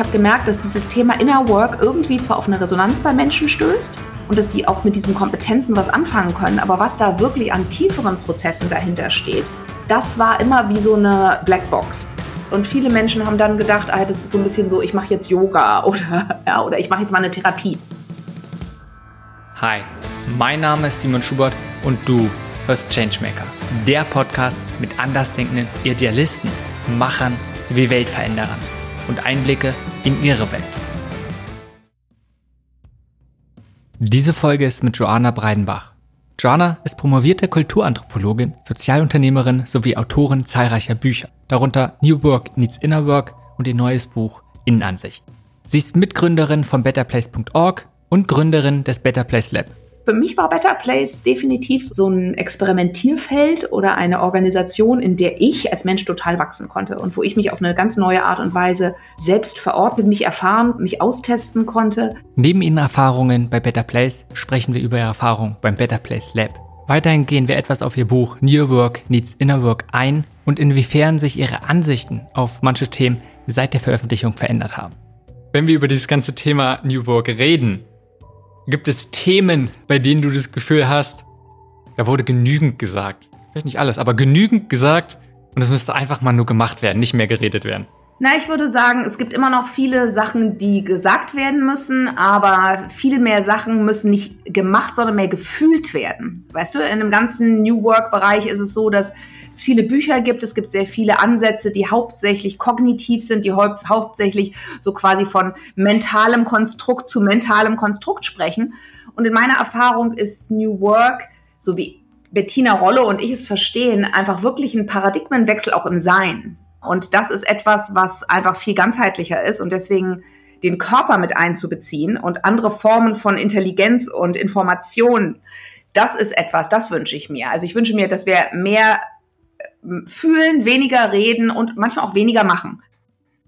Ich habe gemerkt, dass dieses Thema Inner Work irgendwie zwar auf eine Resonanz bei Menschen stößt und dass die auch mit diesen Kompetenzen was anfangen können, aber was da wirklich an tieferen Prozessen dahinter steht, das war immer wie so eine Blackbox. Und viele Menschen haben dann gedacht, ah, das ist so ein bisschen so, ich mache jetzt Yoga oder, ja, oder ich mache jetzt mal eine Therapie. Hi, mein Name ist Simon Schubert und du hörst Changemaker, der Podcast mit andersdenkenden Idealisten, Machern sowie Weltveränderern und Einblicke in ihre Welt. Diese Folge ist mit Joanna Breidenbach. Joanna ist promovierte Kulturanthropologin, Sozialunternehmerin sowie Autorin zahlreicher Bücher, darunter New Work Needs Inner Work und ihr neues Buch Innenansicht. Sie ist Mitgründerin von betterplace.org und Gründerin des Better Place Lab, für mich war Better Place definitiv so ein Experimentierfeld oder eine Organisation, in der ich als Mensch total wachsen konnte und wo ich mich auf eine ganz neue Art und Weise selbst verordnet, mich erfahren, mich austesten konnte. Neben Ihren Erfahrungen bei Better Place sprechen wir über Ihre Erfahrung beim Better Place Lab. Weiterhin gehen wir etwas auf Ihr Buch New Work Needs Inner Work ein und inwiefern sich Ihre Ansichten auf manche Themen seit der Veröffentlichung verändert haben. Wenn wir über dieses ganze Thema New Work reden, Gibt es Themen, bei denen du das Gefühl hast, da wurde genügend gesagt? Vielleicht nicht alles, aber genügend gesagt und es müsste einfach mal nur gemacht werden, nicht mehr geredet werden. Na, ich würde sagen, es gibt immer noch viele Sachen, die gesagt werden müssen, aber viel mehr Sachen müssen nicht gemacht, sondern mehr gefühlt werden. Weißt du, in dem ganzen New Work-Bereich ist es so, dass es viele Bücher gibt, es gibt sehr viele Ansätze, die hauptsächlich kognitiv sind, die hau hauptsächlich so quasi von mentalem Konstrukt zu mentalem Konstrukt sprechen. Und in meiner Erfahrung ist New Work, so wie Bettina Rolle und ich es verstehen, einfach wirklich ein Paradigmenwechsel auch im Sein. Und das ist etwas, was einfach viel ganzheitlicher ist und deswegen den Körper mit einzubeziehen und andere Formen von Intelligenz und Information, das ist etwas, das wünsche ich mir. Also ich wünsche mir, dass wir mehr fühlen, weniger reden und manchmal auch weniger machen.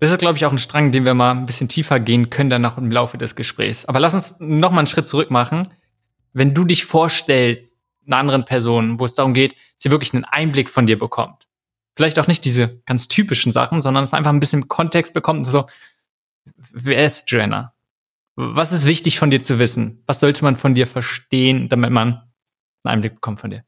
Das ist, glaube ich, auch ein Strang, den wir mal ein bisschen tiefer gehen können dann noch im Laufe des Gesprächs. Aber lass uns noch mal einen Schritt zurück machen. Wenn du dich vorstellst, einer anderen Person, wo es darum geht, sie wirklich einen Einblick von dir bekommt vielleicht auch nicht diese ganz typischen Sachen, sondern einfach ein bisschen Kontext bekommt und so, wer ist Joanna? Was ist wichtig von dir zu wissen? Was sollte man von dir verstehen, damit man einen Einblick bekommt von dir?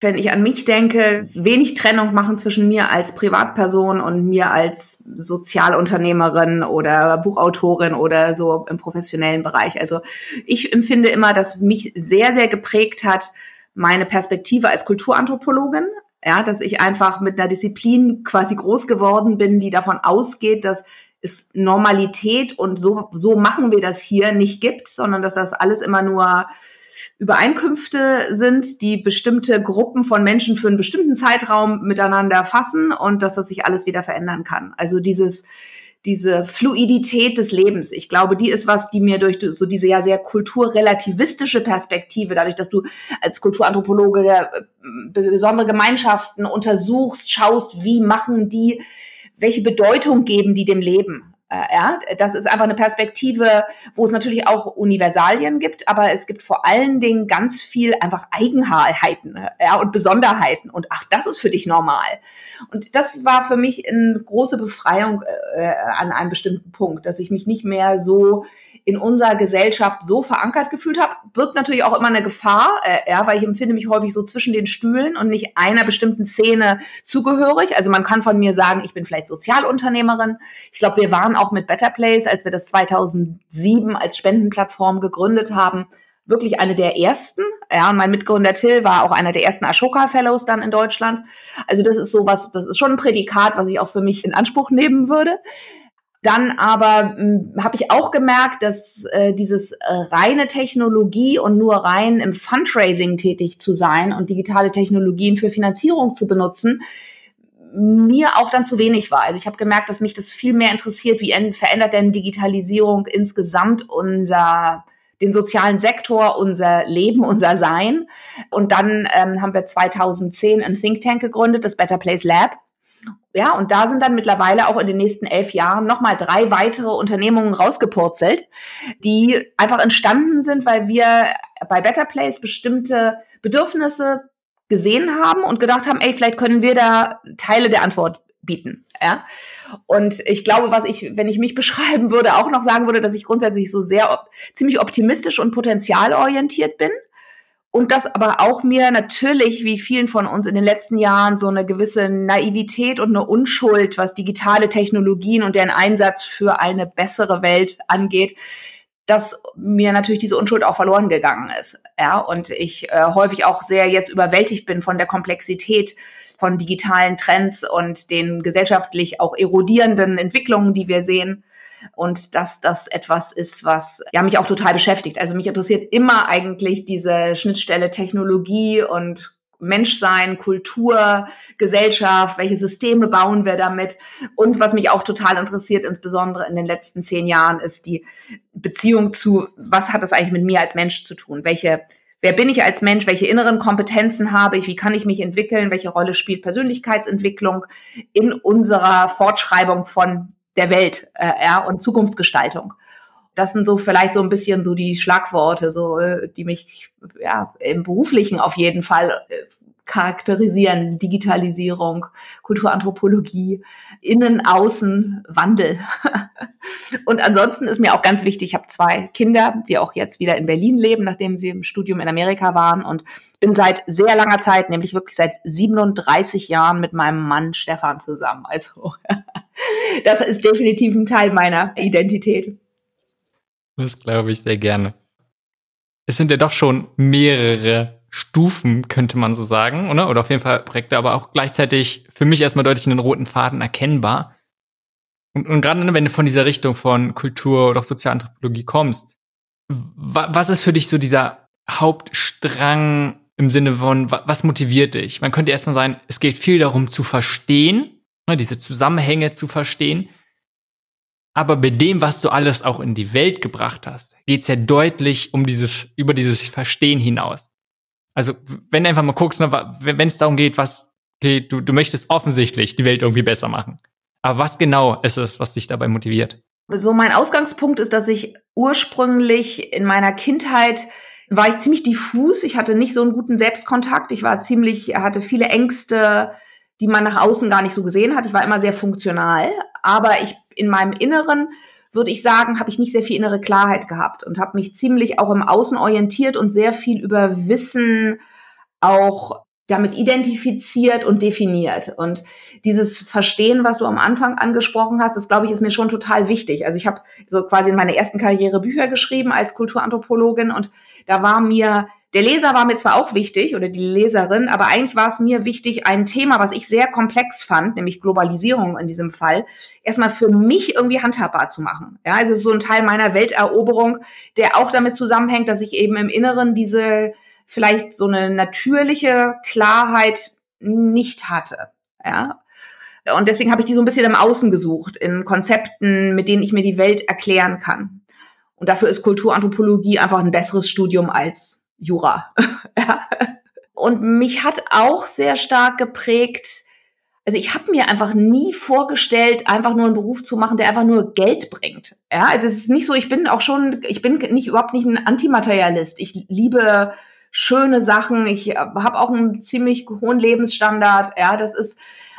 Wenn ich an mich denke, wenig Trennung machen zwischen mir als Privatperson und mir als Sozialunternehmerin oder Buchautorin oder so im professionellen Bereich. Also ich empfinde immer, dass mich sehr, sehr geprägt hat, meine Perspektive als Kulturanthropologin, ja, dass ich einfach mit einer Disziplin quasi groß geworden bin, die davon ausgeht, dass es Normalität und so, so machen wir das hier nicht gibt, sondern dass das alles immer nur Übereinkünfte sind, die bestimmte Gruppen von Menschen für einen bestimmten Zeitraum miteinander fassen und dass das sich alles wieder verändern kann. Also dieses, diese Fluidität des Lebens. Ich glaube, die ist was, die mir durch so diese ja sehr kulturrelativistische Perspektive, dadurch, dass du als Kulturanthropologe äh, besondere Gemeinschaften untersuchst, schaust, wie machen die, welche Bedeutung geben die dem Leben? Äh, ja, das ist einfach eine Perspektive, wo es natürlich auch Universalien gibt, aber es gibt vor allen Dingen ganz viel einfach Eigenheiten ja, und Besonderheiten. Und ach, das ist für dich normal. Und das war für mich eine große Befreiung äh, an einem bestimmten Punkt, dass ich mich nicht mehr so in unserer Gesellschaft so verankert gefühlt habe, birgt natürlich auch immer eine Gefahr, äh, ja, weil ich empfinde mich häufig so zwischen den Stühlen und nicht einer bestimmten Szene zugehörig. Also man kann von mir sagen, ich bin vielleicht Sozialunternehmerin. Ich glaube, wir waren auch mit Better Place, als wir das 2007 als Spendenplattform gegründet haben, wirklich eine der ersten. Ja, und mein Mitgründer Till war auch einer der ersten Ashoka Fellows dann in Deutschland. Also das ist sowas, das ist schon ein Prädikat, was ich auch für mich in Anspruch nehmen würde. Dann aber hm, habe ich auch gemerkt, dass äh, dieses äh, reine Technologie und nur rein im Fundraising tätig zu sein und digitale Technologien für Finanzierung zu benutzen, mir auch dann zu wenig war. Also ich habe gemerkt, dass mich das viel mehr interessiert, wie verändert denn Digitalisierung insgesamt unser den sozialen Sektor, unser Leben, unser Sein. Und dann ähm, haben wir 2010 ein Think Tank gegründet, das Better Place Lab ja, und da sind dann mittlerweile auch in den nächsten elf Jahren nochmal drei weitere Unternehmungen rausgepurzelt, die einfach entstanden sind, weil wir bei Better Place bestimmte Bedürfnisse gesehen haben und gedacht haben, ey, vielleicht können wir da Teile der Antwort bieten. Ja? Und ich glaube, was ich, wenn ich mich beschreiben würde, auch noch sagen würde, dass ich grundsätzlich so sehr op ziemlich optimistisch und potenzialorientiert bin. Und das aber auch mir natürlich, wie vielen von uns in den letzten Jahren, so eine gewisse Naivität und eine Unschuld, was digitale Technologien und deren Einsatz für eine bessere Welt angeht, dass mir natürlich diese Unschuld auch verloren gegangen ist. Ja, und ich äh, häufig auch sehr jetzt überwältigt bin von der Komplexität von digitalen Trends und den gesellschaftlich auch erodierenden Entwicklungen, die wir sehen. Und dass das etwas ist, was ja mich auch total beschäftigt. Also mich interessiert immer eigentlich diese Schnittstelle Technologie und Menschsein, Kultur, Gesellschaft, welche Systeme bauen wir damit? Und was mich auch total interessiert, insbesondere in den letzten zehn Jahren, ist die Beziehung zu, was hat das eigentlich mit mir als Mensch zu tun? Welche wer bin ich als Mensch, welche inneren Kompetenzen habe ich, wie kann ich mich entwickeln, welche Rolle spielt Persönlichkeitsentwicklung in unserer Fortschreibung von der Welt äh, ja, und Zukunftsgestaltung. Das sind so vielleicht so ein bisschen so die Schlagworte, so äh, die mich ja im beruflichen auf jeden Fall äh, charakterisieren. Digitalisierung, Kulturanthropologie, Innen, Außen, Wandel. Und ansonsten ist mir auch ganz wichtig, ich habe zwei Kinder, die auch jetzt wieder in Berlin leben, nachdem sie im Studium in Amerika waren und bin seit sehr langer Zeit, nämlich wirklich seit 37 Jahren mit meinem Mann Stefan zusammen. Also das ist definitiv ein Teil meiner Identität. Das glaube ich sehr gerne. Es sind ja doch schon mehrere Stufen, könnte man so sagen, oder? Oder auf jeden Fall Projekte, aber auch gleichzeitig für mich erstmal deutlich einen roten Faden erkennbar. Und, und gerade wenn du von dieser Richtung von Kultur oder auch Sozialanthropologie kommst, was ist für dich so dieser Hauptstrang im Sinne von, was motiviert dich? Man könnte erstmal sagen, es geht viel darum zu verstehen, ne, diese Zusammenhänge zu verstehen. Aber bei dem, was du alles auch in die Welt gebracht hast, geht es ja deutlich um dieses, über dieses Verstehen hinaus. Also, wenn du einfach mal guckst, ne, wenn es darum geht, was geht, du, du möchtest offensichtlich die Welt irgendwie besser machen. Aber was genau ist es, was dich dabei motiviert? So mein Ausgangspunkt ist, dass ich ursprünglich in meiner Kindheit war ich ziemlich diffus. Ich hatte nicht so einen guten Selbstkontakt. Ich war ziemlich, hatte viele Ängste, die man nach außen gar nicht so gesehen hat. Ich war immer sehr funktional, aber ich in meinem Inneren würde ich sagen, habe ich nicht sehr viel innere Klarheit gehabt und habe mich ziemlich auch im Außen orientiert und sehr viel über Wissen auch damit identifiziert und definiert. Und dieses Verstehen, was du am Anfang angesprochen hast, das glaube ich, ist mir schon total wichtig. Also ich habe so quasi in meiner ersten Karriere Bücher geschrieben als Kulturanthropologin und da war mir der Leser war mir zwar auch wichtig oder die Leserin, aber eigentlich war es mir wichtig, ein Thema, was ich sehr komplex fand, nämlich Globalisierung in diesem Fall, erstmal für mich irgendwie handhabbar zu machen. Ja, also so ein Teil meiner Welteroberung, der auch damit zusammenhängt, dass ich eben im Inneren diese vielleicht so eine natürliche Klarheit nicht hatte. Ja. Und deswegen habe ich die so ein bisschen im Außen gesucht, in Konzepten, mit denen ich mir die Welt erklären kann. Und dafür ist Kulturanthropologie einfach ein besseres Studium als Jura. Und mich hat auch sehr stark geprägt, also ich habe mir einfach nie vorgestellt, einfach nur einen Beruf zu machen, der einfach nur Geld bringt. Ja, also es ist nicht so, ich bin auch schon, ich bin nicht überhaupt nicht ein Antimaterialist. Ich liebe schöne Sachen. Ich habe auch einen ziemlich hohen Lebensstandard. Ja, das ist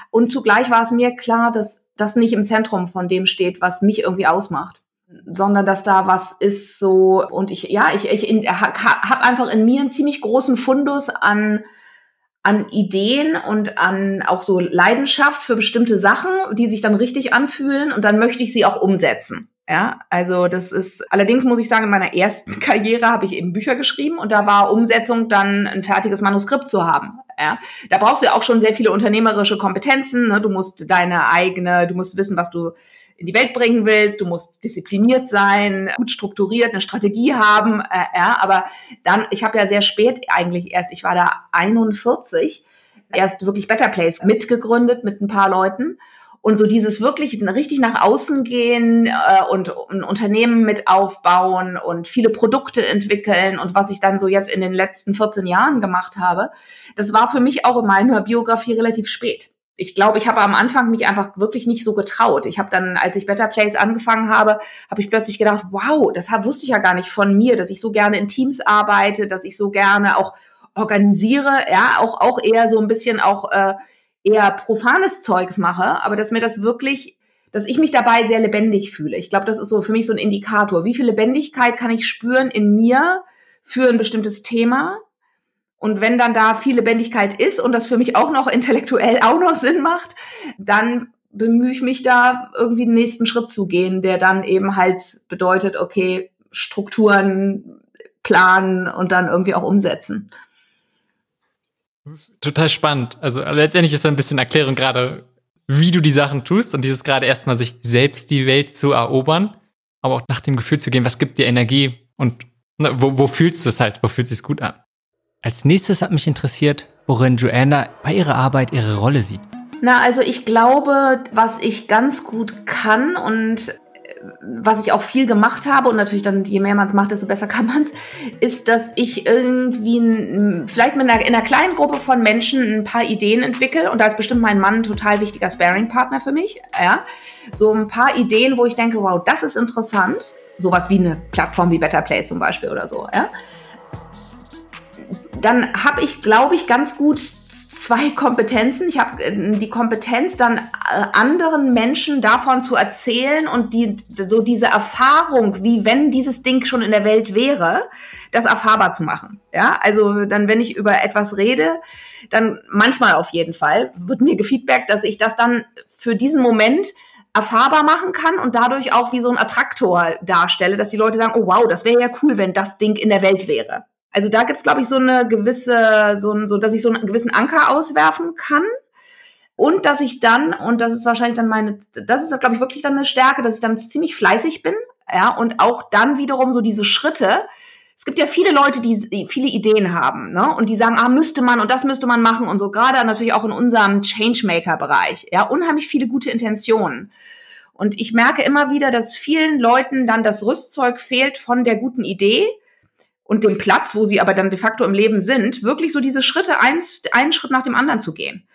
und zugleich war es mir klar, dass das nicht im Zentrum von dem steht, was mich irgendwie ausmacht sondern dass da was ist so und ich ja ich ich habe einfach in mir einen ziemlich großen Fundus an an Ideen und an auch so Leidenschaft für bestimmte Sachen, die sich dann richtig anfühlen und dann möchte ich sie auch umsetzen. Ja, also das ist allerdings muss ich sagen, in meiner ersten Karriere habe ich eben Bücher geschrieben und da war Umsetzung dann ein fertiges Manuskript zu haben. Ja, da brauchst du ja auch schon sehr viele unternehmerische Kompetenzen. Ne? Du musst deine eigene, du musst wissen, was du in die Welt bringen willst, du musst diszipliniert sein, gut strukturiert, eine Strategie haben, äh, ja, aber dann, ich habe ja sehr spät eigentlich erst, ich war da 41, erst wirklich Better Place mitgegründet mit ein paar Leuten. Und so dieses wirklich richtig nach außen gehen äh, und ein Unternehmen mit aufbauen und viele Produkte entwickeln und was ich dann so jetzt in den letzten 14 Jahren gemacht habe, das war für mich auch in meiner Biografie relativ spät ich glaube, ich habe am Anfang mich einfach wirklich nicht so getraut. Ich habe dann, als ich Better Place angefangen habe, habe ich plötzlich gedacht, wow, das wusste ich ja gar nicht von mir, dass ich so gerne in Teams arbeite, dass ich so gerne auch organisiere, ja, auch auch eher so ein bisschen auch äh, eher profanes Zeugs mache, aber dass mir das wirklich, dass ich mich dabei sehr lebendig fühle. Ich glaube, das ist so für mich so ein Indikator. Wie viel Lebendigkeit kann ich spüren in mir für ein bestimmtes Thema? Und wenn dann da viel Lebendigkeit ist und das für mich auch noch intellektuell auch noch Sinn macht, dann bemühe ich mich da irgendwie den nächsten Schritt zu gehen, der dann eben halt bedeutet, okay, Strukturen planen und dann irgendwie auch umsetzen. Total spannend. Also letztendlich ist da ein bisschen Erklärung gerade, wie du die Sachen tust und dieses gerade erstmal sich selbst die Welt zu erobern, aber auch nach dem Gefühl zu gehen, was gibt dir Energie und ne, wo, wo fühlst du es halt, wo fühlt es sich gut an. Als nächstes hat mich interessiert, worin Joanna bei ihrer Arbeit ihre Rolle sieht. Na, also ich glaube, was ich ganz gut kann und äh, was ich auch viel gemacht habe und natürlich dann, je mehr man es macht, desto besser kann man es, ist, dass ich irgendwie vielleicht mit einer, in einer kleinen Gruppe von Menschen ein paar Ideen entwickle und da ist bestimmt mein Mann ein total wichtiger Sparing-Partner für mich, ja. So ein paar Ideen, wo ich denke, wow, das ist interessant. Sowas wie eine Plattform wie Better Place zum Beispiel oder so, ja. Dann habe ich, glaube ich, ganz gut zwei Kompetenzen. Ich habe äh, die Kompetenz, dann äh, anderen Menschen davon zu erzählen und die, so diese Erfahrung, wie wenn dieses Ding schon in der Welt wäre, das erfahrbar zu machen. Ja, also dann, wenn ich über etwas rede, dann manchmal auf jeden Fall wird mir gefeedbackt, dass ich das dann für diesen Moment erfahrbar machen kann und dadurch auch wie so ein Attraktor darstelle, dass die Leute sagen, oh wow, das wäre ja cool, wenn das Ding in der Welt wäre. Also da gibt's glaube ich, so eine gewisse, so, ein, so, dass ich so einen gewissen Anker auswerfen kann. Und dass ich dann, und das ist wahrscheinlich dann meine, das ist, glaube ich, wirklich dann eine Stärke, dass ich dann ziemlich fleißig bin, ja, und auch dann wiederum so diese Schritte. Es gibt ja viele Leute, die viele Ideen haben, ne, und die sagen, ah, müsste man und das müsste man machen und so, gerade natürlich auch in unserem Changemaker-Bereich, ja, unheimlich viele gute Intentionen. Und ich merke immer wieder, dass vielen Leuten dann das Rüstzeug fehlt von der guten Idee, und dem Platz, wo sie aber dann de facto im Leben sind, wirklich so diese Schritte eins, einen Schritt nach dem anderen zu gehen.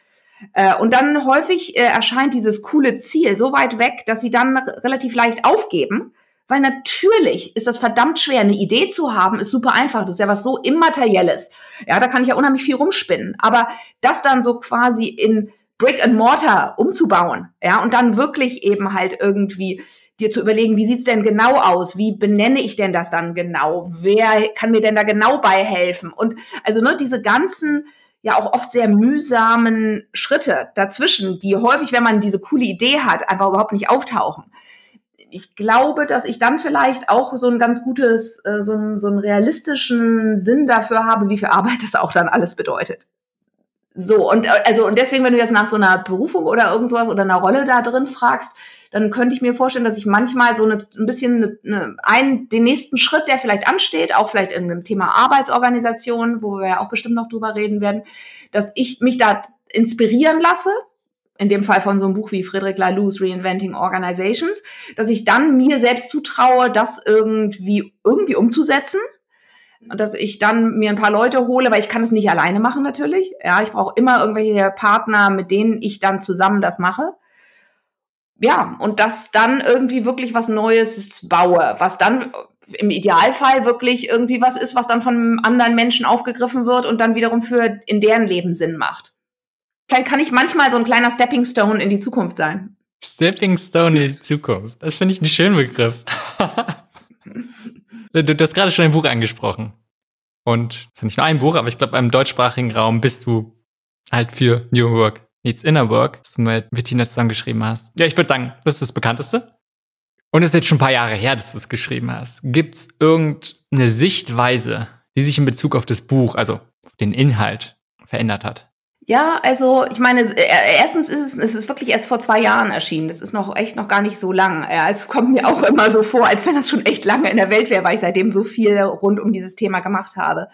Äh, und dann häufig äh, erscheint dieses coole Ziel so weit weg, dass sie dann relativ leicht aufgeben, weil natürlich ist das verdammt schwer. Eine Idee zu haben, ist super einfach. Das ist ja was so Immaterielles. Ja, da kann ich ja unheimlich viel rumspinnen. Aber das dann so quasi in Brick and Mortar umzubauen, ja, und dann wirklich eben halt irgendwie dir zu überlegen, wie sieht's denn genau aus? Wie benenne ich denn das dann genau? Wer kann mir denn da genau bei? Und also ne, diese ganzen ja auch oft sehr mühsamen Schritte dazwischen, die häufig, wenn man diese coole Idee hat, einfach überhaupt nicht auftauchen. Ich glaube, dass ich dann vielleicht auch so ein ganz gutes, äh, so, ein, so einen realistischen Sinn dafür habe, wie viel Arbeit das auch dann alles bedeutet. So, und äh, also, und deswegen, wenn du jetzt nach so einer Berufung oder irgendwas oder einer Rolle da drin fragst, dann könnte ich mir vorstellen, dass ich manchmal so eine, ein bisschen eine, einen, den nächsten Schritt, der vielleicht ansteht, auch vielleicht in dem Thema Arbeitsorganisation, wo wir ja auch bestimmt noch drüber reden werden, dass ich mich da inspirieren lasse, in dem Fall von so einem Buch wie Friedrich Lalou's Reinventing Organizations, dass ich dann mir selbst zutraue, das irgendwie, irgendwie umzusetzen und dass ich dann mir ein paar Leute hole, weil ich kann es nicht alleine machen natürlich. Ja, ich brauche immer irgendwelche Partner, mit denen ich dann zusammen das mache. Ja, und dass dann irgendwie wirklich was Neues baue, was dann im Idealfall wirklich irgendwie was ist, was dann von anderen Menschen aufgegriffen wird und dann wiederum für in deren Leben Sinn macht. Vielleicht kann ich manchmal so ein kleiner Stepping Stone in die Zukunft sein. Stepping Stone in die Zukunft. Das finde ich einen schönen Begriff. Du, du hast gerade schon ein Buch angesprochen. Und es ist nicht nur ein Buch, aber ich glaube, im deutschsprachigen Raum bist du halt für New Work Needs Inner Work, das du mit Bettina zusammengeschrieben hast. Ja, ich würde sagen, das ist das bekannteste. Und es ist jetzt schon ein paar Jahre her, dass du es geschrieben hast. Gibt es irgendeine Sichtweise, die sich in Bezug auf das Buch, also auf den Inhalt, verändert hat? Ja, also ich meine, äh, erstens ist es, es ist wirklich erst vor zwei Jahren erschienen. Das ist noch echt noch gar nicht so lang. Ja, es kommt mir auch immer so vor, als wenn das schon echt lange in der Welt wäre, weil ich seitdem so viel rund um dieses Thema gemacht habe.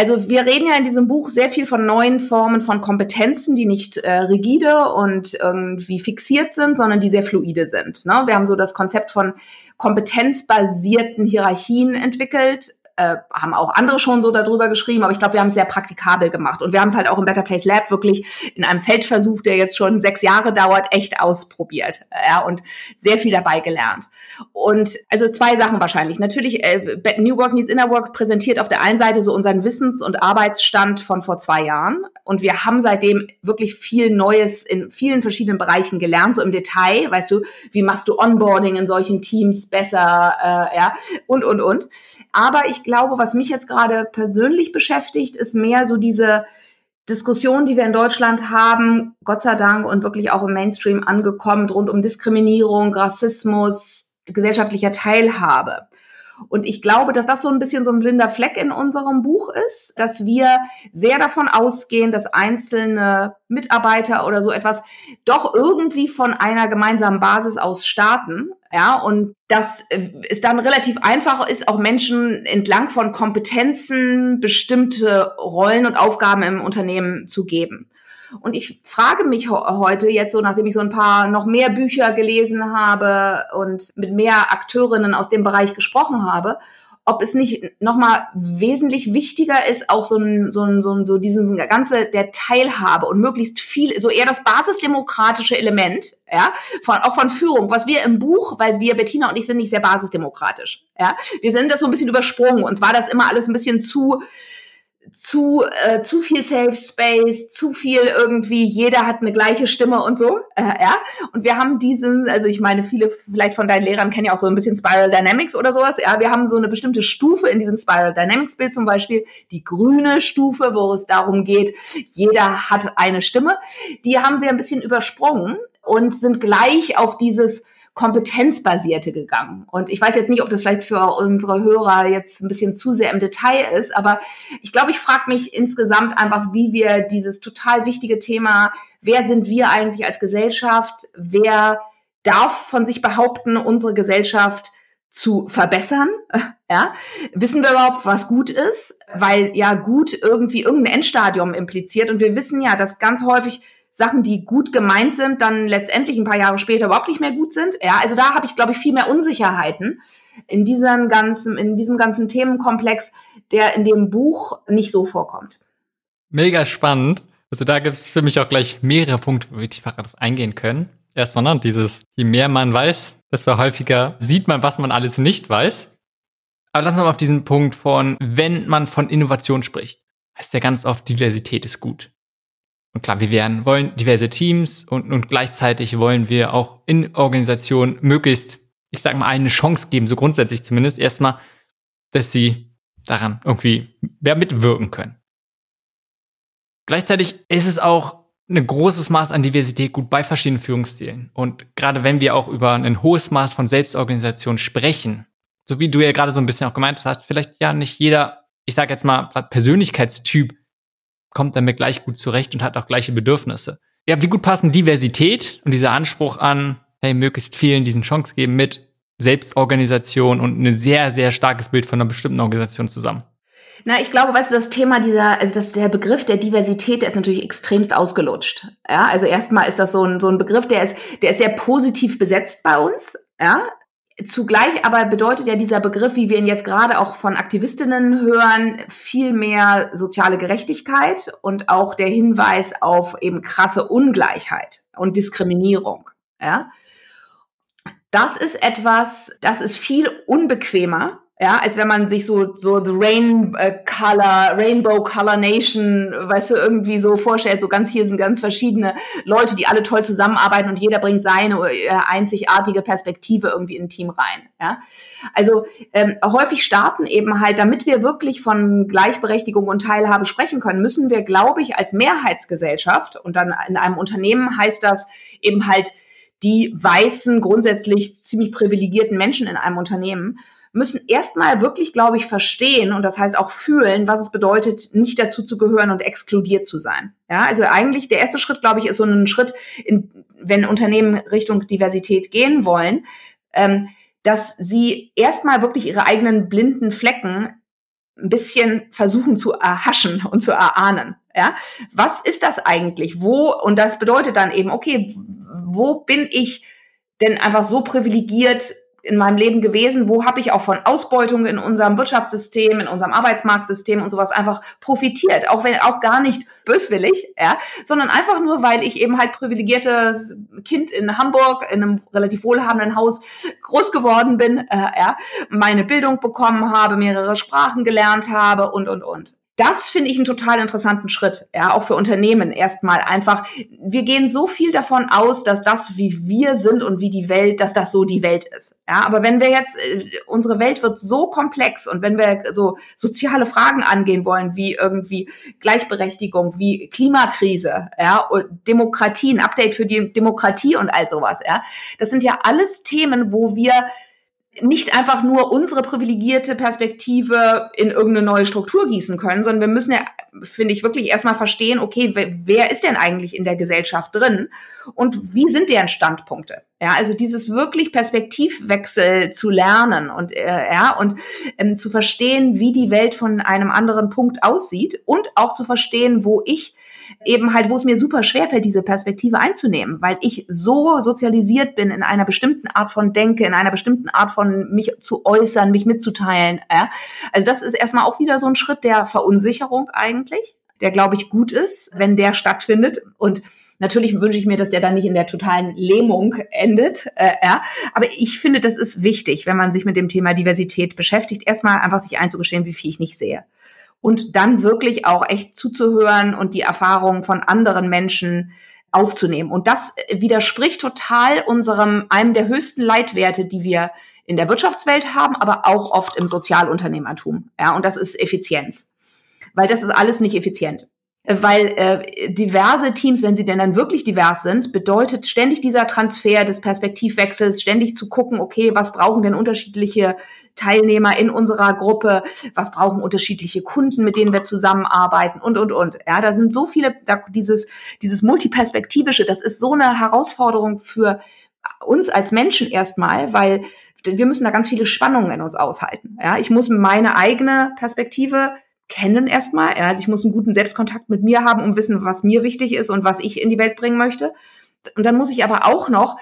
Also wir reden ja in diesem Buch sehr viel von neuen Formen von Kompetenzen, die nicht äh, rigide und irgendwie fixiert sind, sondern die sehr fluide sind. Ne? Wir haben so das Konzept von kompetenzbasierten Hierarchien entwickelt, äh, haben auch andere schon so darüber geschrieben, aber ich glaube, wir haben es sehr praktikabel gemacht. Und wir haben es halt auch im Better Place Lab wirklich in einem Feldversuch, der jetzt schon sechs Jahre dauert, echt ausprobiert. Ja, und sehr viel dabei gelernt. Und also zwei Sachen wahrscheinlich. Natürlich, äh, New Work Needs Inner Work präsentiert auf der einen Seite so unseren Wissens- und Arbeitsstand von vor zwei Jahren. Und wir haben seitdem wirklich viel Neues in vielen verschiedenen Bereichen gelernt, so im Detail. Weißt du, wie machst du Onboarding in solchen Teams besser, äh, ja, und, und, und. Aber ich glaube, was mich jetzt gerade persönlich beschäftigt, ist mehr so diese Diskussion, die wir in Deutschland haben, Gott sei Dank und wirklich auch im Mainstream angekommen, rund um Diskriminierung, Rassismus, gesellschaftlicher Teilhabe. Und ich glaube, dass das so ein bisschen so ein blinder Fleck in unserem Buch ist, dass wir sehr davon ausgehen, dass einzelne Mitarbeiter oder so etwas doch irgendwie von einer gemeinsamen Basis aus starten. Ja, und dass es dann relativ einfach ist, auch Menschen entlang von Kompetenzen bestimmte Rollen und Aufgaben im Unternehmen zu geben. Und ich frage mich heute jetzt so, nachdem ich so ein paar noch mehr Bücher gelesen habe und mit mehr Akteurinnen aus dem Bereich gesprochen habe, ob es nicht nochmal wesentlich wichtiger ist, auch so ein, so ein, so ein, so diesen ganze der Teilhabe und möglichst viel, so eher das basisdemokratische Element, ja, von, auch von Führung, was wir im Buch, weil wir, Bettina und ich sind nicht sehr basisdemokratisch, ja. Wir sind das so ein bisschen übersprungen. Uns war das immer alles ein bisschen zu, zu äh, zu viel Safe Space, zu viel irgendwie jeder hat eine gleiche Stimme und so, äh, ja. Und wir haben diesen, also ich meine, viele vielleicht von deinen Lehrern kennen ja auch so ein bisschen Spiral Dynamics oder sowas. Ja, wir haben so eine bestimmte Stufe in diesem Spiral Dynamics Bild zum Beispiel, die grüne Stufe, wo es darum geht, jeder hat eine Stimme. Die haben wir ein bisschen übersprungen und sind gleich auf dieses kompetenzbasierte gegangen. Und ich weiß jetzt nicht, ob das vielleicht für unsere Hörer jetzt ein bisschen zu sehr im Detail ist, aber ich glaube, ich frage mich insgesamt einfach, wie wir dieses total wichtige Thema, wer sind wir eigentlich als Gesellschaft, wer darf von sich behaupten, unsere Gesellschaft zu verbessern. Ja, wissen wir überhaupt, was gut ist? Weil ja gut irgendwie irgendein Endstadium impliziert. Und wir wissen ja, dass ganz häufig Sachen, die gut gemeint sind, dann letztendlich ein paar Jahre später überhaupt nicht mehr gut sind. Ja, also da habe ich, glaube ich, viel mehr Unsicherheiten in diesem ganzen, in diesem ganzen Themenkomplex, der in dem Buch nicht so vorkommt. Mega spannend. Also da gibt es für mich auch gleich mehrere Punkte, wo wir tiefer darauf eingehen können. Erstmal, ne, dieses, je mehr man weiß, desto häufiger sieht man, was man alles nicht weiß. Aber lass uns mal auf diesen Punkt von, wenn man von Innovation spricht, heißt ja ganz oft, Diversität ist gut. Und klar, wir werden, wollen diverse Teams und, und gleichzeitig wollen wir auch in Organisationen möglichst, ich sag mal, eine Chance geben, so grundsätzlich zumindest, erstmal, dass sie daran irgendwie mehr mitwirken können. Gleichzeitig ist es auch ein großes Maß an Diversität gut bei verschiedenen Führungsstilen. Und gerade wenn wir auch über ein hohes Maß von Selbstorganisation sprechen, so wie du ja gerade so ein bisschen auch gemeint hast, vielleicht ja nicht jeder, ich sage jetzt mal, Persönlichkeitstyp kommt damit gleich gut zurecht und hat auch gleiche Bedürfnisse. Ja, wie gut passen Diversität und dieser Anspruch an, hey, möglichst vielen diesen Chance geben mit Selbstorganisation und ein sehr, sehr starkes Bild von einer bestimmten Organisation zusammen? Na, ich glaube, weißt du, das Thema dieser, also das, der Begriff der Diversität, der ist natürlich extremst ausgelutscht. Ja, also erstmal ist das so ein, so ein Begriff, der ist, der ist sehr positiv besetzt bei uns. Ja, Zugleich aber bedeutet ja dieser Begriff, wie wir ihn jetzt gerade auch von Aktivistinnen hören, viel mehr soziale Gerechtigkeit und auch der Hinweis auf eben krasse Ungleichheit und Diskriminierung. Ja? Das ist etwas, das ist viel unbequemer ja, als wenn man sich so, so the Rain äh, Color, Rainbow Color Nation, weißt du, irgendwie so vorstellt, so ganz hier sind ganz verschiedene Leute, die alle toll zusammenarbeiten und jeder bringt seine äh, einzigartige Perspektive irgendwie in ein Team rein. Ja, also ähm, häufig starten eben halt, damit wir wirklich von Gleichberechtigung und Teilhabe sprechen können, müssen wir, glaube ich, als Mehrheitsgesellschaft und dann in einem Unternehmen heißt das eben halt die weißen, grundsätzlich ziemlich privilegierten Menschen in einem Unternehmen müssen erstmal wirklich, glaube ich, verstehen und das heißt auch fühlen, was es bedeutet, nicht dazu zu gehören und exkludiert zu sein. Ja, also eigentlich der erste Schritt, glaube ich, ist so ein Schritt, in, wenn Unternehmen Richtung Diversität gehen wollen, ähm, dass sie erstmal wirklich ihre eigenen blinden Flecken ein bisschen versuchen zu erhaschen und zu erahnen. Ja, was ist das eigentlich? Wo? Und das bedeutet dann eben, okay, wo bin ich denn einfach so privilegiert, in meinem Leben gewesen, wo habe ich auch von Ausbeutung in unserem Wirtschaftssystem, in unserem Arbeitsmarktsystem und sowas einfach profitiert, auch wenn auch gar nicht böswillig, ja, sondern einfach nur, weil ich eben halt privilegiertes Kind in Hamburg in einem relativ wohlhabenden Haus groß geworden bin, äh, ja, meine Bildung bekommen habe, mehrere Sprachen gelernt habe und und und das finde ich einen total interessanten Schritt, ja, auch für Unternehmen erstmal einfach. Wir gehen so viel davon aus, dass das, wie wir sind und wie die Welt, dass das so die Welt ist. Ja, aber wenn wir jetzt, äh, unsere Welt wird so komplex und wenn wir so soziale Fragen angehen wollen, wie irgendwie Gleichberechtigung, wie Klimakrise, ja, und Demokratie, ein Update für die Demokratie und all sowas, ja, das sind ja alles Themen, wo wir nicht einfach nur unsere privilegierte Perspektive in irgendeine neue Struktur gießen können, sondern wir müssen ja, finde ich, wirklich erstmal verstehen, okay, wer, ist denn eigentlich in der Gesellschaft drin und wie sind deren Standpunkte? Ja, also dieses wirklich Perspektivwechsel zu lernen und äh, ja und ähm, zu verstehen, wie die Welt von einem anderen Punkt aussieht und auch zu verstehen, wo ich eben halt, wo es mir super schwer fällt, diese Perspektive einzunehmen, weil ich so sozialisiert bin in einer bestimmten Art von Denke, in einer bestimmten Art von mich zu äußern, mich mitzuteilen. Ja? Also das ist erstmal auch wieder so ein Schritt der Verunsicherung eigentlich, der glaube ich gut ist, wenn der stattfindet und Natürlich wünsche ich mir, dass der dann nicht in der totalen Lähmung endet. Äh, ja. Aber ich finde, das ist wichtig, wenn man sich mit dem Thema Diversität beschäftigt, erstmal einfach sich einzugestehen, wie viel ich nicht sehe und dann wirklich auch echt zuzuhören und die Erfahrungen von anderen Menschen aufzunehmen. Und das widerspricht total unserem, einem der höchsten Leitwerte, die wir in der Wirtschaftswelt haben, aber auch oft im Sozialunternehmertum. Ja, und das ist Effizienz. Weil das ist alles nicht effizient weil äh, diverse Teams, wenn sie denn dann wirklich divers sind, bedeutet ständig dieser Transfer des Perspektivwechsels, ständig zu gucken, okay, was brauchen denn unterschiedliche Teilnehmer in unserer Gruppe, was brauchen unterschiedliche Kunden, mit denen wir zusammenarbeiten und und und. Ja, da sind so viele, da, dieses dieses multiperspektivische, das ist so eine Herausforderung für uns als Menschen erstmal, weil wir müssen da ganz viele Spannungen in uns aushalten. Ja, ich muss meine eigene Perspektive kennen erstmal. Also ich muss einen guten Selbstkontakt mit mir haben, um wissen, was mir wichtig ist und was ich in die Welt bringen möchte. Und dann muss ich aber auch noch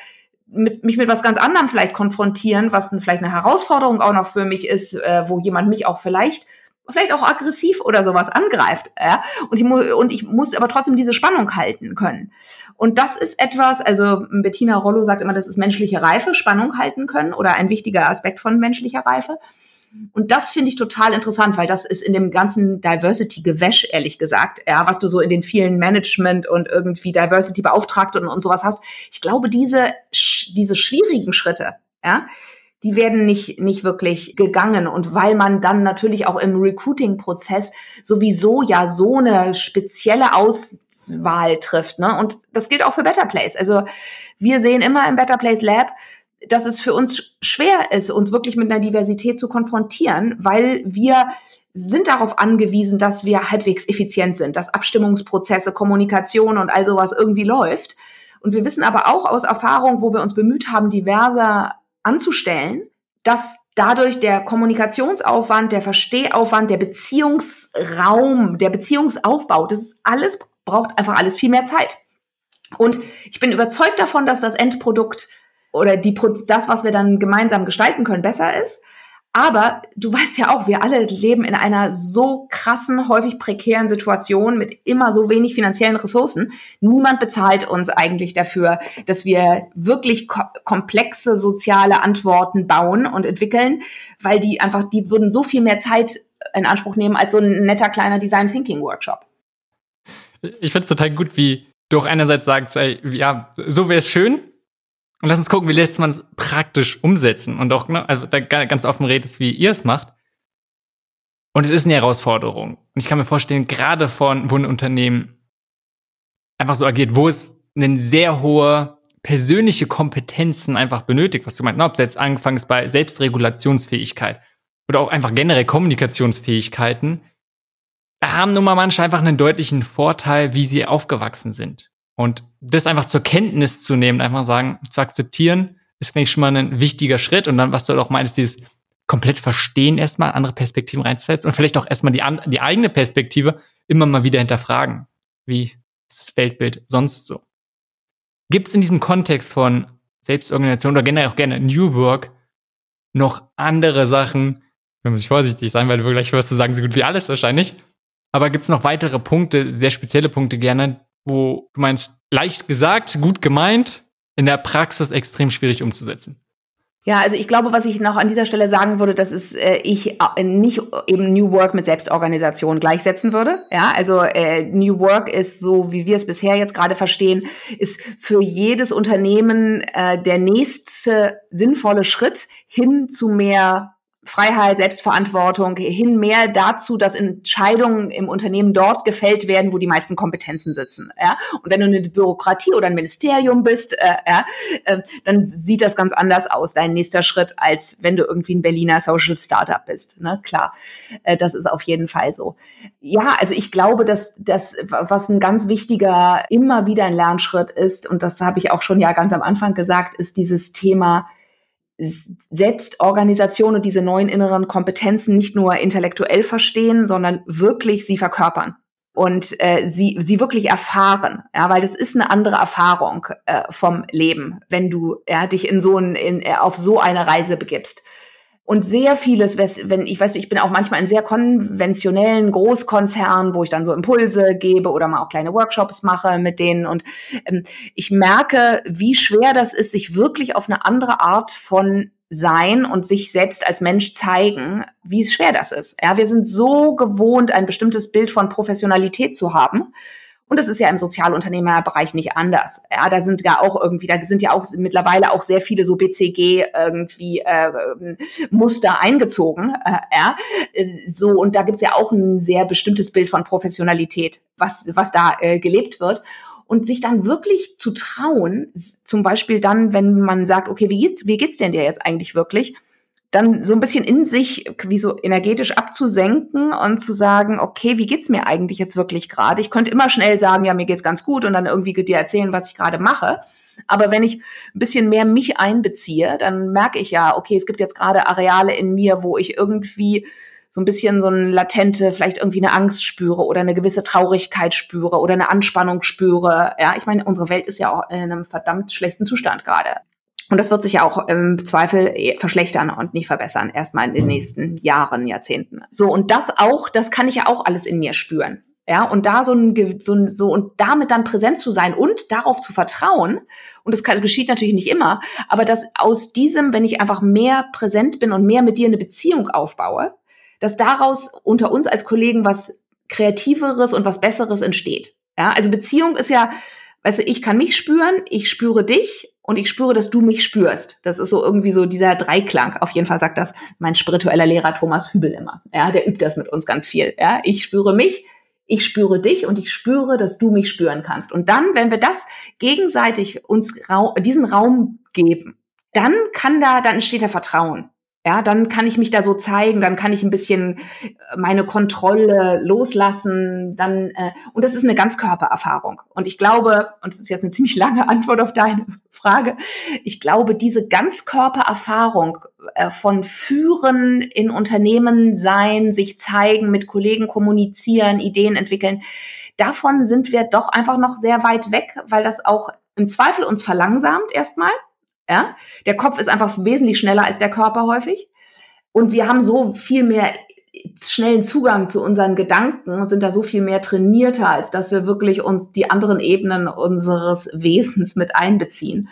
mit, mich mit was ganz anderem vielleicht konfrontieren, was vielleicht eine Herausforderung auch noch für mich ist, äh, wo jemand mich auch vielleicht vielleicht auch aggressiv oder sowas angreift. Ja? Und, ich und ich muss aber trotzdem diese Spannung halten können. Und das ist etwas, also Bettina Rollo sagt immer, das ist menschliche Reife, Spannung halten können oder ein wichtiger Aspekt von menschlicher Reife. Und das finde ich total interessant, weil das ist in dem ganzen Diversity-Gewäsch, ehrlich gesagt, ja, was du so in den vielen Management und irgendwie Diversity-Beauftragte und, und sowas hast. Ich glaube, diese, diese schwierigen Schritte, ja, die werden nicht, nicht wirklich gegangen. Und weil man dann natürlich auch im Recruiting-Prozess sowieso ja so eine spezielle Auswahl trifft, ne? Und das gilt auch für Better Place. Also wir sehen immer im Better Place Lab, dass es für uns schwer ist, uns wirklich mit einer Diversität zu konfrontieren, weil wir sind darauf angewiesen, dass wir halbwegs effizient sind, dass Abstimmungsprozesse, Kommunikation und all sowas irgendwie läuft. Und wir wissen aber auch aus Erfahrung, wo wir uns bemüht haben, diverser anzustellen, dass dadurch der Kommunikationsaufwand, der Verstehaufwand, der Beziehungsraum, der Beziehungsaufbau, das ist alles, braucht einfach alles viel mehr Zeit. Und ich bin überzeugt davon, dass das Endprodukt oder die, das, was wir dann gemeinsam gestalten können, besser ist. Aber du weißt ja auch, wir alle leben in einer so krassen, häufig prekären Situation mit immer so wenig finanziellen Ressourcen. Niemand bezahlt uns eigentlich dafür, dass wir wirklich ko komplexe soziale Antworten bauen und entwickeln, weil die einfach, die würden so viel mehr Zeit in Anspruch nehmen als so ein netter kleiner Design Thinking Workshop. Ich finde es total gut, wie du auch einerseits sagst, ey, ja, so wäre es schön, und lass uns gucken, wie lässt man es praktisch umsetzen. Und auch, ne, also da ganz offen redest, wie ihr es macht. Und es ist eine Herausforderung. Und ich kann mir vorstellen, gerade von, wo ein Unternehmen einfach so agiert, wo es eine sehr hohe persönliche Kompetenzen einfach benötigt, was du meinst, ne, ob es jetzt angefangen ist bei Selbstregulationsfähigkeit oder auch einfach generell Kommunikationsfähigkeiten, haben nun mal manche einfach einen deutlichen Vorteil, wie sie aufgewachsen sind. Und das einfach zur Kenntnis zu nehmen, einfach sagen, zu akzeptieren, ist, denke ich, schon mal ein wichtiger Schritt. Und dann, was du auch meinst, dieses komplett verstehen erstmal, andere Perspektiven reinzusetzen und vielleicht auch erstmal die, die eigene Perspektive immer mal wieder hinterfragen. Wie ist das Weltbild sonst so? Gibt es in diesem Kontext von Selbstorganisation oder generell auch gerne New Work noch andere Sachen? Da muss ich vorsichtig sein, weil du gleich wirst du sagen, so gut wie alles wahrscheinlich. Aber gibt es noch weitere Punkte, sehr spezielle Punkte gerne, wo du meinst, leicht gesagt, gut gemeint, in der Praxis extrem schwierig umzusetzen? Ja, also ich glaube, was ich noch an dieser Stelle sagen würde, dass es äh, ich äh, nicht eben New Work mit Selbstorganisation gleichsetzen würde. Ja, also äh, New Work ist so, wie wir es bisher jetzt gerade verstehen, ist für jedes Unternehmen äh, der nächste sinnvolle Schritt hin zu mehr Freiheit, Selbstverantwortung hin mehr dazu, dass Entscheidungen im Unternehmen dort gefällt werden, wo die meisten Kompetenzen sitzen. Ja? Und wenn du eine Bürokratie oder ein Ministerium bist, äh, ja, äh, dann sieht das ganz anders aus, dein nächster Schritt, als wenn du irgendwie ein Berliner Social Startup bist. Ne? Klar, äh, das ist auf jeden Fall so. Ja, also ich glaube, dass das, was ein ganz wichtiger, immer wieder ein Lernschritt ist, und das habe ich auch schon ja ganz am Anfang gesagt, ist dieses Thema, Selbstorganisation und diese neuen inneren Kompetenzen nicht nur intellektuell verstehen, sondern wirklich sie verkörpern und äh, sie sie wirklich erfahren, ja, weil das ist eine andere Erfahrung äh, vom Leben, wenn du ja, dich in so ein, in, äh, auf so eine Reise begibst. Und sehr vieles, wenn ich weiß, ich bin auch manchmal in sehr konventionellen Großkonzernen, wo ich dann so Impulse gebe oder mal auch kleine Workshops mache mit denen. Und ähm, ich merke, wie schwer das ist, sich wirklich auf eine andere Art von sein und sich selbst als Mensch zeigen, wie schwer das ist. Ja, wir sind so gewohnt, ein bestimmtes Bild von Professionalität zu haben und das ist ja im Sozialunternehmerbereich nicht anders. Ja, da sind ja auch irgendwie, da sind ja auch mittlerweile auch sehr viele so BCG irgendwie äh, Muster eingezogen. Äh, ja, so und da gibt's ja auch ein sehr bestimmtes Bild von Professionalität, was was da äh, gelebt wird und sich dann wirklich zu trauen, zum Beispiel dann, wenn man sagt, okay, wie geht's, wie geht's denn dir jetzt eigentlich wirklich? Dann so ein bisschen in sich wie so energetisch abzusenken und zu sagen, okay, wie geht's mir eigentlich jetzt wirklich gerade? Ich könnte immer schnell sagen, ja, mir geht's ganz gut und dann irgendwie dir erzählen, was ich gerade mache. Aber wenn ich ein bisschen mehr mich einbeziehe, dann merke ich ja, okay, es gibt jetzt gerade Areale in mir, wo ich irgendwie so ein bisschen so ein latente, vielleicht irgendwie eine Angst spüre oder eine gewisse Traurigkeit spüre oder eine Anspannung spüre. Ja, ich meine, unsere Welt ist ja auch in einem verdammt schlechten Zustand gerade. Und das wird sich ja auch im Zweifel verschlechtern und nicht verbessern, erstmal in den nächsten Jahren, Jahrzehnten. So, und das auch, das kann ich ja auch alles in mir spüren. Ja, und da so ein, so ein, so und damit dann präsent zu sein und darauf zu vertrauen, und das kann, geschieht natürlich nicht immer, aber dass aus diesem, wenn ich einfach mehr präsent bin und mehr mit dir eine Beziehung aufbaue, dass daraus unter uns als Kollegen was Kreativeres und was Besseres entsteht. Ja, also Beziehung ist ja, du, ich kann mich spüren, ich spüre dich und ich spüre, dass du mich spürst. Das ist so irgendwie so dieser Dreiklang. Auf jeden Fall sagt das mein spiritueller Lehrer Thomas Hübel immer. Ja, der übt das mit uns ganz viel. Ja, ich spüre mich, ich spüre dich und ich spüre, dass du mich spüren kannst. Und dann, wenn wir das gegenseitig uns diesen Raum geben, dann kann da, dann entsteht da Vertrauen. Ja, dann kann ich mich da so zeigen, dann kann ich ein bisschen äh, meine Kontrolle loslassen, dann äh, und das ist eine Ganzkörpererfahrung. Und ich glaube, und das ist jetzt eine ziemlich lange Antwort auf deine Frage, ich glaube, diese Ganzkörpererfahrung äh, von Führen in Unternehmen sein, sich zeigen, mit Kollegen kommunizieren, Ideen entwickeln, davon sind wir doch einfach noch sehr weit weg, weil das auch im Zweifel uns verlangsamt erstmal ja? Der Kopf ist einfach wesentlich schneller als der Körper häufig. Und wir haben so viel mehr schnellen Zugang zu unseren Gedanken und sind da so viel mehr trainierter, als dass wir wirklich uns die anderen Ebenen unseres Wesens mit einbeziehen.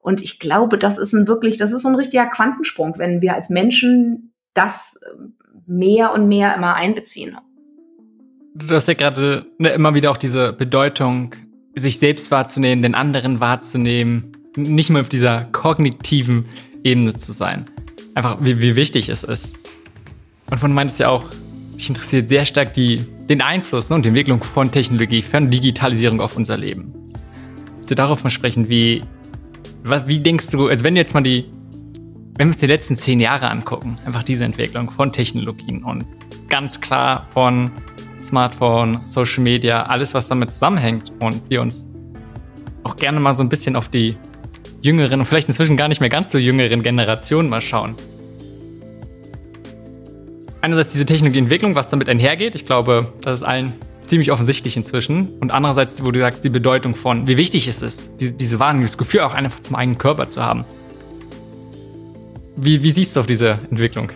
Und ich glaube, das ist ein wirklich, das ist so ein richtiger Quantensprung, wenn wir als Menschen das mehr und mehr immer einbeziehen. Du hast ja gerade ne, immer wieder auch diese Bedeutung, sich selbst wahrzunehmen, den anderen wahrzunehmen, nicht mal auf dieser kognitiven Ebene zu sein. Einfach, wie, wie wichtig es ist. Und von meintest ja auch, dich interessiert sehr stark die, den Einfluss ne, und die Entwicklung von Technologie, von Digitalisierung auf unser Leben. So darauf mal sprechen, wie, wie denkst du, also wenn du jetzt mal die, wenn wir uns die letzten zehn Jahre angucken, einfach diese Entwicklung von Technologien und ganz klar von Smartphone, Social Media, alles, was damit zusammenhängt und wir uns auch gerne mal so ein bisschen auf die jüngeren und vielleicht inzwischen gar nicht mehr ganz so jüngeren Generationen mal schauen. Einerseits diese Technologieentwicklung, was damit einhergeht. Ich glaube, das ist allen ziemlich offensichtlich inzwischen. Und andererseits, wo du sagst, die Bedeutung von, wie wichtig es ist, diese, diese Wahrnehmung, das Gefühl auch einfach zum eigenen Körper zu haben. Wie, wie siehst du auf diese Entwicklung?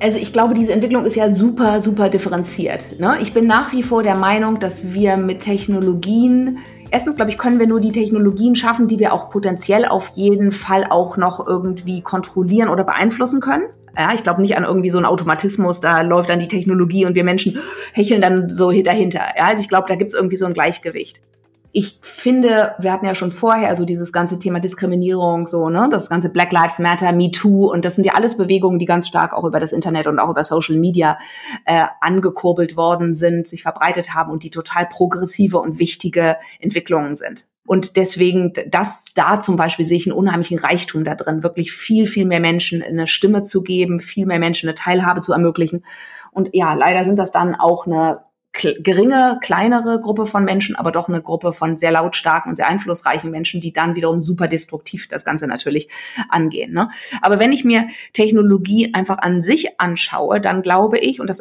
Also ich glaube, diese Entwicklung ist ja super, super differenziert. Ne? Ich bin nach wie vor der Meinung, dass wir mit Technologien, erstens glaube ich, können wir nur die Technologien schaffen, die wir auch potenziell auf jeden Fall auch noch irgendwie kontrollieren oder beeinflussen können. Ja, ich glaube nicht an irgendwie so einen Automatismus, da läuft dann die Technologie und wir Menschen hecheln dann so dahinter. Ja, also ich glaube, da gibt es irgendwie so ein Gleichgewicht ich finde, wir hatten ja schon vorher so dieses ganze Thema Diskriminierung, so, ne, das ganze Black Lives Matter, Me Too und das sind ja alles Bewegungen, die ganz stark auch über das Internet und auch über Social Media äh, angekurbelt worden sind, sich verbreitet haben und die total progressive und wichtige Entwicklungen sind. Und deswegen, das da zum Beispiel sehe ich einen unheimlichen Reichtum da drin, wirklich viel, viel mehr Menschen eine Stimme zu geben, viel mehr Menschen eine Teilhabe zu ermöglichen. Und ja, leider sind das dann auch eine geringe, kleinere Gruppe von Menschen, aber doch eine Gruppe von sehr lautstarken und sehr einflussreichen Menschen, die dann wiederum super destruktiv das Ganze natürlich angehen. Ne? Aber wenn ich mir Technologie einfach an sich anschaue, dann glaube ich, und das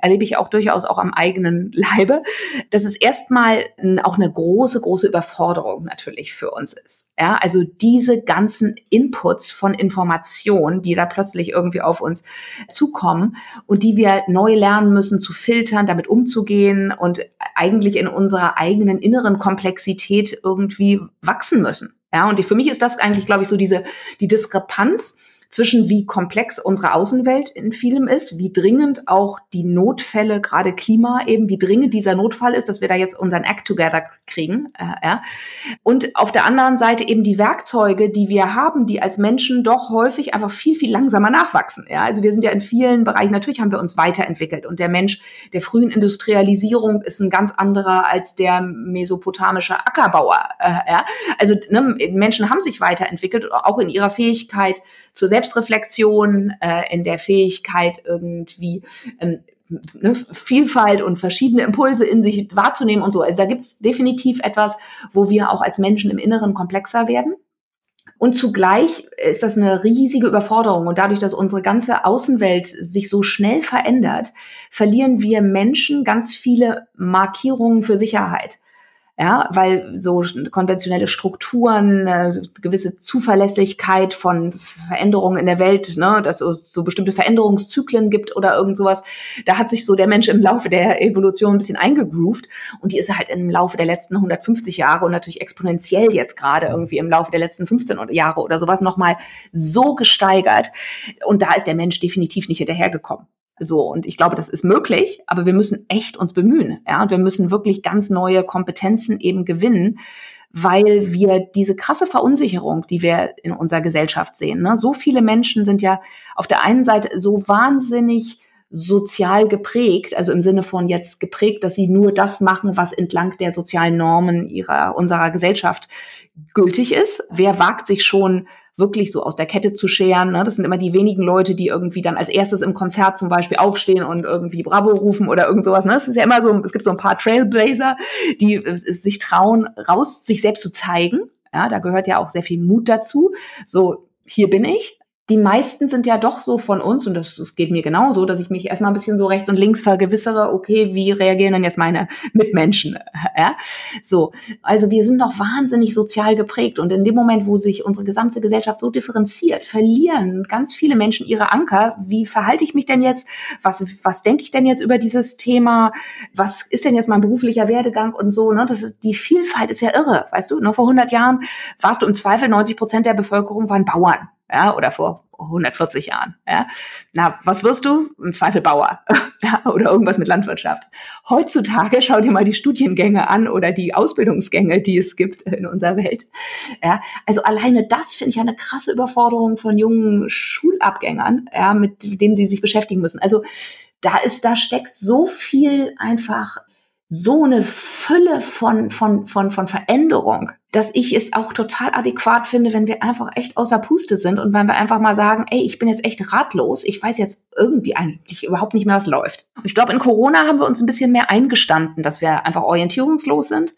erlebe ich auch durchaus auch am eigenen Leibe, dass es erstmal auch eine große, große Überforderung natürlich für uns ist. Ja, also diese ganzen Inputs von Informationen, die da plötzlich irgendwie auf uns zukommen und die wir neu lernen müssen zu filtern, damit umzugehen und eigentlich in unserer eigenen inneren Komplexität irgendwie wachsen müssen. Ja, und für mich ist das eigentlich, glaube ich, so diese, die Diskrepanz zwischen wie komplex unsere Außenwelt in vielem ist, wie dringend auch die Notfälle, gerade Klima eben, wie dringend dieser Notfall ist, dass wir da jetzt unseren Act together kriegen. Äh, ja. Und auf der anderen Seite eben die Werkzeuge, die wir haben, die als Menschen doch häufig einfach viel, viel langsamer nachwachsen. Ja. Also wir sind ja in vielen Bereichen, natürlich haben wir uns weiterentwickelt und der Mensch der frühen Industrialisierung ist ein ganz anderer als der mesopotamische Ackerbauer. Äh, ja. Also ne, Menschen haben sich weiterentwickelt, auch in ihrer Fähigkeit zur Selbst Selbstreflexion, äh, in der Fähigkeit irgendwie ähm, ne, Vielfalt und verschiedene Impulse in sich wahrzunehmen und so. Also da gibt's definitiv etwas, wo wir auch als Menschen im Inneren komplexer werden. Und zugleich ist das eine riesige Überforderung. Und dadurch, dass unsere ganze Außenwelt sich so schnell verändert, verlieren wir Menschen ganz viele Markierungen für Sicherheit ja, weil so konventionelle Strukturen, eine gewisse Zuverlässigkeit von Veränderungen in der Welt, ne, dass es so bestimmte Veränderungszyklen gibt oder irgend sowas, da hat sich so der Mensch im Laufe der Evolution ein bisschen eingegroovt und die ist halt im Laufe der letzten 150 Jahre und natürlich exponentiell jetzt gerade irgendwie im Laufe der letzten 15 Jahre oder sowas nochmal so gesteigert und da ist der Mensch definitiv nicht hinterhergekommen. So, und ich glaube, das ist möglich, aber wir müssen echt uns bemühen. Ja, und wir müssen wirklich ganz neue Kompetenzen eben gewinnen, weil wir diese krasse Verunsicherung, die wir in unserer Gesellschaft sehen, ne? so viele Menschen sind ja auf der einen Seite so wahnsinnig sozial geprägt, also im Sinne von jetzt geprägt, dass sie nur das machen, was entlang der sozialen Normen ihrer, unserer Gesellschaft gültig ist. Wer wagt sich schon wirklich so aus der Kette zu scheren. Ne? Das sind immer die wenigen Leute, die irgendwie dann als erstes im Konzert zum Beispiel aufstehen und irgendwie Bravo rufen oder irgend sowas. Ne? Es ist ja immer so, es gibt so ein paar Trailblazer, die sich trauen, raus sich selbst zu zeigen. Ja, da gehört ja auch sehr viel Mut dazu. So, hier bin ich die meisten sind ja doch so von uns, und das, das geht mir genauso, dass ich mich erstmal ein bisschen so rechts und links vergewissere, okay, wie reagieren denn jetzt meine Mitmenschen? Ja? So, also wir sind noch wahnsinnig sozial geprägt und in dem Moment, wo sich unsere gesamte Gesellschaft so differenziert, verlieren ganz viele Menschen ihre Anker. Wie verhalte ich mich denn jetzt? Was, was denke ich denn jetzt über dieses Thema? Was ist denn jetzt mein beruflicher Werdegang und so? Ne? Das ist, die Vielfalt ist ja irre, weißt du? Nur vor 100 Jahren warst du im Zweifel 90 Prozent der Bevölkerung waren Bauern ja, oder vor 140 Jahren. Ja. Na, was wirst du? Im Zweifel Bauer ja, oder irgendwas mit Landwirtschaft. Heutzutage schau dir mal die Studiengänge an oder die Ausbildungsgänge, die es gibt in unserer Welt. Ja, also alleine das finde ich eine krasse Überforderung von jungen Schulabgängern, ja, mit denen sie sich beschäftigen müssen. Also da ist, da steckt so viel einfach so eine Fülle von, von, von, von Veränderung, dass ich es auch total adäquat finde, wenn wir einfach echt außer Puste sind und wenn wir einfach mal sagen, ey, ich bin jetzt echt ratlos, ich weiß jetzt irgendwie eigentlich überhaupt nicht mehr, was läuft. Und ich glaube, in Corona haben wir uns ein bisschen mehr eingestanden, dass wir einfach orientierungslos sind,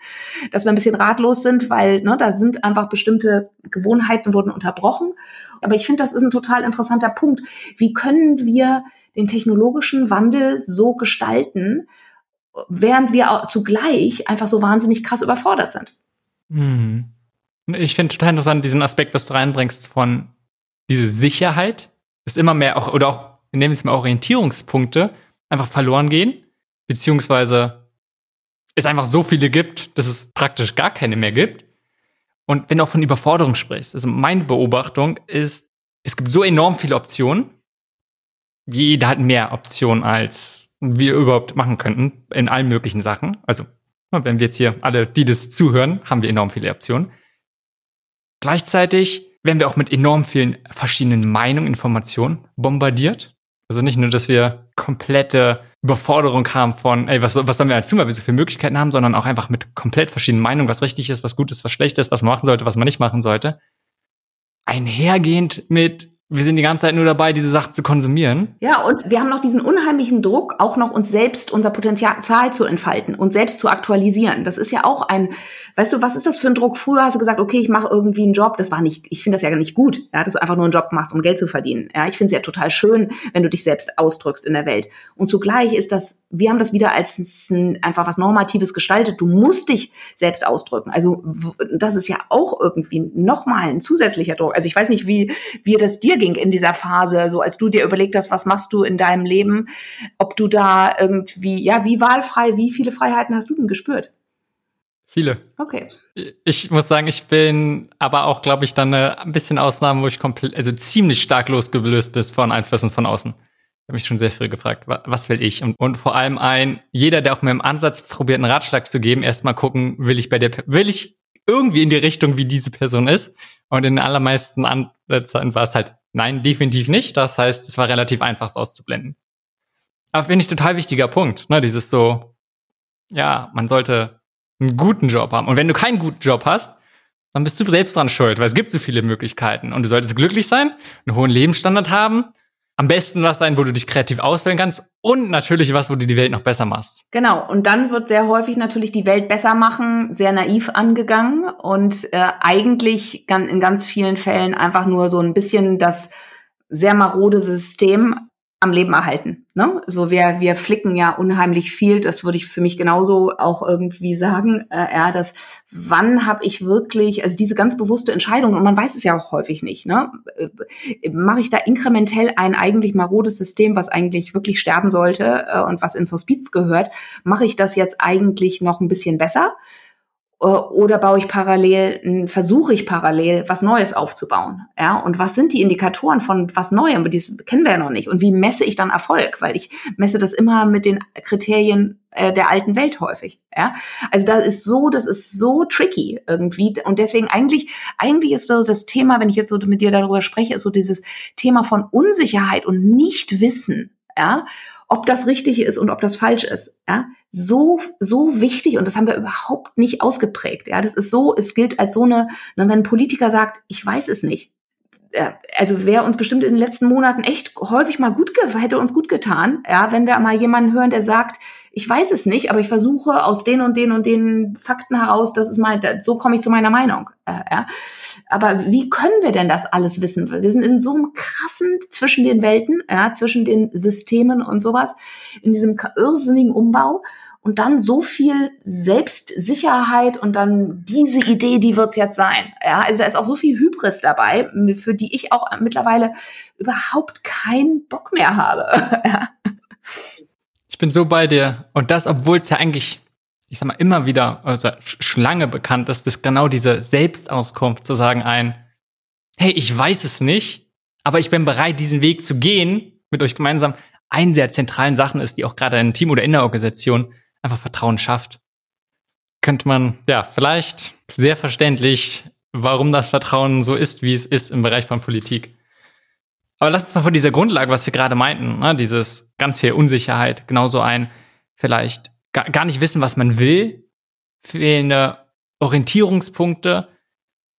dass wir ein bisschen ratlos sind, weil ne, da sind einfach bestimmte Gewohnheiten wurden unterbrochen. Aber ich finde, das ist ein total interessanter Punkt. Wie können wir den technologischen Wandel so gestalten, während wir zugleich einfach so wahnsinnig krass überfordert sind. Mhm. Ich finde total interessant diesen Aspekt, was du reinbringst von diese Sicherheit, ist immer mehr auch, oder auch, nehmen wir es mal Orientierungspunkte, einfach verloren gehen, beziehungsweise es einfach so viele gibt, dass es praktisch gar keine mehr gibt. Und wenn du auch von Überforderung sprichst, also meine Beobachtung ist, es gibt so enorm viele Optionen. Jeder hat mehr Optionen, als wir überhaupt machen könnten in allen möglichen Sachen. Also, wenn wir jetzt hier alle, die das zuhören, haben wir enorm viele Optionen. Gleichzeitig werden wir auch mit enorm vielen verschiedenen Meinungen, Informationen bombardiert. Also nicht nur, dass wir komplette Überforderung haben von, ey, was, was sollen wir tun, weil wir so viele Möglichkeiten haben, sondern auch einfach mit komplett verschiedenen Meinungen, was richtig ist, was gut ist, was schlecht ist, was man machen sollte, was man nicht machen sollte. Einhergehend mit wir sind die ganze Zeit nur dabei, diese Sachen zu konsumieren. Ja, und wir haben noch diesen unheimlichen Druck, auch noch uns selbst unser Potenzial zu entfalten und selbst zu aktualisieren. Das ist ja auch ein, weißt du, was ist das für ein Druck? Früher hast du gesagt, okay, ich mache irgendwie einen Job. Das war nicht, ich finde das ja nicht gut, ja, dass du einfach nur einen Job machst, um Geld zu verdienen. Ja, ich finde es ja total schön, wenn du dich selbst ausdrückst in der Welt. Und zugleich ist das, wir haben das wieder als ein, einfach was Normatives gestaltet. Du musst dich selbst ausdrücken. Also das ist ja auch irgendwie nochmal ein zusätzlicher Druck. Also ich weiß nicht, wie, wie das dir ging in dieser Phase, so als du dir überlegt hast, was machst du in deinem Leben, ob du da irgendwie, ja, wie wahlfrei, wie viele Freiheiten hast du denn gespürt? Viele. Okay. Ich muss sagen, ich bin aber auch, glaube ich, dann ein bisschen Ausnahme, wo ich komplett, also ziemlich stark losgelöst bist von Einflüssen von außen. Ich habe mich schon sehr früh gefragt, was will ich? Und, und vor allem ein, jeder, der auch mir im Ansatz probiert, einen Ratschlag zu geben, erstmal gucken, will ich bei der, will ich irgendwie in die Richtung, wie diese Person ist? Und in den allermeisten Ansätzen war es halt Nein, definitiv nicht. Das heißt, es war relativ einfach, es auszublenden. Aber finde ich total wichtiger Punkt, ne? Dieses so, ja, man sollte einen guten Job haben. Und wenn du keinen guten Job hast, dann bist du selbst dran schuld, weil es gibt so viele Möglichkeiten. Und du solltest glücklich sein, einen hohen Lebensstandard haben am besten was sein, wo du dich kreativ auswählen kannst und natürlich was, wo du die Welt noch besser machst. Genau. Und dann wird sehr häufig natürlich die Welt besser machen, sehr naiv angegangen und äh, eigentlich in ganz vielen Fällen einfach nur so ein bisschen das sehr marode System am Leben erhalten. Ne? So wir wir flicken ja unheimlich viel. Das würde ich für mich genauso auch irgendwie sagen. Äh, ja, das wann habe ich wirklich also diese ganz bewusste Entscheidung und man weiß es ja auch häufig nicht. Ne? Äh, Mache ich da inkrementell ein eigentlich marodes System, was eigentlich wirklich sterben sollte äh, und was ins Hospiz gehört? Mache ich das jetzt eigentlich noch ein bisschen besser? Äh, oder baue ich parallel, versuche ich parallel was Neues aufzubauen? Ja, und was sind die Indikatoren von was Neuem? Die kennen wir ja noch nicht. Und wie messe ich dann Erfolg? Weil ich messe das immer mit den Kriterien äh, der alten Welt häufig. Ja, also das ist so, das ist so tricky irgendwie. Und deswegen eigentlich, eigentlich ist so das Thema, wenn ich jetzt so mit dir darüber spreche, ist so dieses Thema von Unsicherheit und Nichtwissen. Ja, ob das richtig ist und ob das falsch ist. Ja, so, so wichtig und das haben wir überhaupt nicht ausgeprägt. Ja, das ist so, es gilt als so eine, ne, wenn ein Politiker sagt, ich weiß es nicht. Also wäre uns bestimmt in den letzten Monaten echt häufig mal gut, hätte uns gut getan, ja, wenn wir mal jemanden hören, der sagt, ich weiß es nicht, aber ich versuche aus den und den und den Fakten heraus, das ist mein, so komme ich zu meiner Meinung. Äh, ja. Aber wie können wir denn das alles wissen? Wir sind in so einem krassen zwischen den Welten, ja, zwischen den Systemen und sowas, in diesem irrsinnigen Umbau und dann so viel Selbstsicherheit und dann diese Idee, die wird's jetzt sein. Ja, also da ist auch so viel Hybris dabei, für die ich auch mittlerweile überhaupt keinen Bock mehr habe. ja. Ich bin so bei dir. Und das, obwohl es ja eigentlich, ich sag mal, immer wieder, also Schlange bekannt ist, dass genau diese Selbstauskunft zu sagen ein, hey, ich weiß es nicht, aber ich bin bereit, diesen Weg zu gehen, mit euch gemeinsam, eine der zentralen Sachen ist, die auch gerade in Team oder in der Organisation einfach Vertrauen schafft. Könnte man, ja, vielleicht sehr verständlich, warum das Vertrauen so ist, wie es ist im Bereich von Politik. Aber lass uns mal von dieser Grundlage, was wir gerade meinten, ne, dieses ganz viel Unsicherheit, genauso ein, vielleicht gar, nicht wissen, was man will, fehlende Orientierungspunkte,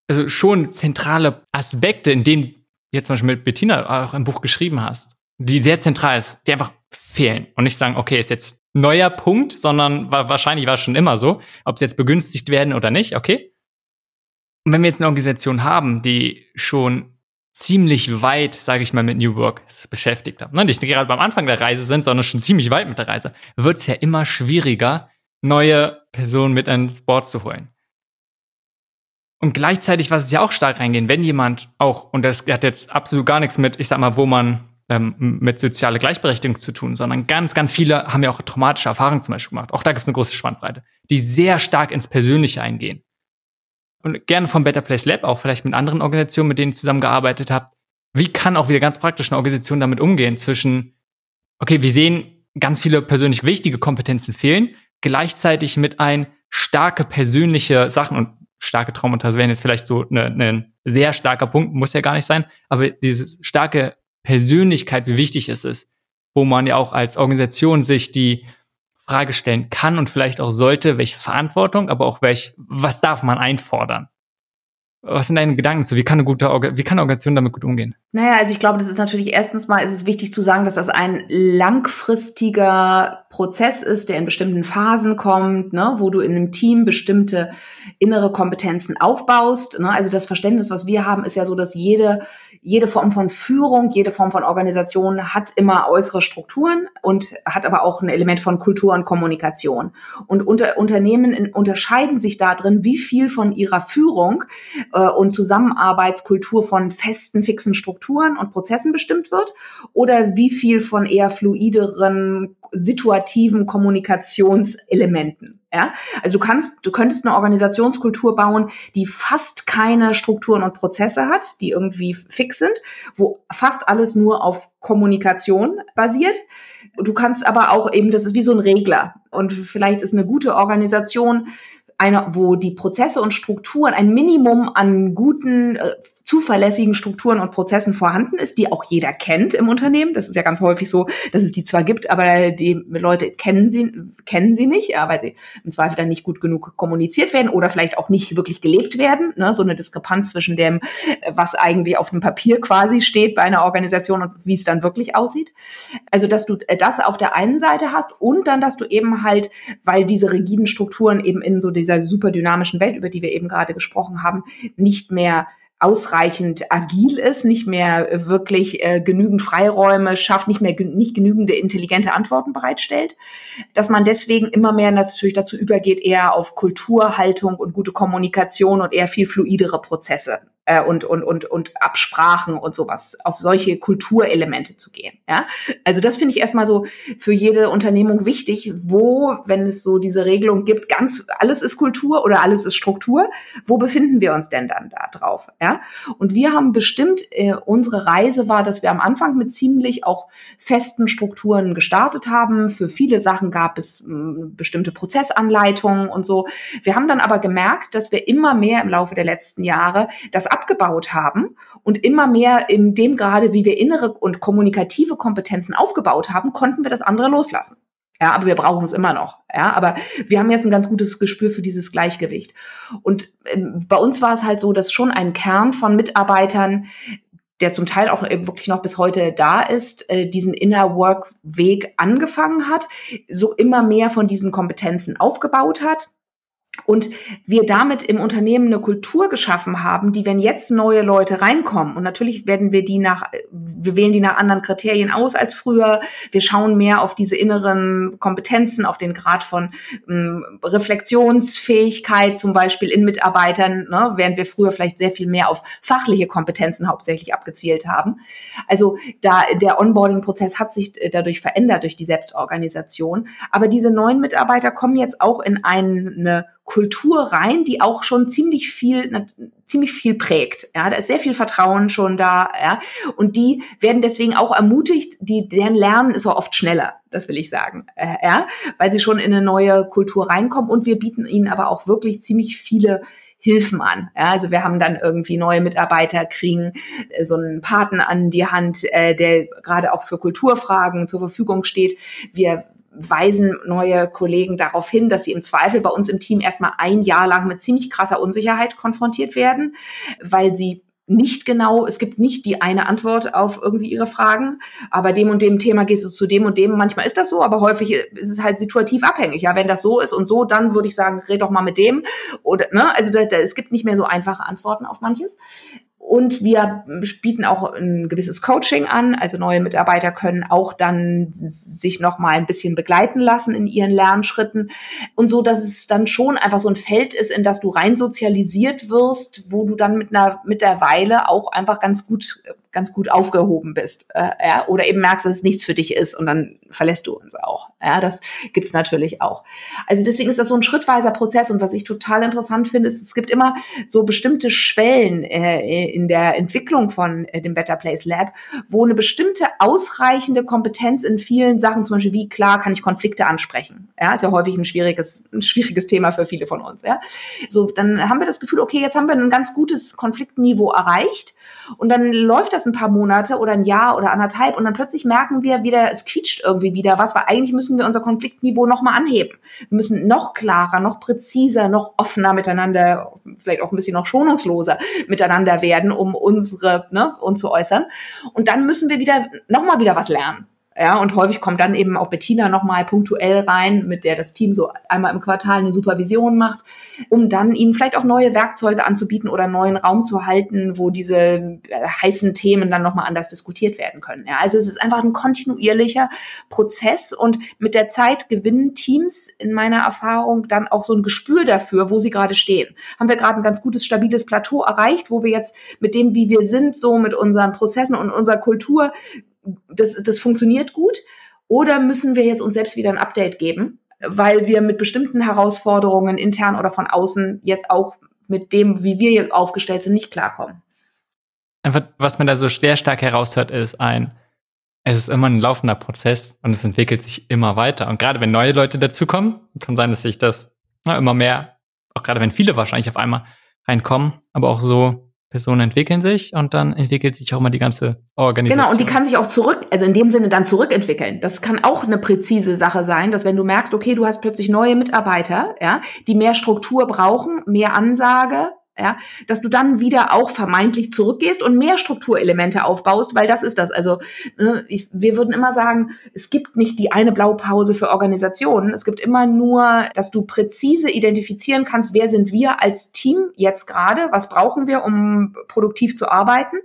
also schon zentrale Aspekte, in denen jetzt zum Beispiel mit Bettina auch im Buch geschrieben hast, die sehr zentral ist, die einfach fehlen und nicht sagen, okay, ist jetzt neuer Punkt, sondern war, wahrscheinlich war es schon immer so, ob sie jetzt begünstigt werden oder nicht, okay. Und wenn wir jetzt eine Organisation haben, die schon ziemlich weit, sage ich mal, mit New Work beschäftigt haben, ne, nicht gerade beim Anfang der Reise sind, sondern schon ziemlich weit mit der Reise, wird es ja immer schwieriger, neue Personen mit ans Board zu holen. Und gleichzeitig, was es ja auch stark reingehen, wenn jemand auch, und das hat jetzt absolut gar nichts mit, ich sag mal, wo man ähm, mit sozialer Gleichberechtigung zu tun, sondern ganz, ganz viele haben ja auch traumatische Erfahrungen zum Beispiel gemacht. Auch da gibt es eine große Spannbreite, die sehr stark ins Persönliche eingehen. Und gerne vom Better Place Lab, auch vielleicht mit anderen Organisationen, mit denen ihr zusammengearbeitet habt. Wie kann auch wieder ganz praktisch eine Organisation damit umgehen zwischen, okay, wir sehen, ganz viele persönlich wichtige Kompetenzen fehlen, gleichzeitig mit ein starke persönliche Sachen und starke Traumata wären jetzt vielleicht so ein ne, ne sehr starker Punkt, muss ja gar nicht sein, aber diese starke Persönlichkeit, wie wichtig es ist, wo man ja auch als Organisation sich die Frage stellen kann und vielleicht auch sollte, welche Verantwortung, aber auch welch, was darf man einfordern? Was sind deine Gedanken zu? Wie kann eine gute, wie kann eine Organisation damit gut umgehen? Naja, also ich glaube, das ist natürlich erstens mal, ist es wichtig zu sagen, dass das ein langfristiger Prozess ist, der in bestimmten Phasen kommt, ne, wo du in einem Team bestimmte innere Kompetenzen aufbaust. Ne? Also das Verständnis, was wir haben, ist ja so, dass jede, jede Form von Führung, jede Form von Organisation hat immer äußere Strukturen und hat aber auch ein Element von Kultur und Kommunikation. Und unter, Unternehmen in, unterscheiden sich da drin, wie viel von ihrer Führung äh, und Zusammenarbeitskultur von festen, fixen Strukturen und Prozessen bestimmt wird oder wie viel von eher fluideren, situativen Kommunikationselementen. Ja, also du kannst, du könntest eine Organisationskultur bauen, die fast keine Strukturen und Prozesse hat, die irgendwie fix sind, wo fast alles nur auf Kommunikation basiert. Du kannst aber auch eben, das ist wie so ein Regler. Und vielleicht ist eine gute Organisation eine, wo die Prozesse und Strukturen ein Minimum an guten, äh, zuverlässigen Strukturen und Prozessen vorhanden ist, die auch jeder kennt im Unternehmen. Das ist ja ganz häufig so, dass es die zwar gibt, aber die Leute kennen sie, kennen sie nicht, ja, weil sie im Zweifel dann nicht gut genug kommuniziert werden oder vielleicht auch nicht wirklich gelebt werden. Ne? So eine Diskrepanz zwischen dem, was eigentlich auf dem Papier quasi steht bei einer Organisation und wie es dann wirklich aussieht. Also, dass du das auf der einen Seite hast und dann, dass du eben halt, weil diese rigiden Strukturen eben in so dieser super dynamischen Welt, über die wir eben gerade gesprochen haben, nicht mehr ausreichend agil ist, nicht mehr wirklich äh, genügend Freiräume schafft, nicht mehr nicht genügende intelligente Antworten bereitstellt, dass man deswegen immer mehr natürlich dazu übergeht, eher auf Kulturhaltung und gute Kommunikation und eher viel fluidere Prozesse äh, und, und, und, und Absprachen und sowas, auf solche Kulturelemente zu gehen. Ja? Also das finde ich erstmal so für jede Unternehmung wichtig, wo, wenn es so diese Regelung gibt, ganz alles ist Kultur oder alles ist Struktur, wo befinden wir uns denn dann da drauf? Ja? Und wir haben bestimmt, äh, unsere Reise war, dass wir am Anfang mit ziemlich auch festen Strukturen gestartet haben. Für viele Sachen gab es mh, hm, bestimmte Prozessanleitungen und so. Wir haben dann aber gemerkt, dass wir immer mehr im Laufe der letzten Jahre das abgebaut haben und immer mehr in dem Grade, wie wir innere und kommunikative Kompetenzen aufgebaut haben, konnten wir das andere loslassen. Ja, aber wir brauchen es immer noch. Ja, aber wir haben jetzt ein ganz gutes Gespür für dieses Gleichgewicht. Und äh, bei uns war es halt so, dass schon ein Kern von Mitarbeitern, der zum Teil auch wirklich noch bis heute da ist, äh, diesen Inner Work Weg angefangen hat, so immer mehr von diesen Kompetenzen aufgebaut hat und wir damit im Unternehmen eine Kultur geschaffen haben, die, wenn jetzt neue Leute reinkommen, und natürlich werden wir die nach, wir wählen die nach anderen Kriterien aus als früher, wir schauen mehr auf diese inneren Kompetenzen, auf den Grad von ähm, Reflexionsfähigkeit zum Beispiel in Mitarbeitern, ne, während wir früher vielleicht sehr viel mehr auf fachliche Kompetenzen hauptsächlich abgezielt haben. Also da der Onboarding-Prozess hat sich äh, dadurch verändert durch die Selbstorganisation. Aber diese neuen Mitarbeiter kommen jetzt auch in eine Kultur rein, die auch schon ziemlich viel, na, ziemlich viel prägt. Ja, da ist sehr viel Vertrauen schon da. Ja, und die werden deswegen auch ermutigt. Die, deren Lernen ist auch oft schneller. Das will ich sagen. Äh, ja, weil sie schon in eine neue Kultur reinkommen und wir bieten ihnen aber auch wirklich ziemlich viele Hilfen an. Ja, also wir haben dann irgendwie neue Mitarbeiter kriegen äh, so einen Paten an die Hand, äh, der gerade auch für Kulturfragen zur Verfügung steht. Wir weisen neue Kollegen darauf hin, dass sie im Zweifel bei uns im Team erstmal ein Jahr lang mit ziemlich krasser Unsicherheit konfrontiert werden, weil sie nicht genau, es gibt nicht die eine Antwort auf irgendwie ihre Fragen, aber dem und dem Thema gehst du zu dem und dem. Manchmal ist das so, aber häufig ist es halt situativ abhängig. Ja, wenn das so ist und so, dann würde ich sagen, red doch mal mit dem. Oder, ne, also da, da, es gibt nicht mehr so einfache Antworten auf manches Und wir bieten auch ein gewisses Coaching an. Also neue Mitarbeiter können auch dann sich noch mal ein bisschen begleiten lassen in ihren Lernschritten. Und so, dass es dann schon einfach so ein Feld ist, in das du rein sozialisiert wirst, wo du dann mit einer, mit der Weile auch einfach ganz gut, ganz gut aufgehoben bist. Äh, ja? Oder eben merkst, dass es nichts für dich ist und dann verlässt du uns auch. Ja, das gibt's natürlich auch. Also deswegen ist das so ein schrittweiser Prozess. Und was ich total interessant finde, ist, es gibt immer so bestimmte Schwellen äh, in der Entwicklung von äh, dem Better Place Lab, wo eine bestimmte ausreichende Kompetenz in vielen Sachen, zum Beispiel wie klar kann ich Konflikte ansprechen, ja, ist ja häufig ein schwieriges, ein schwieriges Thema für viele von uns, ja. So, dann haben wir das Gefühl, okay, jetzt haben wir ein ganz gutes Konfliktniveau erreicht und dann läuft das ein paar Monate oder ein Jahr oder anderthalb und dann plötzlich merken wir wieder, es quietscht irgendwie wieder was, weil eigentlich müssen wir unser Konfliktniveau nochmal anheben. Wir müssen noch klarer, noch präziser, noch offener miteinander, vielleicht auch ein bisschen noch schonungsloser miteinander werden werden, um unsere, ne, uns zu äußern. Und dann müssen wir wieder, nochmal wieder was lernen. Ja, und häufig kommt dann eben auch Bettina nochmal punktuell rein, mit der das Team so einmal im Quartal eine Supervision macht, um dann ihnen vielleicht auch neue Werkzeuge anzubieten oder neuen Raum zu halten, wo diese äh, heißen Themen dann nochmal anders diskutiert werden können. Ja, also es ist einfach ein kontinuierlicher Prozess und mit der Zeit gewinnen Teams in meiner Erfahrung dann auch so ein Gespür dafür, wo sie gerade stehen. Haben wir gerade ein ganz gutes, stabiles Plateau erreicht, wo wir jetzt mit dem, wie wir sind, so mit unseren Prozessen und unserer Kultur das, das funktioniert gut? Oder müssen wir jetzt uns selbst wieder ein Update geben, weil wir mit bestimmten Herausforderungen intern oder von außen jetzt auch mit dem, wie wir jetzt aufgestellt sind, nicht klarkommen? Einfach, was man da so sehr stark heraushört, ist ein, es ist immer ein laufender Prozess und es entwickelt sich immer weiter. Und gerade wenn neue Leute dazukommen, kann sein, dass sich das na, immer mehr, auch gerade wenn viele wahrscheinlich auf einmal reinkommen, aber auch so Personen entwickeln sich und dann entwickelt sich auch immer die ganze Organisation. Genau, und die kann sich auch zurück, also in dem Sinne dann zurückentwickeln. Das kann auch eine präzise Sache sein, dass wenn du merkst, okay, du hast plötzlich neue Mitarbeiter, ja, die mehr Struktur brauchen, mehr Ansage, ja, dass du dann wieder auch vermeintlich zurückgehst und mehr Strukturelemente aufbaust, weil das ist das. Also ne, ich, wir würden immer sagen, es gibt nicht die eine Blaupause für Organisationen. Es gibt immer nur, dass du präzise identifizieren kannst, wer sind wir als Team jetzt gerade, was brauchen wir, um produktiv zu arbeiten.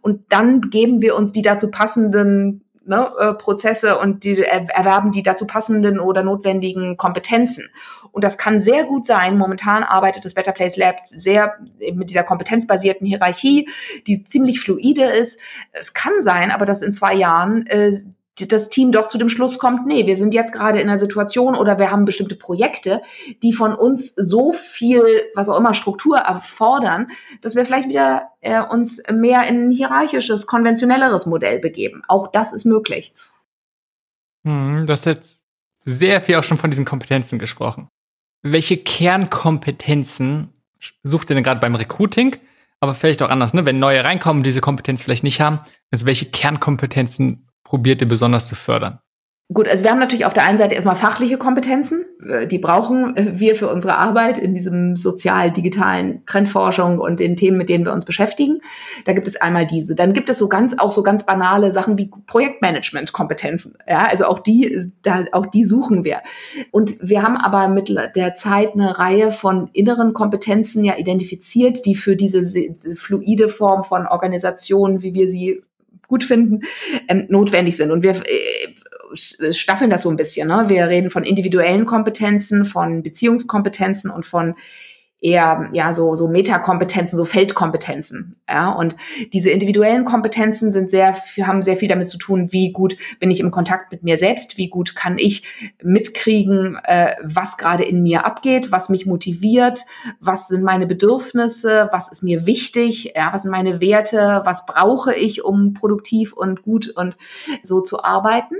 Und dann geben wir uns die dazu passenden ne, äh, Prozesse und die erwerben die dazu passenden oder notwendigen Kompetenzen. Und das kann sehr gut sein. Momentan arbeitet das Better Place Lab sehr mit dieser kompetenzbasierten Hierarchie, die ziemlich fluide ist. Es kann sein, aber dass in zwei Jahren äh, das Team doch zu dem Schluss kommt, nee, wir sind jetzt gerade in einer Situation oder wir haben bestimmte Projekte, die von uns so viel, was auch immer, Struktur erfordern, dass wir vielleicht wieder äh, uns mehr in ein hierarchisches, konventionelleres Modell begeben. Auch das ist möglich. Hm, du hast jetzt sehr viel auch schon von diesen Kompetenzen gesprochen. Welche Kernkompetenzen sucht ihr denn gerade beim Recruiting? Aber vielleicht auch anders, ne? wenn neue reinkommen, diese Kompetenz vielleicht nicht haben. Also welche Kernkompetenzen probiert ihr besonders zu fördern? Gut, also wir haben natürlich auf der einen Seite erstmal fachliche Kompetenzen, äh, die brauchen wir für unsere Arbeit in diesem sozial-digitalen Trendforschung und den Themen, mit denen wir uns beschäftigen. Da gibt es einmal diese. Dann gibt es so ganz, auch so ganz banale Sachen wie Projektmanagement-Kompetenzen. Ja, also auch die, da, auch die suchen wir. Und wir haben aber mit der Zeit eine Reihe von inneren Kompetenzen ja identifiziert, die für diese fluide Form von Organisationen, wie wir sie gut finden, ähm, notwendig sind. Und wir äh, staffeln das so ein bisschen. Ne? Wir reden von individuellen Kompetenzen, von Beziehungskompetenzen und von eher ja so so Metakompetenzen, so Feldkompetenzen. Ja, und diese individuellen Kompetenzen sind sehr haben sehr viel damit zu tun, wie gut bin ich im Kontakt mit mir selbst, wie gut kann ich mitkriegen, äh, was gerade in mir abgeht, was mich motiviert, was sind meine Bedürfnisse, was ist mir wichtig, ja, was sind meine Werte, was brauche ich, um produktiv und gut und so zu arbeiten.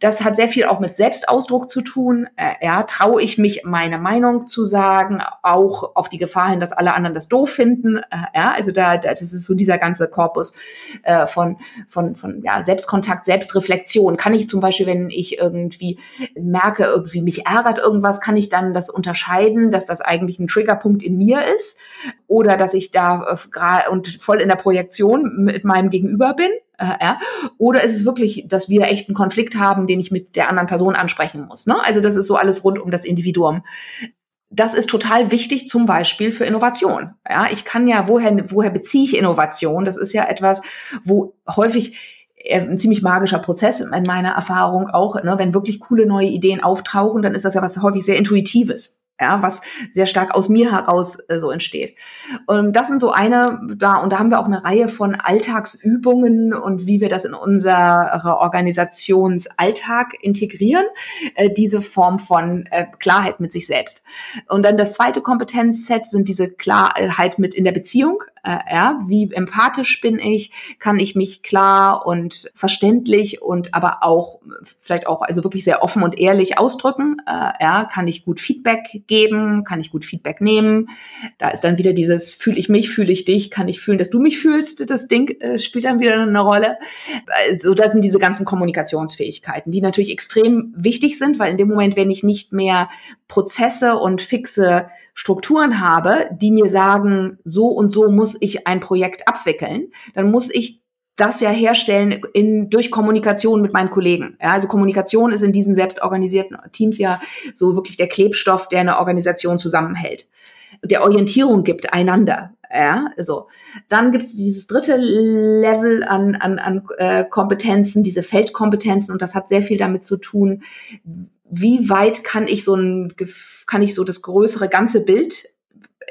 Das hat sehr viel auch mit Selbstausdruck zu tun. Äh, ja, traue ich mich meine Meinung zu sagen, auch auf die Gefahr hin, dass alle anderen das doof finden. Äh, ja, also da, das ist so dieser ganze Korpus äh, von, von, von ja, Selbstkontakt, Selbstreflexion. Kann ich zum Beispiel, wenn ich irgendwie merke, irgendwie mich ärgert irgendwas, kann ich dann das unterscheiden, dass das eigentlich ein Triggerpunkt in mir ist oder dass ich da äh, und voll in der Projektion mit meinem Gegenüber bin. Äh, ja? Oder ist es wirklich, dass wir echt einen Konflikt haben, den ich mit der anderen Person ansprechen muss? Ne? Also das ist so alles rund um das Individuum das ist total wichtig, zum Beispiel für Innovation. Ja, ich kann ja, woher, woher beziehe ich Innovation? Das ist ja etwas, wo häufig äh, ein ziemlich magischer Prozess in meiner Erfahrung auch, ne, wenn wirklich coole neue Ideen auftauchen, dann ist das ja was häufig sehr Intuitives ja, was sehr stark aus mir heraus äh, so entsteht. Und das sind so eine da und da haben wir auch eine Reihe von Alltagsübungen und wie wir das in unsere Organisationsalltag integrieren, äh, diese Form von äh, Klarheit mit sich selbst. Und dann das zweite Kompetenzset sind diese Klarheit mit in der Beziehung, äh, ja, wie empathisch bin ich, kann ich mich klar und verständlich und aber auch vielleicht auch also wirklich sehr offen und ehrlich ausdrücken, äh, ja, kann ich gut Feedback geben, kann ich gut Feedback nehmen. Da ist dann wieder dieses fühle ich mich, fühle ich dich, kann ich fühlen, dass du mich fühlst, das Ding äh, spielt dann wieder eine Rolle. So, also, da sind diese ganzen Kommunikationsfähigkeiten, die natürlich extrem wichtig sind, weil in dem Moment, wenn ich nicht mehr Prozesse und fixe Strukturen habe, die mir sagen, so und so muss ich ein Projekt abwickeln, dann muss ich das ja herstellen in, durch Kommunikation mit meinen Kollegen. Ja, also Kommunikation ist in diesen selbstorganisierten Teams ja so wirklich der Klebstoff, der eine Organisation zusammenhält. Der Orientierung gibt einander. Ja, so. Dann gibt es dieses dritte Level an, an, an äh, Kompetenzen, diese Feldkompetenzen, und das hat sehr viel damit zu tun, wie weit kann ich so ein, kann ich so das größere ganze Bild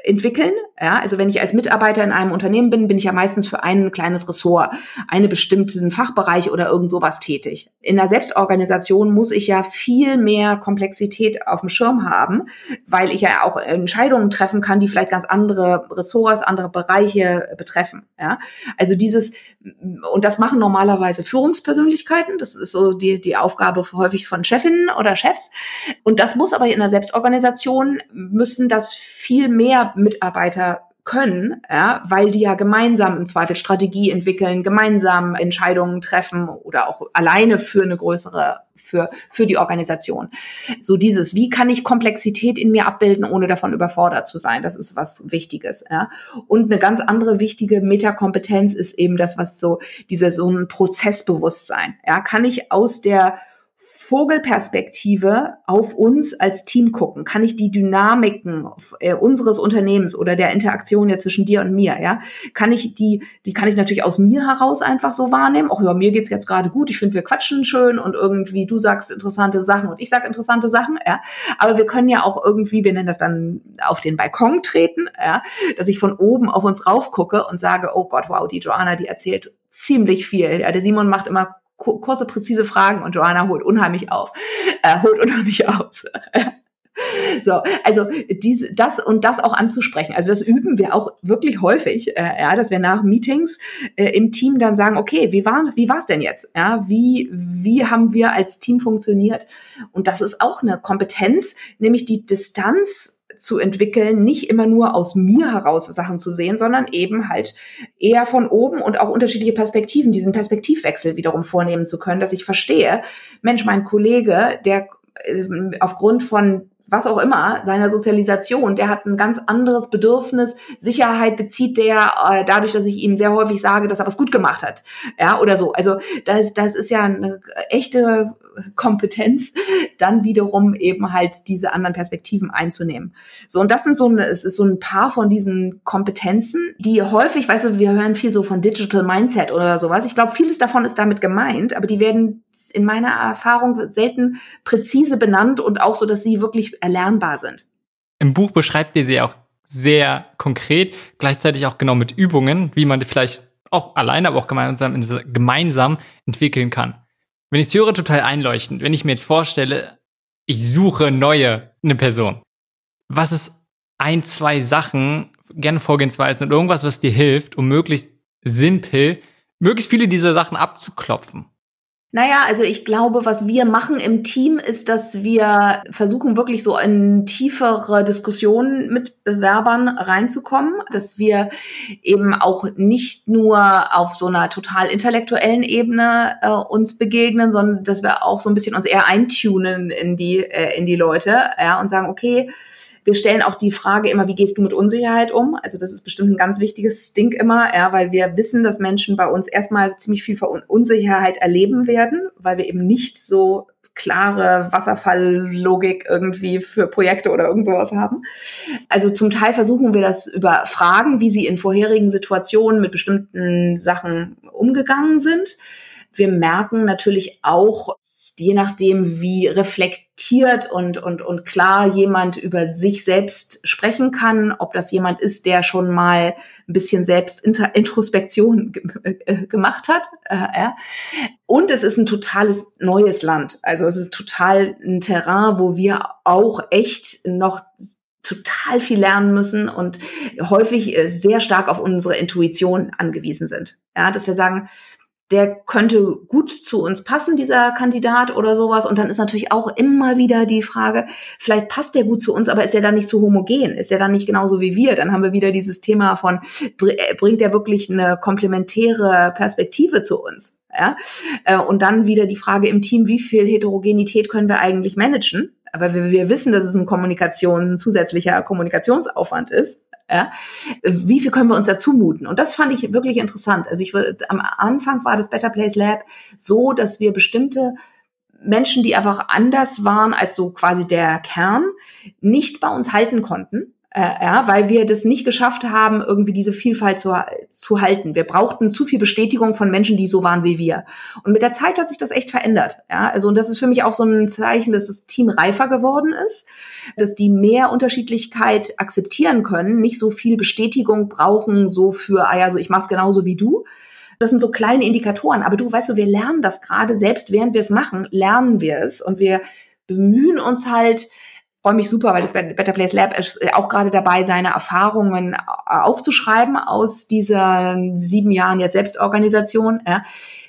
entwickeln. Ja, also wenn ich als Mitarbeiter in einem Unternehmen bin, bin ich ja meistens für ein kleines Ressort, einen bestimmten Fachbereich oder irgend sowas tätig. In der Selbstorganisation muss ich ja viel mehr Komplexität auf dem Schirm haben, weil ich ja auch Entscheidungen treffen kann, die vielleicht ganz andere Ressorts, andere Bereiche betreffen. Ja, also dieses und das machen normalerweise Führungspersönlichkeiten. Das ist so die, die Aufgabe häufig von Chefinnen oder Chefs. Und das muss aber in der Selbstorganisation müssen das viel mehr Mitarbeiter können, ja, weil die ja gemeinsam im Zweifel Strategie entwickeln, gemeinsam Entscheidungen treffen oder auch alleine für eine größere, für, für die Organisation. So dieses, wie kann ich Komplexität in mir abbilden, ohne davon überfordert zu sein? Das ist was Wichtiges, ja. Und eine ganz andere wichtige Metakompetenz ist eben das, was so, diese, so ein Prozessbewusstsein, ja. Kann ich aus der Vogelperspektive auf uns als Team gucken? Kann ich die Dynamiken äh, unseres Unternehmens oder der Interaktion ja zwischen dir und mir, ja, kann ich die, die kann ich natürlich aus mir heraus einfach so wahrnehmen. Auch über mir geht's jetzt gerade gut. Ich finde, wir quatschen schön und irgendwie du sagst interessante Sachen und ich sag interessante Sachen, ja. Aber wir können ja auch irgendwie, wir nennen das dann auf den Balkon treten, ja, dass ich von oben auf uns rauf gucke und sage, oh Gott, wow, die Joanna, die erzählt ziemlich viel. Ja, der Simon macht immer kurze, präzise Fragen und Joanna holt unheimlich auf, äh, holt unheimlich aus. So, also diese, das und das auch anzusprechen. Also das üben wir auch wirklich häufig, äh, ja, dass wir nach Meetings äh, im Team dann sagen, okay, wie war wie war's denn jetzt? Ja, wie wie haben wir als Team funktioniert? Und das ist auch eine Kompetenz, nämlich die Distanz zu entwickeln, nicht immer nur aus mir heraus Sachen zu sehen, sondern eben halt eher von oben und auch unterschiedliche Perspektiven, diesen Perspektivwechsel wiederum vornehmen zu können, dass ich verstehe, Mensch, mein Kollege, der äh, aufgrund von was auch immer, seiner Sozialisation, der hat ein ganz anderes Bedürfnis. Sicherheit bezieht der äh, dadurch, dass ich ihm sehr häufig sage, dass er was gut gemacht hat. Ja, oder so. Also das, das ist ja eine echte Kompetenz, dann wiederum eben halt diese anderen Perspektiven einzunehmen. So, und das sind so es ist so ein paar von diesen Kompetenzen, die häufig, weißt du, wir hören viel so von Digital Mindset oder sowas. Ich glaube, vieles davon ist damit gemeint, aber die werden in meiner Erfahrung selten präzise benannt und auch so, dass sie wirklich erlernbar sind. Im Buch beschreibt ihr sie auch sehr konkret, gleichzeitig auch genau mit Übungen, wie man vielleicht auch alleine, aber auch gemeinsam, gemeinsam entwickeln kann. Wenn ich es höre, total einleuchtend. Wenn ich mir jetzt vorstelle, ich suche neue, eine Person. Was ist ein, zwei Sachen, gerne Vorgehensweisen und irgendwas, was dir hilft, um möglichst simpel, möglichst viele dieser Sachen abzuklopfen? Naja, also ich glaube, was wir machen im Team ist, dass wir versuchen, wirklich so in tiefere Diskussionen mit Bewerbern reinzukommen, dass wir eben auch nicht nur auf so einer total intellektuellen Ebene äh, uns begegnen, sondern dass wir auch so ein bisschen uns eher eintunen in die, äh, in die Leute ja, und sagen, okay, wir stellen auch die Frage immer, wie gehst du mit Unsicherheit um? Also das ist bestimmt ein ganz wichtiges Ding immer, ja, weil wir wissen, dass Menschen bei uns erstmal ziemlich viel Unsicherheit erleben werden, weil wir eben nicht so klare Wasserfalllogik irgendwie für Projekte oder irgend sowas haben. Also zum Teil versuchen wir das über Fragen, wie sie in vorherigen Situationen mit bestimmten Sachen umgegangen sind. Wir merken natürlich auch, je nachdem, wie reflektiert und, und, und klar jemand über sich selbst sprechen kann, ob das jemand ist, der schon mal ein bisschen selbst Introspektion äh, gemacht hat. Äh. Und es ist ein totales neues Land. Also es ist total ein Terrain, wo wir auch echt noch total viel lernen müssen und häufig äh, sehr stark auf unsere Intuition angewiesen sind. Ja, dass wir sagen, der könnte gut zu uns passen, dieser Kandidat oder sowas. Und dann ist natürlich auch immer wieder die Frage, vielleicht passt der gut zu uns, aber ist der dann nicht zu homogen? Ist der dann nicht genauso wie wir? Dann haben wir wieder dieses Thema von, äh, bringt der wirklich eine komplementäre Perspektive zu uns? Ja? Äh, und dann wieder die Frage im Team, wie viel Heterogenität können wir eigentlich managen? Aber wir, wir wissen, dass es ein Kommunikation, ein zusätzlicher Kommunikationsaufwand ist. Ja? Wie viel können wir uns da zumuten? Und das fand ich wirklich interessant. Also ich würde, am Anfang war das Better Place Lab so, dass wir bestimmte Menschen, die einfach anders waren als so quasi der Kern, nicht bei uns halten konnten äh, ja, weil wir das nicht geschafft haben, irgendwie diese Vielfalt zu, zu halten. Wir brauchten zu viel Bestätigung von Menschen, die so waren wie wir. Und mit der Zeit hat sich das echt verändert. Ja, also und das ist für mich auch so ein Zeichen, dass das Team reifer geworden ist, dass die mehr Unterschiedlichkeit akzeptieren können, nicht so viel Bestätigung brauchen, so für, ah ja, so ich mach's genauso wie du. Das sind so kleine Indikatoren. Aber du weißt du, wir lernen das gerade, selbst während wir es machen, lernen wir es und wir bemühen uns halt, freue mich super, weil das Better Place Lab ist auch gerade dabei, seine Erfahrungen aufzuschreiben aus dieser sieben Jahren jetzt Selbstorganisation. Ja.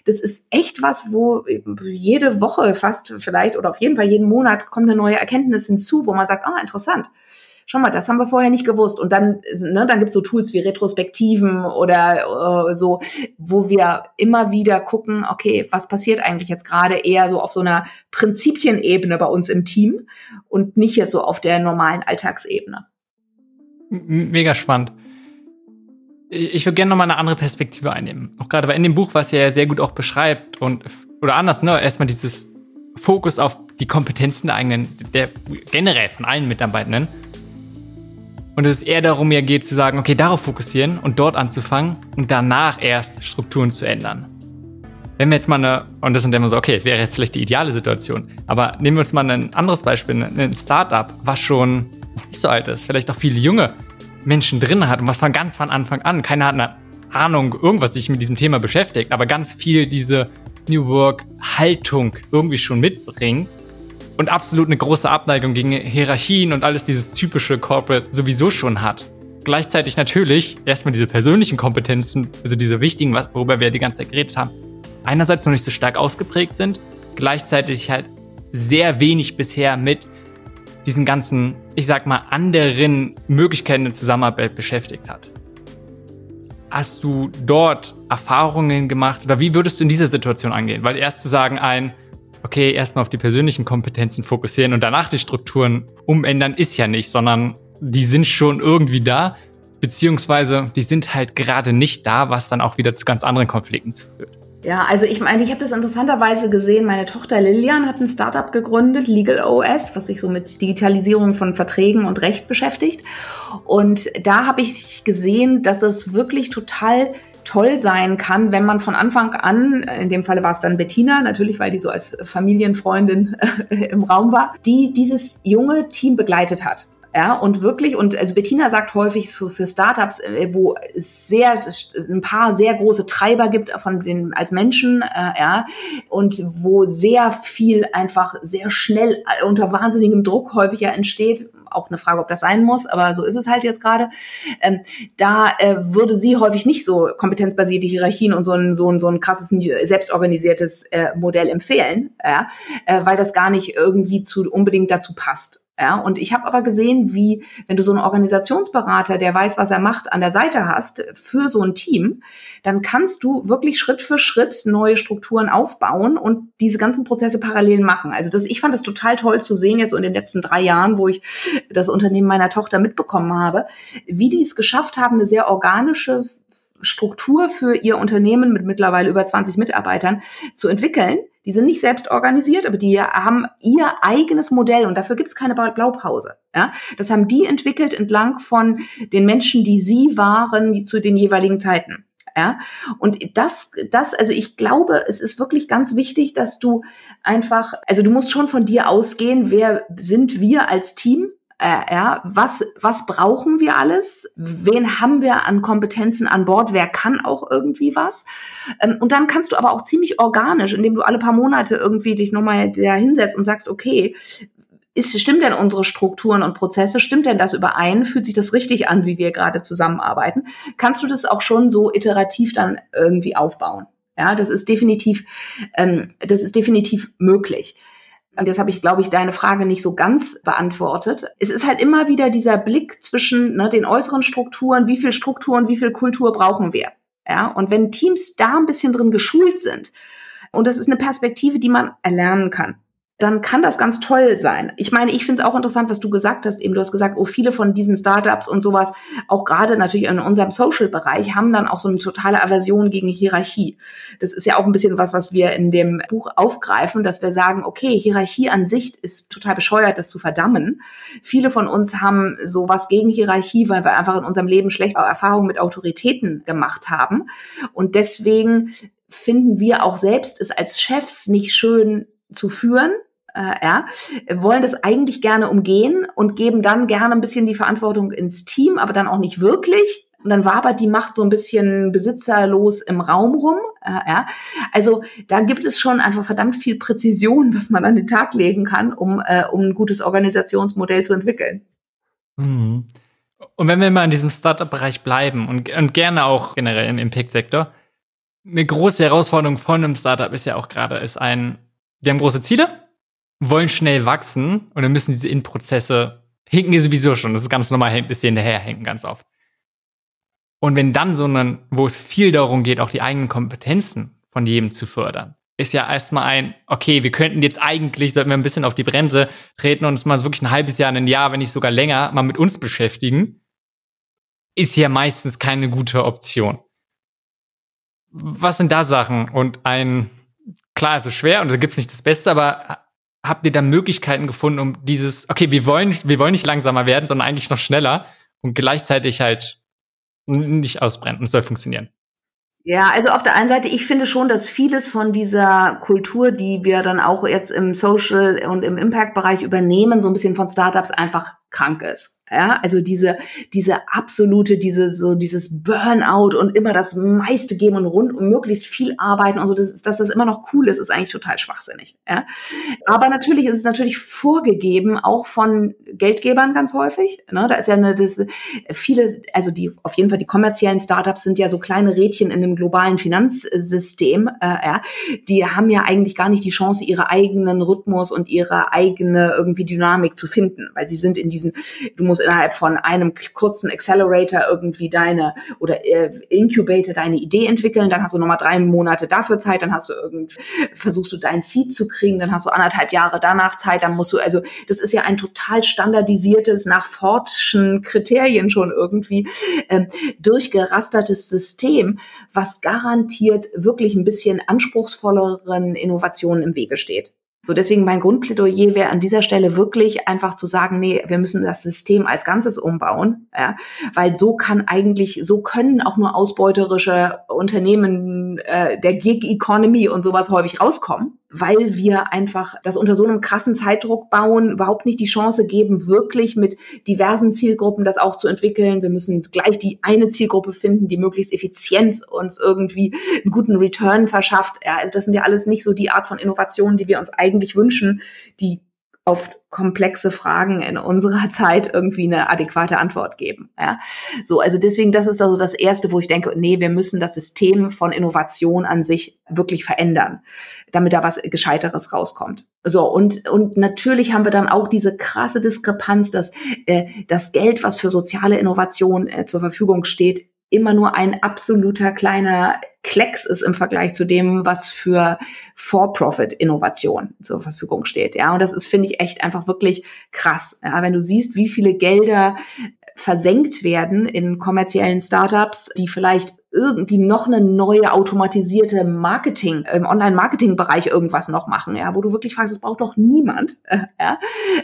Das ist echt was, wo jede Woche fast vielleicht oder auf jeden Fall jeden Monat kommt eine neue Erkenntnis hinzu, wo man sagt, ah, interessant schau mal, das haben wir vorher nicht gewusst. Und dann, ne, dann gibt's so Tools wie Retrospektiven oder äh, so, wo wir immer wieder gucken, okay, was passiert eigentlich jetzt gerade eher so auf so einer Prinzipienebene bei uns im Team und nicht jetzt so auf der normalen Alltagsebene. Mega spannend. Ich würde gerne nochmal eine andere Perspektive einnehmen. Auch gerade weil in dem Buch, was ja sehr gut auch beschreibt und oder anders, ne, erstmal dieses Fokus auf die Kompetenzen der eigenen, der generell von allen Mitarbeitenden und es eher darum mir geht zu sagen, okay, darauf fokussieren und dort anzufangen und danach erst Strukturen zu ändern. Wenn wir jetzt mal eine, und das sind immer so, okay, wäre jetzt vielleicht die ideale Situation, aber nehmen wir uns mal ein anderes Beispiel, ein Startup, was schon nicht so alt ist, vielleicht auch viele junge Menschen drin hat und was von ganz von Anfang an, keiner hat eine Ahnung, irgendwas sich mit diesem Thema beschäftigt, aber ganz viel diese New Work Haltung irgendwie schon mitbringt und absolut eine große Abneigung gegen Hierarchien und alles dieses typische Corporate sowieso schon hat. Gleichzeitig natürlich erstmal diese persönlichen Kompetenzen, also diese wichtigen, worüber wir die ganze Zeit geredet haben, einerseits noch nicht so stark ausgeprägt sind, gleichzeitig halt sehr wenig bisher mit diesen ganzen, ich sag mal, anderen Möglichkeiten der Zusammenarbeit beschäftigt hat. Hast du dort Erfahrungen gemacht oder wie würdest du in dieser Situation angehen? Weil erst zu sagen, ein, okay, erstmal auf die persönlichen Kompetenzen fokussieren und danach die Strukturen umändern, ist ja nicht, sondern die sind schon irgendwie da, beziehungsweise die sind halt gerade nicht da, was dann auch wieder zu ganz anderen Konflikten führt. Ja, also ich meine, ich habe das interessanterweise gesehen. Meine Tochter Lilian hat ein Startup gegründet, Legal OS, was sich so mit Digitalisierung von Verträgen und Recht beschäftigt. Und da habe ich gesehen, dass es wirklich total toll sein kann, wenn man von Anfang an, in dem Falle war es dann Bettina, natürlich, weil die so als Familienfreundin im Raum war, die dieses junge Team begleitet hat. Ja, und wirklich, und also Bettina sagt häufig für, für Startups, äh, wo es sehr, ein paar sehr große Treiber gibt von den, als Menschen, äh, ja, und wo sehr viel einfach sehr schnell äh, unter wahnsinnigem Druck häufig ja entsteht, auch eine Frage, ob das sein muss, aber so ist es halt jetzt gerade. Ähm, da äh, würde sie häufig nicht so kompetenzbasierte Hierarchien und so ein, so ein, so ein krasses, selbstorganisiertes äh, Modell empfehlen, ja, äh, weil das gar nicht irgendwie zu, unbedingt dazu passt. Ja, und ich habe aber gesehen, wie, wenn du so einen Organisationsberater, der weiß, was er macht, an der Seite hast für so ein Team, dann kannst du wirklich Schritt für Schritt neue Strukturen aufbauen und diese ganzen Prozesse parallel machen. Also das, ich fand das total toll zu sehen jetzt so in den letzten drei Jahren, wo ich das Unternehmen meiner Tochter mitbekommen habe, wie die es geschafft haben, eine sehr organische Struktur für ihr Unternehmen mit mittlerweile über 20 Mitarbeitern zu entwickeln, Die sind nicht selbst organisiert, aber die haben ihr eigenes Modell und dafür gibt's keine Blaupause. Ja? Das haben die entwickelt entlang von den Menschen, die sie waren die zu den jeweiligen Zeiten. Ja, und das, das, also ich glaube, es ist wirklich ganz wichtig, dass du einfach, also du musst schon von dir ausgehen, wer sind wir als Team? Äh, ja, was, was brauchen wir alles? Wen haben wir an Kompetenzen an Bord? Wer kann auch irgendwie was? Ähm, und dann kannst du aber auch ziemlich organisch, indem du alle paar Monate irgendwie dich nochmal da hinsetzt und sagst, okay, ist, stimmt denn unsere Strukturen und Prozesse, stimmt denn das überein? Fühlt sich das richtig an, wie wir gerade zusammenarbeiten? Kannst du das auch schon so iterativ dann irgendwie aufbauen? Ja, das ist definitiv, ähm, das ist definitiv möglich. Und jetzt habe ich, glaube ich, deine Frage nicht so ganz beantwortet. Es ist halt immer wieder dieser Blick zwischen ne, den äußeren Strukturen, wie viel Strukturen, wie viel Kultur brauchen wir. Ja, und wenn Teams da ein bisschen drin geschult sind, und das ist eine Perspektive, die man erlernen kann dann kann das ganz toll sein. Ich meine, ich finde es auch interessant, was du gesagt hast. Eben, du hast gesagt, oh, viele von diesen Startups und sowas, auch gerade natürlich in unserem Social-Bereich, haben dann auch so eine totale Aversion gegen Hierarchie. Das ist ja auch ein bisschen was, was wir in dem Buch aufgreifen, dass wir sagen, okay, Hierarchie an sich ist total bescheuert, das zu verdammen. Viele von uns haben sowas gegen Hierarchie, weil wir einfach in unserem Leben schlechte Erfahrungen mit Autoritäten gemacht haben. Und deswegen finden wir auch selbst es als Chefs nicht schön zu führen, äh, ja, wollen das eigentlich gerne umgehen und geben dann gerne ein bisschen die Verantwortung ins Team, aber dann auch nicht wirklich. Und dann wabert die Macht so ein bisschen besitzerlos im Raum rum. Äh, ja. Also da gibt es schon einfach verdammt viel Präzision, was man an den Tag legen kann, um, äh, um ein gutes Organisationsmodell zu entwickeln. Mhm. Und wenn wir mal in diesem Startup-Bereich bleiben und, und gerne auch generell im Impact-Sektor, eine große Herausforderung von einem Startup ist ja auch gerade, ist ein, die haben große Ziele, wollen schnell wachsen und dann müssen diese In-Prozesse hinken die sowieso schon. Das ist ganz normal, bis hinterher, hinken ganz oft. Und wenn dann so ein, wo es viel darum geht, auch die eigenen Kompetenzen von jedem zu fördern, ist ja erstmal ein, okay, wir könnten jetzt eigentlich, sollten wir ein bisschen auf die Bremse treten und uns mal wirklich ein halbes Jahr, ein Jahr, wenn nicht sogar länger, mal mit uns beschäftigen, ist ja meistens keine gute Option. Was sind da Sachen? Und ein, klar, es ist schwer und da gibt es nicht das Beste, aber habt ihr da Möglichkeiten gefunden, um dieses, okay, wir wollen, wir wollen nicht langsamer werden, sondern eigentlich noch schneller und gleichzeitig halt nicht ausbrennen. Es soll funktionieren. Ja, also auf der einen Seite, ich finde schon, dass vieles von dieser Kultur, die wir dann auch jetzt im Social und im Impact-Bereich übernehmen, so ein bisschen von Startups einfach krank ist. Ja, also diese, diese absolute, diese, so dieses Burnout und immer das meiste geben und rund und möglichst viel arbeiten und so, das, dass das immer noch cool ist, ist eigentlich total schwachsinnig. Ja. Aber natürlich ist es natürlich vorgegeben, auch von Geldgebern ganz häufig. Ne? Da ist ja eine, das, viele, also die, auf jeden Fall die kommerziellen Startups sind ja so kleine Rädchen in dem globalen Finanzsystem. Äh, ja. Die haben ja eigentlich gar nicht die Chance, ihre eigenen Rhythmus und ihre eigene irgendwie Dynamik zu finden, weil sie sind in diesen, du musst innerhalb von einem kurzen Accelerator irgendwie deine oder äh, Incubator deine Idee entwickeln, dann hast du nochmal drei Monate dafür Zeit, dann hast du irgendwie, versuchst du dein Seed zu kriegen, dann hast du anderthalb Jahre danach Zeit, dann musst du, also das ist ja ein total standardisiertes, nach Fortschen Kriterien schon irgendwie ähm, durchgerastertes System, was garantiert wirklich ein bisschen anspruchsvolleren Innovationen im Wege steht. So, deswegen mein Grundplädoyer wäre an dieser Stelle wirklich einfach zu sagen, nee, wir müssen das System als Ganzes umbauen, ja, weil so kann eigentlich, so können auch nur ausbeuterische Unternehmen äh, der Gig Economy und sowas häufig rauskommen weil wir einfach das unter so einem krassen Zeitdruck bauen, überhaupt nicht die Chance geben, wirklich mit diversen Zielgruppen das auch zu entwickeln. Wir müssen gleich die eine Zielgruppe finden, die möglichst effizient uns irgendwie einen guten Return verschafft. Ja, also das sind ja alles nicht so die Art von Innovationen, die wir uns eigentlich wünschen, die auf komplexe Fragen in unserer Zeit irgendwie eine adäquate Antwort geben. Ja? So, also deswegen, das ist also das Erste, wo ich denke, nee, wir müssen das System von Innovation an sich wirklich verändern, damit da was Gescheiteres rauskommt. So, und, und natürlich haben wir dann auch diese krasse Diskrepanz, dass äh, das Geld, was für soziale Innovation äh, zur Verfügung steht, immer nur ein absoluter kleiner Klecks ist im Vergleich zu dem, was für For-Profit-Innovation zur Verfügung steht. Ja, und das ist, finde ich, echt einfach wirklich krass. Ja, wenn du siehst, wie viele Gelder versenkt werden in kommerziellen Startups, die vielleicht irgendwie noch eine neue automatisierte Marketing im Online-Marketing-Bereich irgendwas noch machen, ja, wo du wirklich fragst, das braucht doch niemand, ja.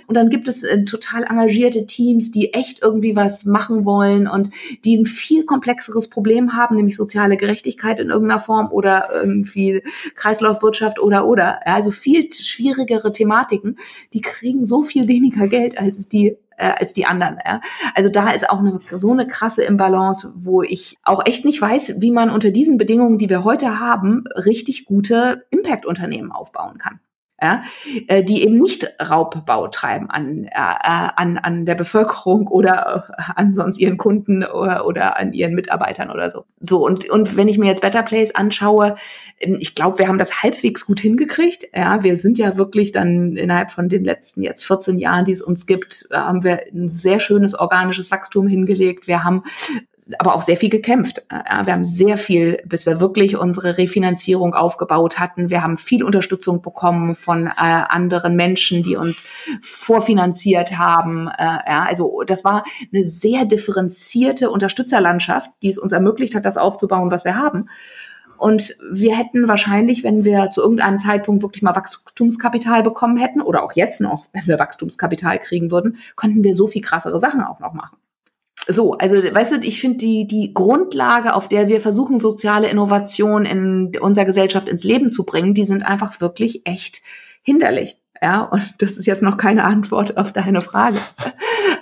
Und dann gibt es äh, total engagierte Teams, die echt irgendwie was machen wollen und die ein viel komplexeres Problem haben, nämlich soziale Gerechtigkeit in irgendeiner Form oder irgendwie Kreislaufwirtschaft oder oder, ja, also viel schwierigere Thematiken, die kriegen so viel weniger Geld als die äh, als die anderen. Ja? Also da ist auch eine, so eine krasse Imbalance, wo ich auch echt nicht weiß, wie man unter diesen Bedingungen, die wir heute haben, richtig gute Impact-Unternehmen aufbauen kann ja, äh, die eben nicht Raubbau treiben an, äh, an, an der Bevölkerung oder äh, an sonst ihren Kunden oder, oder an ihren Mitarbeitern oder so. So, und, und wenn ich mir jetzt Better Place anschaue, ähm, ich glaube, wir haben das halbwegs gut hingekriegt. Ja, wir sind ja wirklich dann innerhalb von den letzten jetzt 14 Jahren, die es uns gibt, haben wir ein sehr schönes organisches Wachstum hingelegt. Wir haben aber auch sehr viel gekämpft. Ja, wir haben sehr viel, bis wir wirklich unsere Refinanzierung aufgebaut hatten. Wir haben viel Unterstützung bekommen von äh, anderen Menschen, die uns vorfinanziert haben. Äh, ja, also das war eine sehr differenzierte Unterstützerlandschaft, die es uns ermöglicht hat, das aufzubauen, was wir haben. Und wir hätten wahrscheinlich, wenn wir zu irgendeinem Zeitpunkt wirklich mal Wachstumskapital bekommen hätten, oder auch jetzt noch, wenn wir Wachstumskapital kriegen würden, könnten wir so viel krassere Sachen auch noch machen. So, also weißt du, ich finde die, die Grundlage, auf der wir versuchen, soziale Innovation in unserer Gesellschaft ins Leben zu bringen, die sind einfach wirklich echt hinderlich. Ja, und das ist jetzt noch keine Antwort auf deine Frage.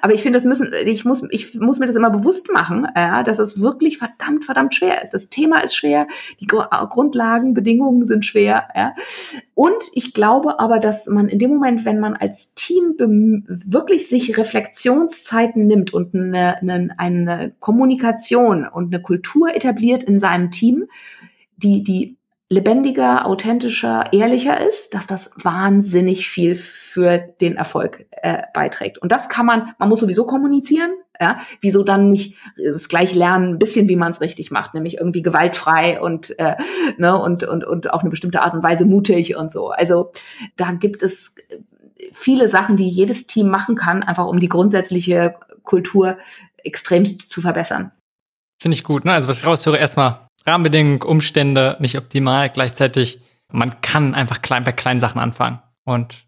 Aber ich finde, das müssen, ich muss, ich muss mir das immer bewusst machen, ja, dass es wirklich verdammt, verdammt schwer ist. Das Thema ist schwer, die Grundlagen, Bedingungen sind schwer, ja. Und ich glaube aber, dass man in dem Moment, wenn man als Team wirklich sich Reflexionszeiten nimmt und eine, eine, eine Kommunikation und eine Kultur etabliert in seinem Team, die, die lebendiger, authentischer, ehrlicher ist, dass das wahnsinnig viel für den Erfolg äh, beiträgt. Und das kann man, man muss sowieso kommunizieren, ja, wieso dann nicht das gleich lernen, ein bisschen, wie man es richtig macht, nämlich irgendwie gewaltfrei und äh, ne und und und auf eine bestimmte Art und Weise mutig und so. Also da gibt es viele Sachen, die jedes Team machen kann, einfach um die grundsätzliche Kultur extrem zu verbessern. Finde ich gut. Ne? Also was ich raushöre, erstmal Rahmenbedingungen, Umstände nicht optimal. Gleichzeitig, man kann einfach klein bei kleinen Sachen anfangen. Und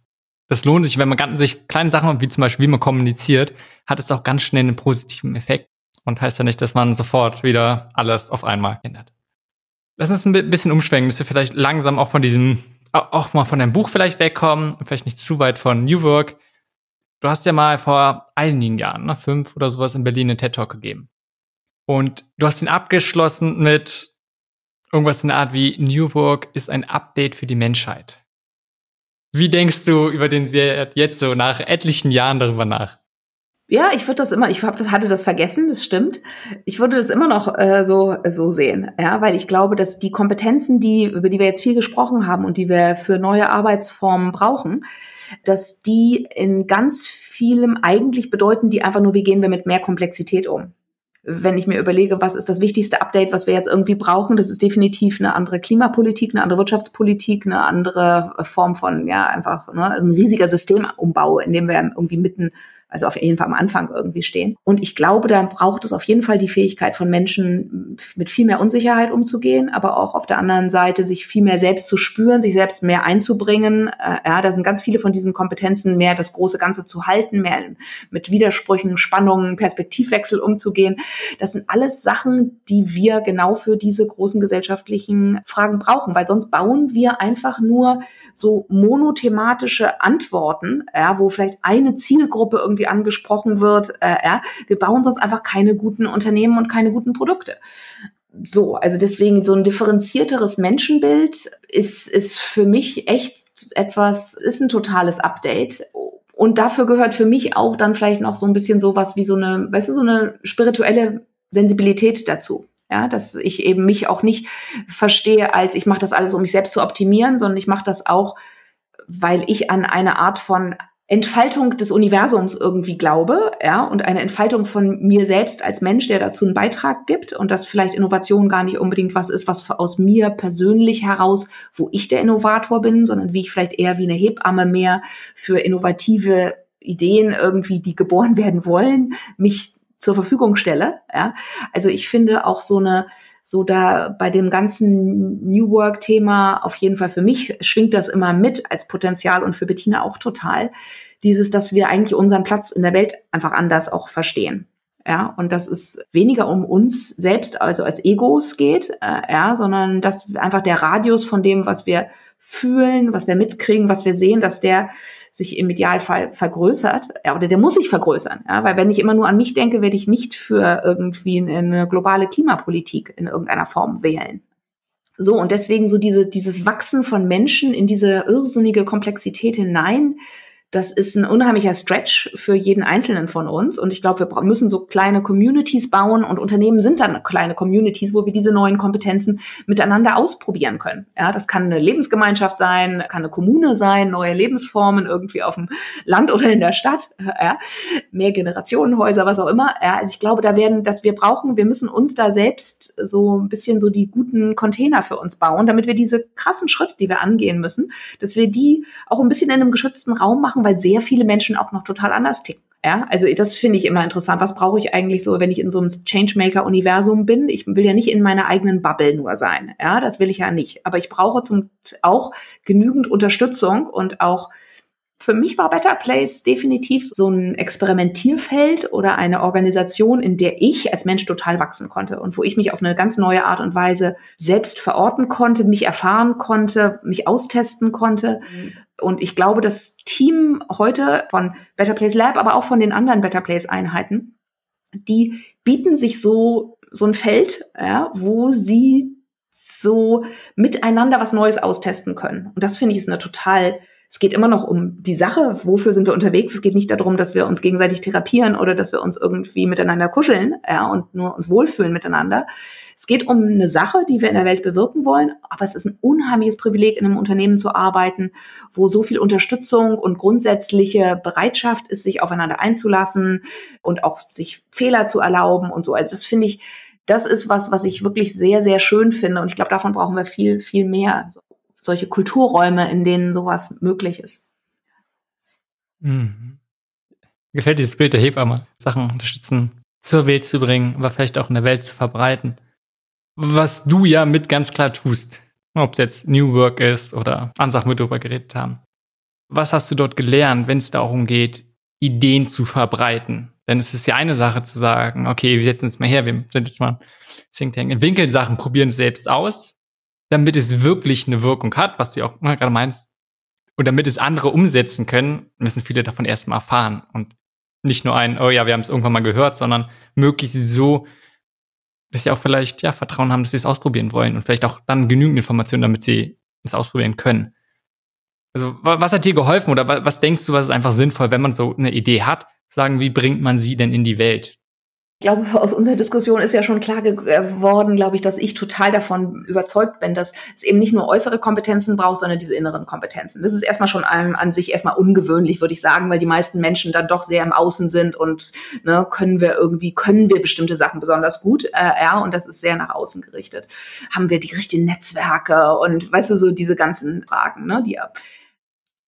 das lohnt sich, wenn man sich kleine Sachen, wie zum Beispiel, wie man kommuniziert, hat es auch ganz schnell einen positiven Effekt. Und heißt ja nicht, dass man sofort wieder alles auf einmal ändert. Lass uns ein bisschen umschwenken, dass wir vielleicht langsam auch von diesem, auch mal von deinem Buch vielleicht wegkommen, vielleicht nicht zu weit von New Work. Du hast ja mal vor einigen Jahren, ne, fünf oder sowas in Berlin einen TED Talk gegeben. Und du hast ihn abgeschlossen mit irgendwas in der Art wie New Work ist ein Update für die Menschheit. Wie denkst du über den jetzt so nach etlichen Jahren darüber nach? Ja, ich würde das immer, ich hab das, hatte das vergessen, das stimmt. Ich würde das immer noch äh, so, so sehen, ja, weil ich glaube, dass die Kompetenzen, die, über die wir jetzt viel gesprochen haben und die wir für neue Arbeitsformen brauchen, dass die in ganz vielem eigentlich bedeuten, die einfach nur, wie gehen wir mit mehr Komplexität um wenn ich mir überlege, was ist das wichtigste Update, was wir jetzt irgendwie brauchen, das ist definitiv eine andere Klimapolitik, eine andere Wirtschaftspolitik, eine andere Form von, ja, einfach ne, ein riesiger Systemumbau, in dem wir irgendwie mitten also auf jeden Fall am Anfang irgendwie stehen. Und ich glaube, da braucht es auf jeden Fall die Fähigkeit von Menschen, mit viel mehr Unsicherheit umzugehen, aber auch auf der anderen Seite sich viel mehr selbst zu spüren, sich selbst mehr einzubringen. Äh, ja, da sind ganz viele von diesen Kompetenzen, mehr das große Ganze zu halten, mehr mit Widersprüchen, Spannungen, Perspektivwechsel umzugehen. Das sind alles Sachen, die wir genau für diese großen gesellschaftlichen Fragen brauchen, weil sonst bauen wir einfach nur so monothematische Antworten, ja, wo vielleicht eine Zielgruppe irgendwie irgendwie angesprochen wird. Äh, ja, wir bauen sonst einfach keine guten Unternehmen und keine guten Produkte. So, also deswegen so ein differenzierteres Menschenbild ist, ist für mich echt etwas, ist ein totales Update. Und dafür gehört für mich auch dann vielleicht noch so ein bisschen sowas wie so eine, weißt du, so eine spirituelle Sensibilität dazu. Ja, dass ich eben mich auch nicht verstehe als ich mache das alles, um mich selbst zu optimieren, sondern ich mache das auch, weil ich an eine Art von Entfaltung des Universums irgendwie glaube, ja, und eine Entfaltung von mir selbst als Mensch, der dazu einen Beitrag gibt und dass vielleicht Innovation gar nicht unbedingt was ist, was aus mir persönlich heraus, wo ich der Innovator bin, sondern wie ich vielleicht eher wie eine Hebamme mehr für innovative Ideen irgendwie, die geboren werden wollen, mich zur Verfügung stelle. Ja? Also ich finde auch so eine so da bei dem ganzen New Work Thema auf jeden Fall für mich schwingt das immer mit als Potenzial und für Bettina auch total. Dieses, dass wir eigentlich unseren Platz in der Welt einfach anders auch verstehen. Ja, und dass es weniger um uns selbst, also als Egos geht, äh, ja, sondern dass einfach der Radius von dem, was wir fühlen, was wir mitkriegen, was wir sehen, dass der sich im Idealfall vergrößert, ja, oder der muss sich vergrößern, ja, weil wenn ich immer nur an mich denke, werde ich nicht für irgendwie eine globale Klimapolitik in irgendeiner Form wählen. So, und deswegen so diese, dieses Wachsen von Menschen in diese irrsinnige Komplexität hinein, das ist ein unheimlicher Stretch für jeden Einzelnen von uns. Und ich glaube, wir müssen so kleine Communities bauen und Unternehmen sind dann kleine Communities, wo wir diese neuen Kompetenzen miteinander ausprobieren können. Ja, das kann eine Lebensgemeinschaft sein, kann eine Kommune sein, neue Lebensformen irgendwie auf dem Land oder in der Stadt, ja, mehr Generationenhäuser, was auch immer. Ja, also ich glaube, da werden, dass wir brauchen, wir müssen uns da selbst so ein bisschen so die guten Container für uns bauen, damit wir diese krassen Schritte, die wir angehen müssen, dass wir die auch ein bisschen in einem geschützten Raum machen machen, weil sehr viele Menschen auch noch total anders ticken. Ja, also das finde ich immer interessant. Was brauche ich eigentlich so, wenn ich in so einem Changemaker-Universum bin? Ich will ja nicht in meiner eigenen Bubble nur sein. Ja, das will ich ja nicht. Aber ich brauche zum auch genügend Unterstützung und auch für mich war Better Place definitiv so ein Experimentierfeld oder eine Organisation, in der ich als Mensch total wachsen konnte und wo ich mich auf eine ganz neue Art und Weise selbst verorten konnte, mich erfahren konnte, mich austesten konnte. Mhm. Und ich glaube, das Team heute von Better Place Lab, aber auch von den anderen Better Place Einheiten, die bieten sich so, so ein Feld, ja, wo sie so miteinander was Neues austesten können. Und das finde ich ist eine total es geht immer noch um die Sache, wofür sind wir unterwegs. Es geht nicht darum, dass wir uns gegenseitig therapieren oder dass wir uns irgendwie miteinander kuscheln ja, und nur uns wohlfühlen miteinander. Es geht um eine Sache, die wir in der Welt bewirken wollen, aber es ist ein unheimliches Privileg, in einem Unternehmen zu arbeiten, wo so viel Unterstützung und grundsätzliche Bereitschaft ist, sich aufeinander einzulassen und auch sich Fehler zu erlauben und so. Also das finde ich, das ist was, was ich wirklich sehr, sehr schön finde. Und ich glaube, davon brauchen wir viel, viel mehr solche Kulturräume, in denen sowas möglich ist. Mhm. Gefällt dieses Bild der Hebamme, Sachen unterstützen, zur Welt zu bringen, aber vielleicht auch in der Welt zu verbreiten. Was du ja mit ganz klar tust, ob es jetzt New Work ist oder an Sachen, wir darüber geredet haben. Was hast du dort gelernt, wenn es darum geht, Ideen zu verbreiten? Denn es ist ja eine Sache zu sagen, okay, wir setzen uns mal her, wir sind jetzt mal Think Tank, entwickeln Sachen, probieren es selbst aus damit es wirklich eine Wirkung hat, was du auch mal gerade meinst, und damit es andere umsetzen können, müssen viele davon erstmal erfahren. Und nicht nur ein, oh ja, wir haben es irgendwann mal gehört, sondern möglichst so, dass sie auch vielleicht ja Vertrauen haben, dass sie es ausprobieren wollen und vielleicht auch dann genügend Informationen, damit sie es ausprobieren können. Also, was hat dir geholfen oder was denkst du, was ist einfach sinnvoll, wenn man so eine Idee hat, sagen, wie bringt man sie denn in die Welt? Ich glaube, aus unserer Diskussion ist ja schon klar geworden, glaube ich, dass ich total davon überzeugt bin, dass es eben nicht nur äußere Kompetenzen braucht, sondern diese inneren Kompetenzen. Das ist erstmal schon an, an sich erstmal ungewöhnlich, würde ich sagen, weil die meisten Menschen dann doch sehr im Außen sind und ne, können wir irgendwie, können wir bestimmte Sachen besonders gut, äh, ja, und das ist sehr nach außen gerichtet. Haben wir die richtigen Netzwerke und weißt du, so diese ganzen Fragen, ne, die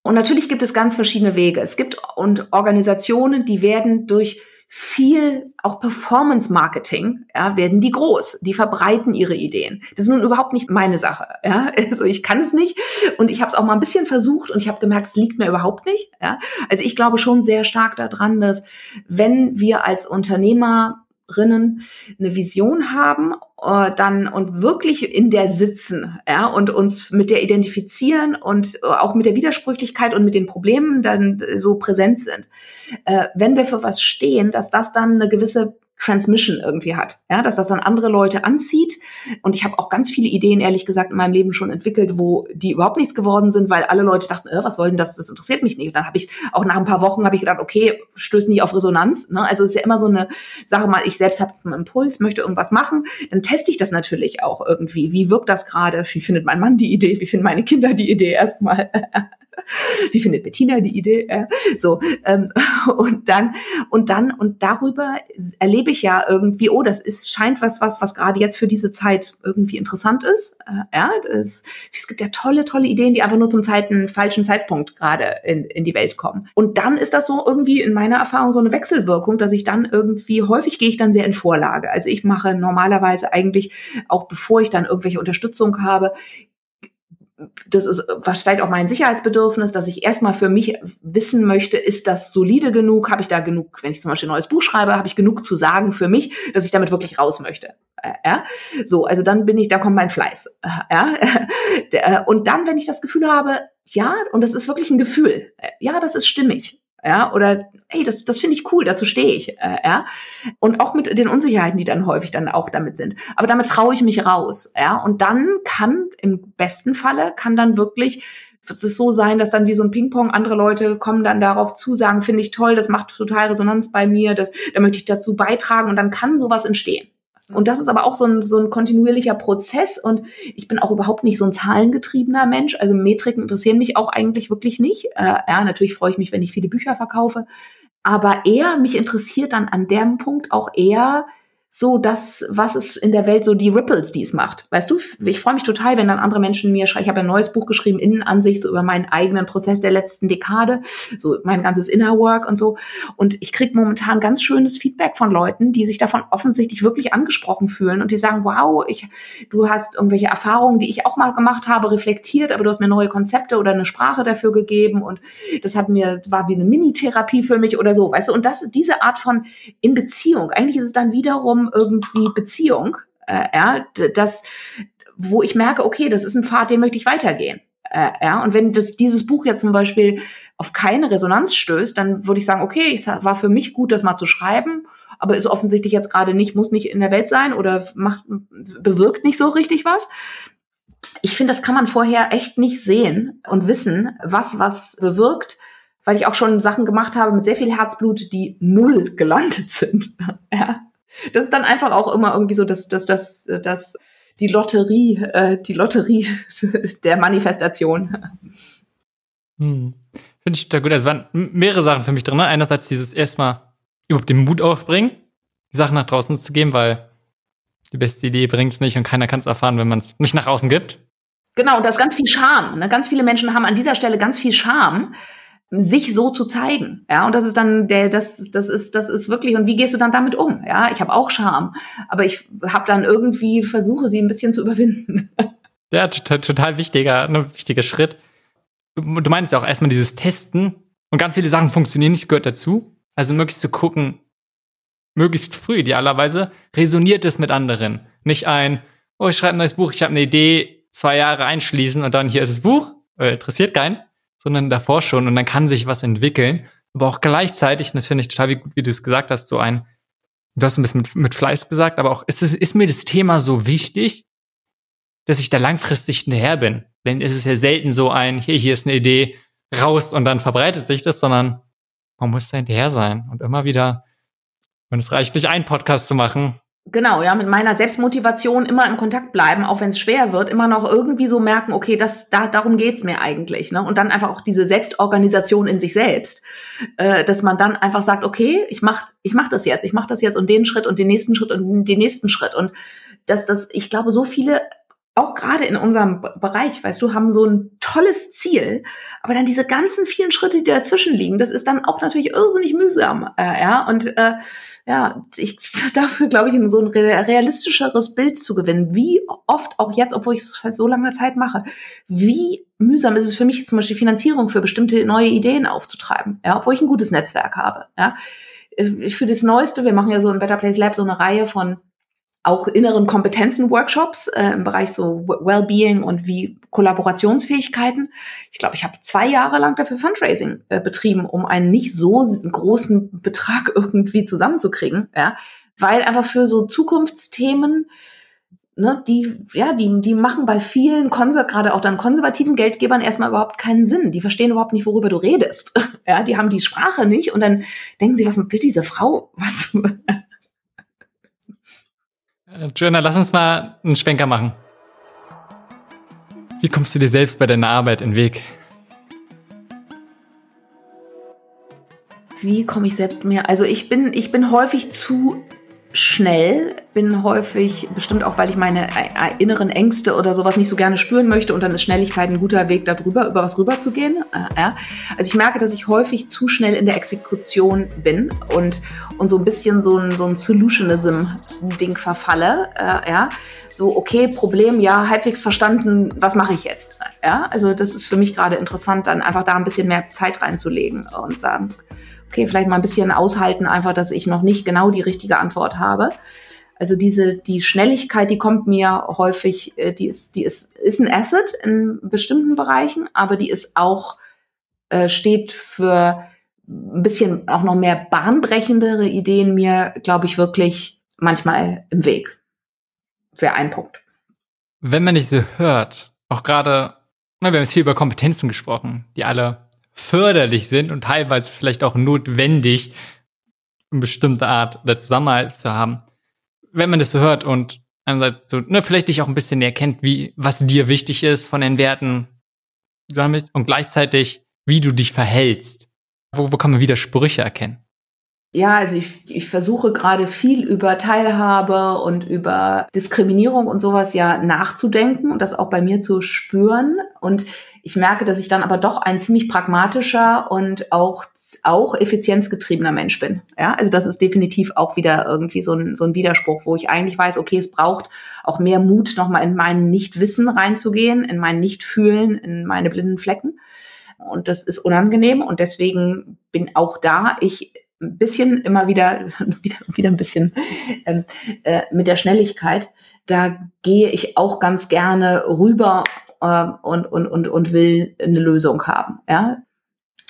und natürlich gibt es ganz verschiedene Wege. Es gibt und Organisationen, die werden durch viel auch Performance Marketing, ja, werden die groß, die verbreiten ihre Ideen. Das ist nun überhaupt nicht meine Sache, ja, also ich kann es nicht und ich habe es auch mal ein bisschen versucht und ich habe gemerkt, es liegt mir überhaupt nicht, ja. Also ich glaube schon sehr stark daran, dass wenn wir als Unternehmer Rinnen eine Vision haben, äh, dann und wirklich in der sitzen, ja, und uns mit der identifizieren und äh, auch mit der Widersprüchlichkeit und mit den Problemen dann so präsent sind. Äh, wenn wir für was stehen, dass das dann eine gewisse Transmission irgendwie hat, ja, dass das dann andere Leute anzieht. Und ich habe auch ganz viele Ideen, ehrlich gesagt, in meinem Leben schon entwickelt, wo die überhaupt nichts geworden sind, weil alle Leute dachten, äh, was soll denn das? Das interessiert mich nicht. Und dann habe ich auch nach ein paar Wochen habe ich gedacht, okay, stößt nicht auf Resonanz. Ne? Also es ist ja immer so eine Sache, mal ich selbst habe einen Impuls, möchte irgendwas machen, dann teste ich das natürlich auch irgendwie. Wie wirkt das gerade? Wie findet mein Mann die Idee? Wie finden meine Kinder die Idee erstmal? Wie findet Bettina die Idee? Ja, so ähm, und dann und dann und darüber erlebe ich ja irgendwie, oh, das ist scheint was, was was gerade jetzt für diese Zeit irgendwie interessant ist. Äh, ja, das, es gibt ja tolle, tolle Ideen, die einfach nur zum Zeiten, falschen Zeitpunkt gerade in, in die Welt kommen. Und dann ist das so irgendwie in meiner Erfahrung so eine Wechselwirkung, dass ich dann irgendwie häufig gehe ich dann sehr in Vorlage. Also ich mache normalerweise eigentlich auch bevor ich dann irgendwelche Unterstützung habe, das ist vielleicht auch mein Sicherheitsbedürfnis, dass ich erstmal für mich wissen möchte, ist das solide genug? Habe ich da genug, wenn ich zum Beispiel ein neues Buch schreibe, habe ich genug zu sagen für mich, dass ich damit wirklich raus möchte? Äh, ja, so, also dann bin ich, da kommt mein Fleiß. Äh, ja, äh, und dann, wenn ich das Gefühl habe, ja, und das ist wirklich ein Gefühl, ja, das ist stimmig, ja, oder hey, das, das finde ich cool, dazu stehe ich, äh, ja, und auch mit den Unsicherheiten, die dann häufig dann auch damit sind. Aber damit traue ich mich raus, ja, und dann kann im besten Falle kann dann wirklich es ist so sein, dass dann wie so ein Ping-Pong andere Leute kommen dann darauf zu, sagen, finde ich toll, das macht total Resonanz bei mir, das, da möchte ich dazu beitragen und dann kann sowas entstehen. Und das ist aber auch so ein, so ein kontinuierlicher Prozess. Und ich bin auch überhaupt nicht so ein zahlengetriebener Mensch. Also Metriken interessieren mich auch eigentlich wirklich nicht. Äh, ja, natürlich freue ich mich, wenn ich viele Bücher verkaufe. Aber eher, mich interessiert dann an dem Punkt auch eher, so das, was ist in der Welt so die Ripples, die es macht. Weißt du, ich freue mich total, wenn dann andere Menschen mir schreiben, ich habe ein neues Buch geschrieben, Innenansicht, so über meinen eigenen Prozess der letzten Dekade, so mein ganzes Inner Work und so. Und ich kriege momentan ganz schönes Feedback von Leuten, die sich davon offensichtlich wirklich angesprochen fühlen und die sagen, wow, ich, du hast irgendwelche Erfahrungen, die ich auch mal gemacht habe, reflektiert, aber du hast mir neue Konzepte oder eine Sprache dafür gegeben und das hat mir, war wie eine Mini-Therapie für mich oder so, weißt du, und das, diese Art von in Beziehung, eigentlich ist es dann wiederum um irgendwie Beziehung, äh, ja, das, wo ich merke, okay, das ist ein Pfad, den möchte ich weitergehen. Äh, ja, und wenn das, dieses Buch jetzt zum Beispiel auf keine Resonanz stößt, dann würde ich sagen, okay, es war für mich gut, das mal zu schreiben, aber ist offensichtlich jetzt gerade nicht, muss nicht in der Welt sein oder macht, bewirkt nicht so richtig was. Ich finde, das kann man vorher echt nicht sehen und wissen, was was bewirkt, weil ich auch schon Sachen gemacht habe mit sehr viel Herzblut, die null gelandet sind. ja. Das ist dann einfach auch immer irgendwie so, dass, dass, dass, dass die Lotterie, äh, die Lotterie der Manifestation. Hm. Finde ich total gut. Es waren mehrere Sachen für mich drin. Ne? Einerseits dieses erstmal überhaupt den Mut aufbringen, die Sachen nach draußen zu geben, weil die beste Idee bringt es nicht und keiner kann es erfahren, wenn man es nicht nach außen gibt. Genau, und da ist ganz viel Scham. Ne? Ganz viele Menschen haben an dieser Stelle ganz viel Scham, sich so zu zeigen. Ja, und das ist dann der, das, das ist, das ist wirklich, und wie gehst du dann damit um? Ja, ich habe auch Scham, aber ich habe dann irgendwie versuche, sie ein bisschen zu überwinden. Ja, total, total wichtiger, ne, wichtiger Schritt. Du, meinst ja auch erstmal dieses Testen und ganz viele Sachen funktionieren nicht, gehört dazu. Also möglichst zu gucken, möglichst früh idealerweise, resoniert es mit anderen. Nicht ein, oh, ich schreibe ein neues Buch, ich habe eine Idee, zwei Jahre einschließen und dann hier ist das Buch, äh, interessiert keinen sondern davor schon und dann kann sich was entwickeln. Aber auch gleichzeitig, und das finde ich total wie gut, wie du es gesagt hast, so ein, du hast ein bisschen mit, mit Fleiß gesagt, aber auch ist, ist mir das Thema so wichtig, dass ich da langfristig hinterher bin. Denn es ist ja selten so ein, hier, hier ist eine Idee, raus und dann verbreitet sich das, sondern man muss da hinterher sein und immer wieder, und es reicht nicht, einen Podcast zu machen, genau, ja, mit meiner Selbstmotivation immer im Kontakt bleiben, auch wenn es schwer wird, immer noch irgendwie so merken, okay, das, da, darum geht's mir eigentlich. Ne? Und dann einfach auch diese Selbstorganisation in sich selbst, äh, dass man dann einfach sagt, okay, ich mach, ich mach das jetzt, ich mach das jetzt und den Schritt und den nächsten Schritt und den nächsten Schritt. Und dass das, ich glaube, so viele auch gerade in unserem Bereich, weißt du, haben so ein tolles Ziel, aber dann diese ganzen vielen Schritte, die dazwischen liegen, das ist dann auch natürlich irrsinnig mühsam, äh, ja, und äh, ja, ich dafür glaube ich, so ein realistischeres Bild zu gewinnen, wie oft auch jetzt, obwohl ich es seit so langer Zeit mache, wie mühsam ist es für mich zum Beispiel Finanzierung für bestimmte neue Ideen aufzutreiben, ja, obwohl ich ein gutes Netzwerk habe, ja. Äh, für das Neueste, wir machen ja so im Better Place Lab so eine Reihe von auch inneren Kompetenzen-Workshops äh, im Bereich so Wellbeing und wie Kollaborationsfähigkeiten. Ich glaube, ich habe zwei Jahre lang dafür Fundraising äh, betrieben, um einen nicht so großen Betrag irgendwie zusammenzukriegen, ja, weil einfach für so Zukunftsthemen Ne, die, ja, die, die machen bei vielen, gerade auch dann konservativen Geldgebern erstmal überhaupt keinen Sinn. Die verstehen überhaupt nicht, worüber du redest. Ja, die haben die Sprache nicht und dann denken sie, was will diese Frau? Was, äh, Joanna, lass uns mal einen Schwenker machen. Wie kommst du dir selbst bei deiner Arbeit in den Weg? Wie komme ich selbst mir? Also ich bin, ich bin häufig zu schnell, bin häufig, bestimmt auch, weil ich meine äh, äh, inneren Ängste oder sowas nicht so gerne spüren möchte und dann ist Schnelligkeit ein guter Weg darüber, über was rüberzugehen. Äh, ja. Also ich merke, dass ich häufig zu schnell in der Exekution bin und, und so ein bisschen so ein, so ein Solutionism-Ding verfalle. Äh, ja. So, okay, Problem, ja, halbwegs verstanden, was mache ich jetzt? Ja. Also das ist für mich gerade interessant, dann einfach da ein bisschen mehr Zeit reinzulegen und sagen, okay, vielleicht mal ein bisschen aushalten, einfach, dass ich noch nicht genau die richtige Antwort habe. Also diese, die Schnelligkeit, die kommt mir häufig, äh, die ist, die ist, ist ein Asset in bestimmten Bereichen, aber die ist auch, äh, steht für ein bisschen auch noch mehr bahnbrechendere Ideen mir, glaube ich, wirklich manchmal im Weg. Wäre ein Punkt. Wenn man dich so hört, auch gerade, wir haben jetzt hier über Kompetenzen gesprochen, die alle förderlich sind und teilweise vielleicht auch notwendig, eine bestimmte Art der Zusammenhalt zu haben. Wenn man das so hört und einerseits so, ne, vielleicht dich auch ein bisschen erkennt, wie, was dir wichtig ist von den Werten und gleichzeitig, wie du dich verhältst. Wo, wo kann man Widersprüche erkennen? Ja, also ich, ich versuche gerade viel über Teilhabe und über Diskriminierung und sowas ja nachzudenken und das auch bei mir zu spüren. Und ich merke, dass ich dann aber doch ein ziemlich pragmatischer und auch, auch effizienzgetriebener Mensch bin. Ja, also das ist definitiv auch wieder irgendwie so ein, so ein Widerspruch, wo ich eigentlich weiß, okay, es braucht auch mehr Mut, nochmal in mein Nichtwissen reinzugehen, in mein Nichtfühlen, in meine blinden Flecken. Und das ist unangenehm und deswegen bin auch da ich ein bisschen immer wieder, wieder, wieder ein bisschen ähm, äh, mit der Schnelligkeit. Da gehe ich auch ganz gerne rüber äh, und, und, und, und will eine Lösung haben. Ja?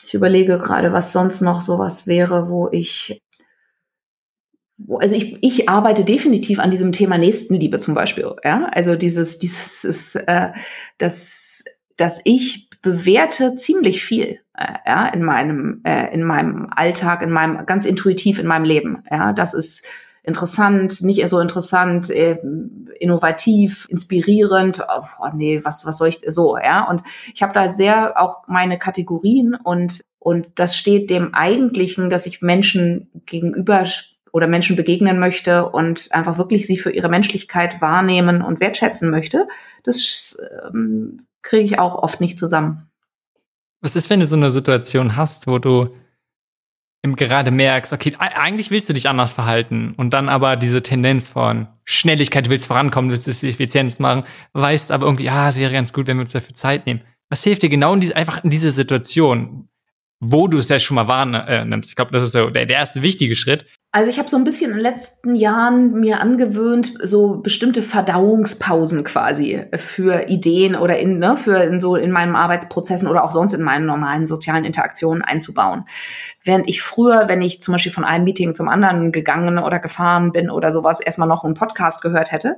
Ich überlege gerade, was sonst noch sowas wäre, wo ich also ich, ich arbeite definitiv an diesem Thema Nächstenliebe zum Beispiel. Ja, also dieses, dieses ist, äh, dass, dass ich bewerte ziemlich viel äh, ja, in meinem, äh, in meinem Alltag, in meinem, ganz intuitiv in meinem Leben. Ja, das ist interessant, nicht so interessant, äh, innovativ, inspirierend. Oh, oh, nee, was, was soll ich so, ja? Und ich habe da sehr auch meine Kategorien und, und das steht dem Eigentlichen, dass ich Menschen gegenüber oder Menschen begegnen möchte und einfach wirklich sie für ihre Menschlichkeit wahrnehmen und wertschätzen möchte. Das ähm, kriege ich auch oft nicht zusammen. Was ist, wenn du so eine Situation hast, wo du im gerade merkst, okay, eigentlich willst du dich anders verhalten und dann aber diese Tendenz von Schnelligkeit, willst vorankommen, willst es effizient machen, weißt aber irgendwie, ja, es wäre ganz gut, wenn wir uns dafür Zeit nehmen. Was hilft dir genau in diese, einfach in dieser Situation, wo du es ja schon mal wahrnimmst? Ich glaube, das ist so der, der erste wichtige Schritt. Also ich habe so ein bisschen in den letzten Jahren mir angewöhnt, so bestimmte Verdauungspausen quasi für Ideen oder in, ne, für in so in meinen Arbeitsprozessen oder auch sonst in meinen normalen sozialen Interaktionen einzubauen. Während ich früher, wenn ich zum Beispiel von einem Meeting zum anderen gegangen oder gefahren bin oder sowas, erstmal noch einen Podcast gehört hätte,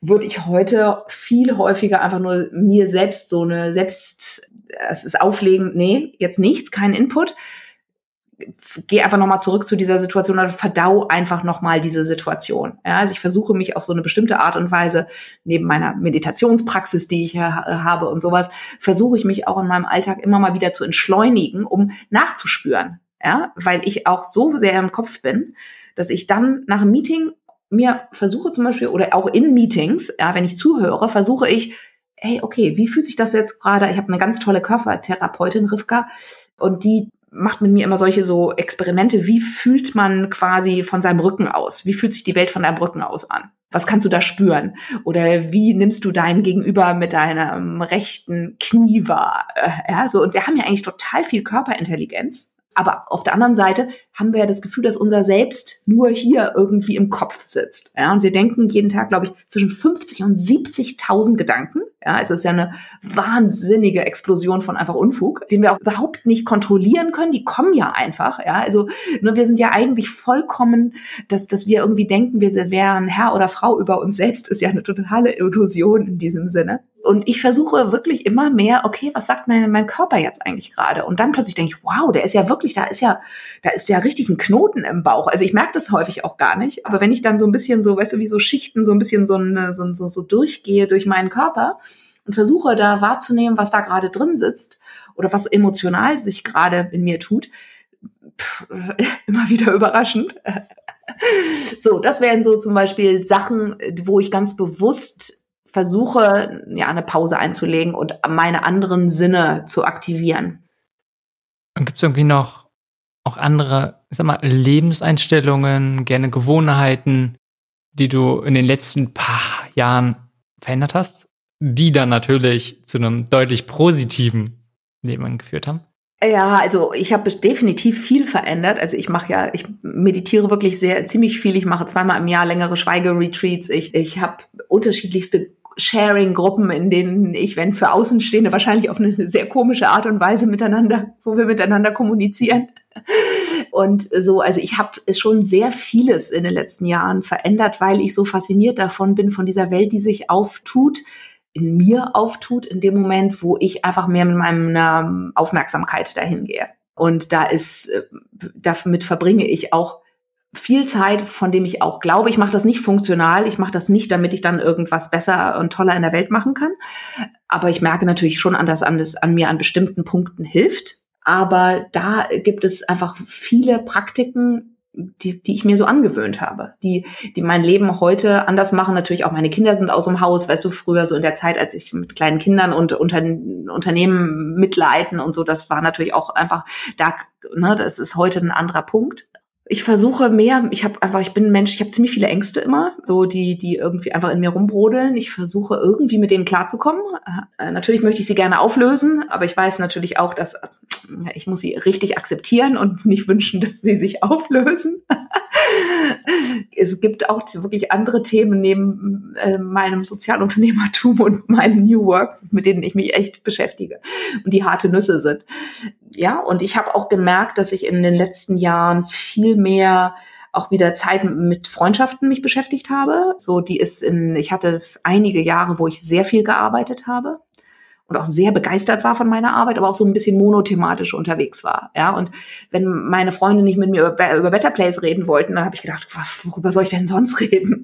würde ich heute viel häufiger einfach nur mir selbst so eine selbst, es ist auflegend, nee, jetzt nichts, kein Input, geh einfach nochmal zurück zu dieser Situation oder verdau einfach nochmal diese Situation. Ja, also ich versuche mich auf so eine bestimmte Art und Weise, neben meiner Meditationspraxis, die ich ja habe und sowas, versuche ich mich auch in meinem Alltag immer mal wieder zu entschleunigen, um nachzuspüren. Ja, weil ich auch so sehr im Kopf bin, dass ich dann nach einem Meeting mir versuche zum Beispiel, oder auch in Meetings, ja, wenn ich zuhöre, versuche ich, hey, okay, wie fühlt sich das jetzt gerade? Ich habe eine ganz tolle Körpertherapeutin, Rivka, und die macht mit mir immer solche so Experimente. Wie fühlt man quasi von seinem Rücken aus? Wie fühlt sich die Welt von deinem Rücken aus an? Was kannst du da spüren? Oder wie nimmst du deinen Gegenüber mit deinem rechten Knie wahr? Äh, ja, so. Und wir haben ja eigentlich total viel Körperintelligenz. Aber auf der anderen Seite haben wir ja das Gefühl, dass unser Selbst nur hier irgendwie im Kopf sitzt. Ja, und wir denken jeden Tag, glaube ich, zwischen 50 und 70.000 Gedanken. Ja, es ist ja eine wahnsinnige Explosion von einfach Unfug, den wir auch überhaupt nicht kontrollieren können. Die kommen ja einfach. Ja, also nur wir sind ja eigentlich vollkommen, dass, dass wir irgendwie denken, wir wären Herr oder Frau über uns selbst, ist ja eine totale Illusion in diesem Sinne. Und ich versuche wirklich immer mehr, okay, was sagt mein, mein Körper jetzt eigentlich gerade? Und dann plötzlich denke ich, wow, der ist ja wirklich, da ist ja, da ist ja richtig ein Knoten im Bauch. Also ich merke das häufig auch gar nicht. Aber wenn ich dann so ein bisschen so, weißt du, wie so Schichten, so ein bisschen so, eine, so, so, so durchgehe durch meinen Körper und versuche da wahrzunehmen, was da gerade drin sitzt oder was emotional sich gerade in mir tut, pff, immer wieder überraschend. so, das wären so zum Beispiel Sachen, wo ich ganz bewusst versuche, ja, eine Pause einzulegen und meine anderen Sinne zu aktivieren. Und gibt es irgendwie noch auch andere, ich sag mal, Lebenseinstellungen, gerne Gewohnheiten, die du in den letzten paar Jahren verändert hast, die dann natürlich zu einem deutlich positiven Leben geführt haben? Ja, also ich habe definitiv viel verändert. Also ich mache ja, ich meditiere wirklich sehr, ziemlich viel. Ich mache zweimal im Jahr längere Schweigeretreats. Ich, ich habe unterschiedlichste Sharing-Gruppen, in denen ich, wenn für Außenstehende, wahrscheinlich auf eine sehr komische Art und Weise miteinander, wo wir miteinander kommunizieren. Und so, also ich habe schon sehr vieles in den letzten Jahren verändert, weil ich so fasziniert davon bin, von dieser Welt, die sich auftut, in mir auftut, in dem Moment, wo ich einfach mehr mit meiner Aufmerksamkeit dahin gehe. Und da ist, äh, damit verbringe ich auch viel Zeit, von dem ich auch glaube, ich mache das nicht funktional, ich mache das nicht, damit ich dann irgendwas besser und toller in der Welt machen kann. Aber ich merke natürlich schon dass an, das an mir an bestimmten Punkten hilft. Aber da gibt es einfach viele Praktiken, die, die ich mir so angewöhnt habe, die, die mein Leben heute anders machen. Natürlich auch meine Kinder sind aus dem Haus, weißt du, früher so in der Zeit, als ich mit kleinen Kindern und unter, Unternehmen mitleiten und so, das war natürlich auch einfach, da, ne, das ist heute ein anderer Punkt ich versuche mehr, ich habe einfach, ich bin ein Mensch, ich habe ziemlich viele Ängste immer, so die, die irgendwie einfach in mir rumbrodeln. Ich versuche irgendwie mit denen klarzukommen. Äh, natürlich möchte ich sie gerne auflösen, aber ich weiß natürlich auch, dass äh, ich muss sie richtig akzeptieren und nicht wünschen, dass sie sich auflösen. es gibt auch wirklich andere Themen neben äh, meinem Sozialunternehmertum und meinem New Work, mit denen ich mich echt beschäftige und die harte Nüsse sind. Ja, und ich habe auch gemerkt, dass ich in den letzten Jahren viel mehr auch wieder Zeit mit Freundschaften mich beschäftigt habe. So, die ist in, ich hatte einige Jahre, wo ich sehr viel gearbeitet habe und auch sehr begeistert war von meiner Arbeit, aber auch so ein bisschen monothematisch unterwegs war. Ja, und wenn meine Freunde nicht mit mir über, über Better Place reden wollten, dann habe ich gedacht, worüber soll ich denn sonst reden?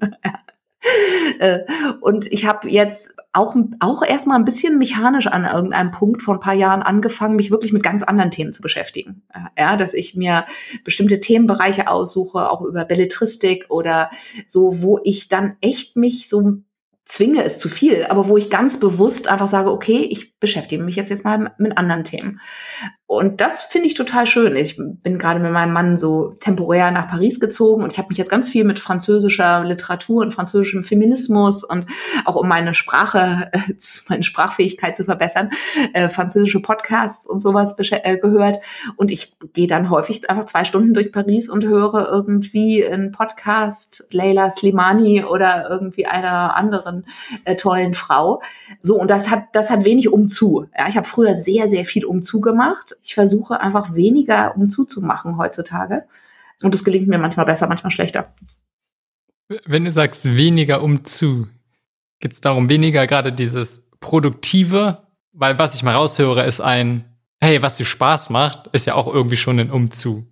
Äh, und ich habe jetzt auch, auch erstmal ein bisschen mechanisch an irgendeinem Punkt vor ein paar Jahren angefangen, mich wirklich mit ganz anderen Themen zu beschäftigen. Ja, dass ich mir bestimmte Themenbereiche aussuche, auch über Belletristik oder so, wo ich dann echt mich so zwinge ist zu viel, aber wo ich ganz bewusst einfach sage, okay, ich beschäftige mich jetzt jetzt mal mit anderen Themen. Und das finde ich total schön. Ich bin gerade mit meinem Mann so temporär nach Paris gezogen und ich habe mich jetzt ganz viel mit französischer Literatur und französischem Feminismus und auch um meine Sprache, meine Sprachfähigkeit zu verbessern, äh, französische Podcasts und sowas äh, gehört. Und ich gehe dann häufig einfach zwei Stunden durch Paris und höre irgendwie einen Podcast Leila Slimani oder irgendwie einer anderen äh, tollen Frau. So, und das hat, das hat wenig umzu. Ja, ich habe früher sehr, sehr viel umzu gemacht ich versuche einfach weniger um zuzumachen heutzutage. Und das gelingt mir manchmal besser, manchmal schlechter. Wenn du sagst weniger um zu, geht es darum, weniger gerade dieses Produktive, weil was ich mal raushöre, ist ein, hey, was dir Spaß macht, ist ja auch irgendwie schon ein Umzu.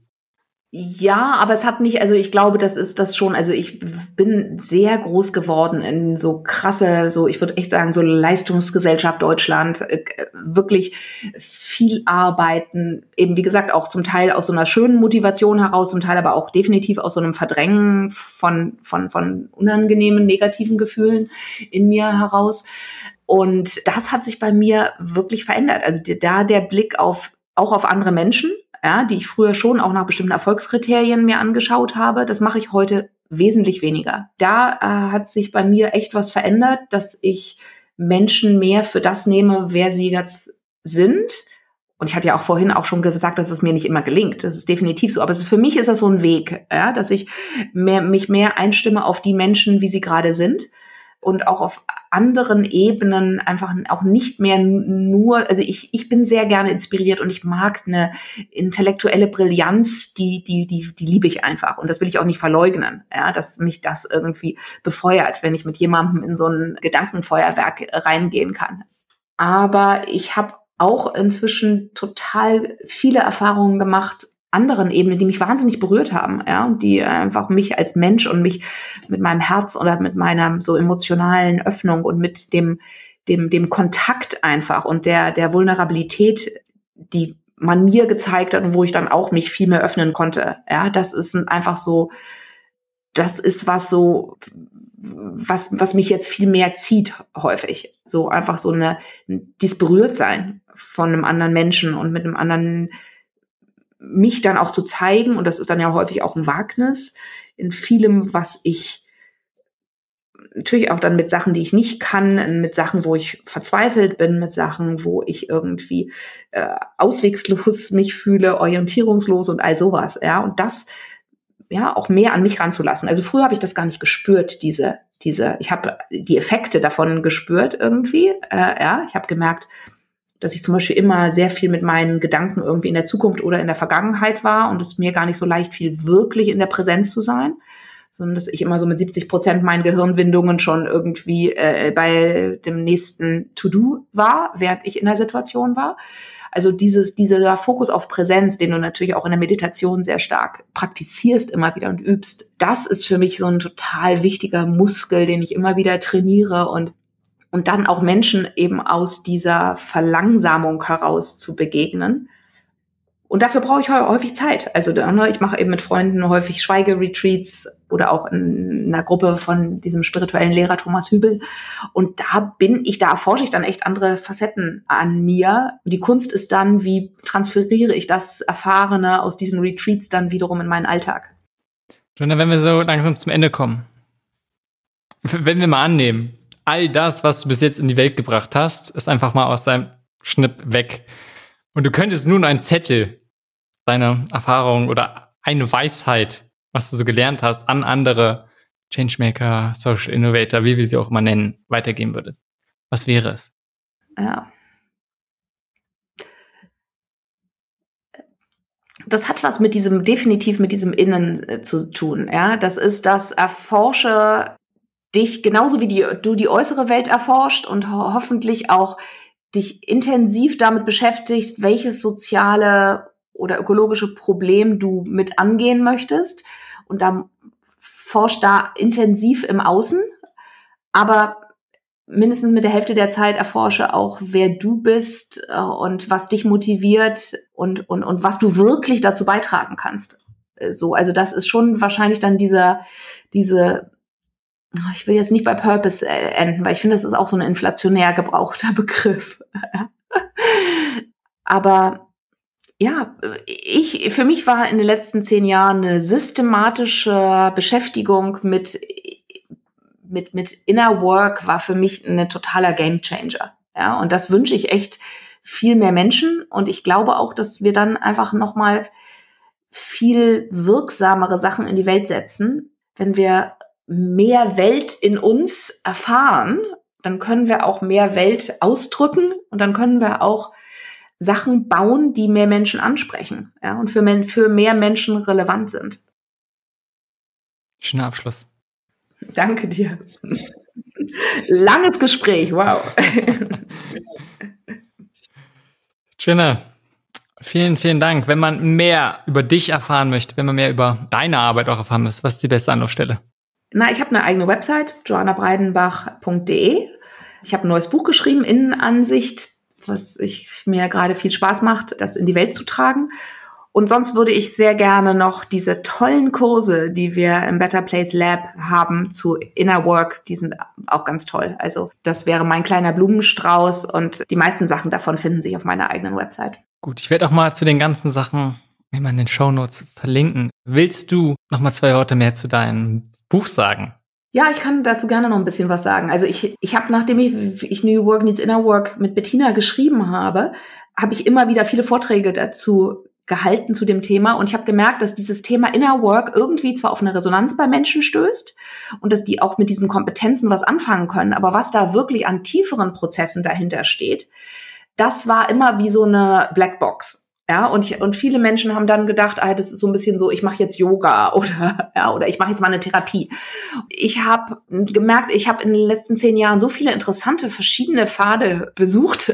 Ja, aber es hat nicht, also ich glaube, das ist das schon, also ich bin sehr groß geworden in so krasse, so ich würde echt sagen, so Leistungsgesellschaft Deutschland, äh, wirklich viel arbeiten, eben wie gesagt auch zum Teil aus so einer schönen Motivation heraus, zum Teil aber auch definitiv aus so einem Verdrängen von, von, von unangenehmen, negativen Gefühlen in mir heraus. Und das hat sich bei mir wirklich verändert. Also da der Blick auf, auch auf andere Menschen, ja, die ich früher schon auch nach bestimmten Erfolgskriterien mir angeschaut habe. Das mache ich heute wesentlich weniger. Da äh, hat sich bei mir echt was verändert, dass ich Menschen mehr für das nehme, wer sie jetzt sind. Und ich hatte ja auch vorhin auch schon gesagt, dass es mir nicht immer gelingt. Das ist definitiv so. Aber ist, für mich ist das so ein Weg, ja, dass ich mehr, mich mehr einstimme auf die Menschen, wie sie gerade sind und auch auf anderen Ebenen einfach auch nicht mehr nur, also ich, ich bin sehr gerne inspiriert und ich mag eine intellektuelle Brillanz, die, die, die, die liebe ich einfach. Und das will ich auch nicht verleugnen, ja, dass mich das irgendwie befeuert, wenn ich mit jemandem in so ein Gedankenfeuerwerk reingehen kann. Aber ich habe auch inzwischen total viele Erfahrungen gemacht, anderen Ebenen, die mich wahnsinnig berührt haben, ja, und die einfach mich als Mensch und mich mit meinem Herz oder mit meiner so emotionalen Öffnung und mit dem dem dem Kontakt einfach und der der Vulnerabilität, die man mir gezeigt hat und wo ich dann auch mich viel mehr öffnen konnte. Ja, das ist einfach so, das ist was so, was, was mich jetzt viel mehr zieht häufig. So einfach so eine, dies berührt sein von einem anderen Menschen und mit einem anderen, mich dann auch zu zeigen. Und das ist dann ja häufig auch ein Wagnis in vielem, was ich natürlich auch dann mit Sachen, die ich nicht kann, mit Sachen, wo ich verzweifelt bin, mit Sachen, wo ich irgendwie äh, auswegslos mich fühle, orientierungslos und all sowas. Ja, und das ja auch mehr an mich ranzulassen. Also früher habe ich das gar nicht gespürt, diese diese. Ich habe die Effekte davon gespürt irgendwie. Äh, ja, ich habe gemerkt, dass ich zum Beispiel immer sehr viel mit meinen Gedanken irgendwie in der Zukunft oder in der Vergangenheit war und es mir gar nicht so leicht fiel, wirklich in der Präsenz zu sein sondern dass ich immer so mit 70 Prozent meinen Gehirnwindungen schon irgendwie äh, bei dem nächsten To-Do war, während ich in der Situation war. Also dieses, dieser Fokus auf Präsenz, den du natürlich auch in der Meditation sehr stark praktizierst immer wieder und übst, das ist für mich so ein total wichtiger Muskel, den ich immer wieder trainiere und und dann auch Menschen eben aus dieser Verlangsamung heraus zu begegnen und dafür brauche ich häufig Zeit. Also ne, ich mache eben mit Freunden häufig Schweigeretreats oder auch in einer Gruppe von diesem spirituellen Lehrer Thomas Hübel. Und da bin ich, da erforsche ich dann echt andere Facetten an mir. Die Kunst ist dann, wie transferiere ich das Erfahrene aus diesen Retreats dann wiederum in meinen Alltag. Jonah, wenn wir so langsam zum Ende kommen, wenn wir mal annehmen, all das, was du bis jetzt in die Welt gebracht hast, ist einfach mal aus deinem Schnipp weg. Und du könntest nun einen Zettel deine Erfahrung oder eine Weisheit, was du so gelernt hast, an andere Changemaker, Social Innovator, wie wir sie auch immer nennen, weitergeben würdest? Was wäre es? Ja. Das hat was mit diesem, definitiv mit diesem Innen äh, zu tun. Ja, das ist das Erforsche dich genauso wie die, du die äußere Welt erforscht und ho hoffentlich auch dich intensiv damit beschäftigst, welches soziale oder ökologische Problem du mit angehen möchtest. Und da forscht da intensiv im Außen, aber mindestens mit der Hälfte der Zeit erforsche auch, wer du bist äh, und was dich motiviert und, und, und was du wirklich dazu beitragen kannst. Äh, so, also das ist schon wahrscheinlich dann dieser, diese, ich will jetzt nicht bei Purpose äh, enden, weil ich finde, das ist auch so ein inflationär gebrauchter Begriff. Aber ja, ich, für mich war in den letzten zehn Jahren eine systematische Beschäftigung mit, mit, mit Inner Work war für mich ein totaler Game Changer. Ja, und das wünsche ich echt viel mehr Menschen. Und ich glaube auch, dass wir dann einfach nochmal viel wirksamere Sachen in die Welt setzen. Wenn wir mehr Welt in uns erfahren, dann können wir auch mehr Welt ausdrücken und dann können wir auch Sachen bauen, die mehr Menschen ansprechen ja, und für, für mehr Menschen relevant sind. Schöner Abschluss. Danke dir. Langes Gespräch, wow. Schöner. Vielen, vielen Dank. Wenn man mehr über dich erfahren möchte, wenn man mehr über deine Arbeit auch erfahren möchte, was ist die beste Anlaufstelle? Na, ich habe eine eigene Website, joannabreidenbach.de. Ich habe ein neues Buch geschrieben, Innenansicht was ich mir gerade viel Spaß macht, das in die Welt zu tragen. Und sonst würde ich sehr gerne noch diese tollen Kurse, die wir im Better Place Lab haben zu Inner Work, die sind auch ganz toll. Also das wäre mein kleiner Blumenstrauß und die meisten Sachen davon finden sich auf meiner eigenen Website. Gut, ich werde auch mal zu den ganzen Sachen immer in den Show Notes verlinken. Willst du noch mal zwei Worte mehr zu deinem Buch sagen? Ja, ich kann dazu gerne noch ein bisschen was sagen. Also ich, ich habe, nachdem ich, ich New Work Needs Inner Work mit Bettina geschrieben habe, habe ich immer wieder viele Vorträge dazu gehalten zu dem Thema und ich habe gemerkt, dass dieses Thema Inner Work irgendwie zwar auf eine Resonanz bei Menschen stößt und dass die auch mit diesen Kompetenzen was anfangen können, aber was da wirklich an tieferen Prozessen dahinter steht, das war immer wie so eine Blackbox. Ja, und, ich, und viele Menschen haben dann gedacht, ah, das ist so ein bisschen so, ich mache jetzt Yoga oder ja, oder ich mache jetzt mal eine Therapie. Ich habe gemerkt, ich habe in den letzten zehn Jahren so viele interessante verschiedene Pfade besucht,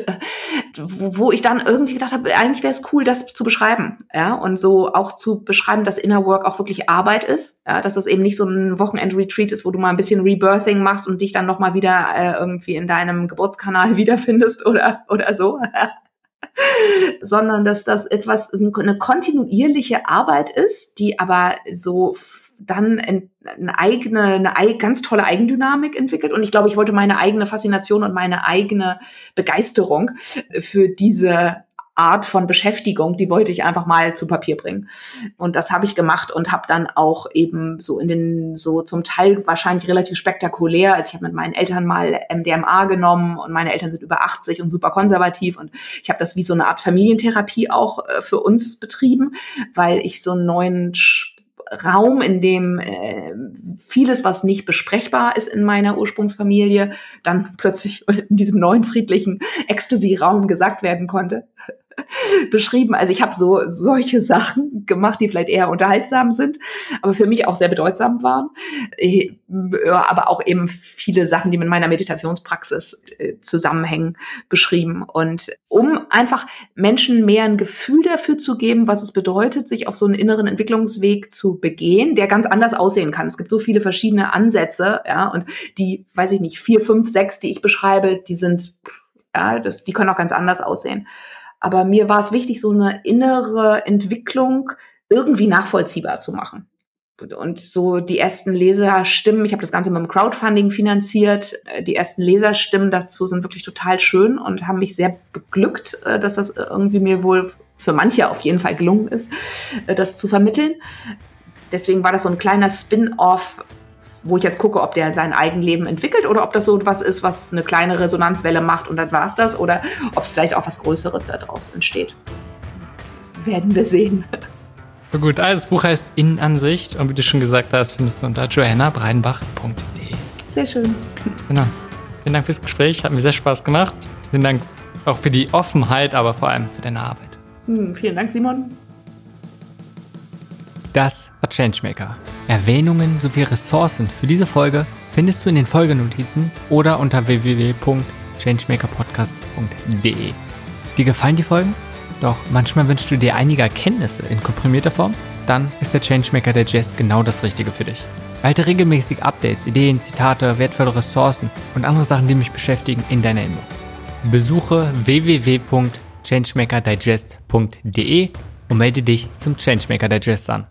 wo ich dann irgendwie gedacht habe, eigentlich wäre es cool, das zu beschreiben, ja, und so auch zu beschreiben, dass Inner Work auch wirklich Arbeit ist, ja, dass das eben nicht so ein Wochenend-Retreat ist, wo du mal ein bisschen Rebirthing machst und dich dann noch mal wieder äh, irgendwie in deinem Geburtskanal wiederfindest oder oder so. Sondern dass das etwas, eine kontinuierliche Arbeit ist, die aber so dann eine eigene, eine ganz tolle Eigendynamik entwickelt. Und ich glaube, ich wollte meine eigene Faszination und meine eigene Begeisterung für diese Art von Beschäftigung, die wollte ich einfach mal zu Papier bringen. Und das habe ich gemacht und habe dann auch eben so in den, so zum Teil wahrscheinlich relativ spektakulär, also ich habe mit meinen Eltern mal MDMA genommen und meine Eltern sind über 80 und super konservativ und ich habe das wie so eine Art Familientherapie auch äh, für uns betrieben, weil ich so einen neuen Raum, in dem äh, vieles, was nicht besprechbar ist in meiner Ursprungsfamilie, dann plötzlich in diesem neuen friedlichen Ecstasy-Raum gesagt werden konnte. beschrieben. Also ich habe so solche Sachen gemacht, die vielleicht eher unterhaltsam sind, aber für mich auch sehr bedeutsam waren. Äh, aber auch eben viele Sachen, die mit meiner Meditationspraxis äh, zusammenhängen, beschrieben. Und um einfach Menschen mehr ein Gefühl dafür zu geben, was es bedeutet, sich auf so einen inneren Entwicklungsweg zu begehen, der ganz anders aussehen kann. Es gibt so viele verschiedene Ansätze, ja, und die, weiß ich nicht, vier, fünf, sechs, die ich beschreibe, die sind ja, das, die können auch ganz anders aussehen. Aber mir war es wichtig, so eine innere Entwicklung irgendwie nachvollziehbar zu machen. Und so die ersten Leserstimmen, ich habe das Ganze mit dem Crowdfunding finanziert, die ersten Leserstimmen dazu sind wirklich total schön und haben mich sehr beglückt, äh, dass das irgendwie mir wohl für manche auf jeden Fall gelungen ist, äh, das zu vermitteln. Deswegen war das so ein kleiner Spin-off wo ich jetzt gucke, ob der sein Eigenleben entwickelt oder ob das so was ist, was eine kleine Resonanzwelle macht und dann war es das oder ob es vielleicht auch was Größeres daraus entsteht. Werden wir sehen. So gut, also das Buch heißt Innenansicht und wie du schon gesagt hast, findest du unter joannabreinbach.de. Sehr schön. Genau. Vielen Dank fürs Gespräch, hat mir sehr Spaß gemacht. Vielen Dank auch für die Offenheit, aber vor allem für deine Arbeit. Hm, vielen Dank, Simon. Das war Changemaker. Erwähnungen sowie Ressourcen für diese Folge findest du in den Folgenotizen oder unter www.changemakerpodcast.de. Dir gefallen die Folgen? Doch manchmal wünschst du dir einige Erkenntnisse in komprimierter Form? Dann ist der Changemaker Digest genau das Richtige für dich. Halte regelmäßig Updates, Ideen, Zitate, wertvolle Ressourcen und andere Sachen, die mich beschäftigen, in deiner Inbox. Besuche www.changemakerdigest.de und melde dich zum Changemaker Digest an.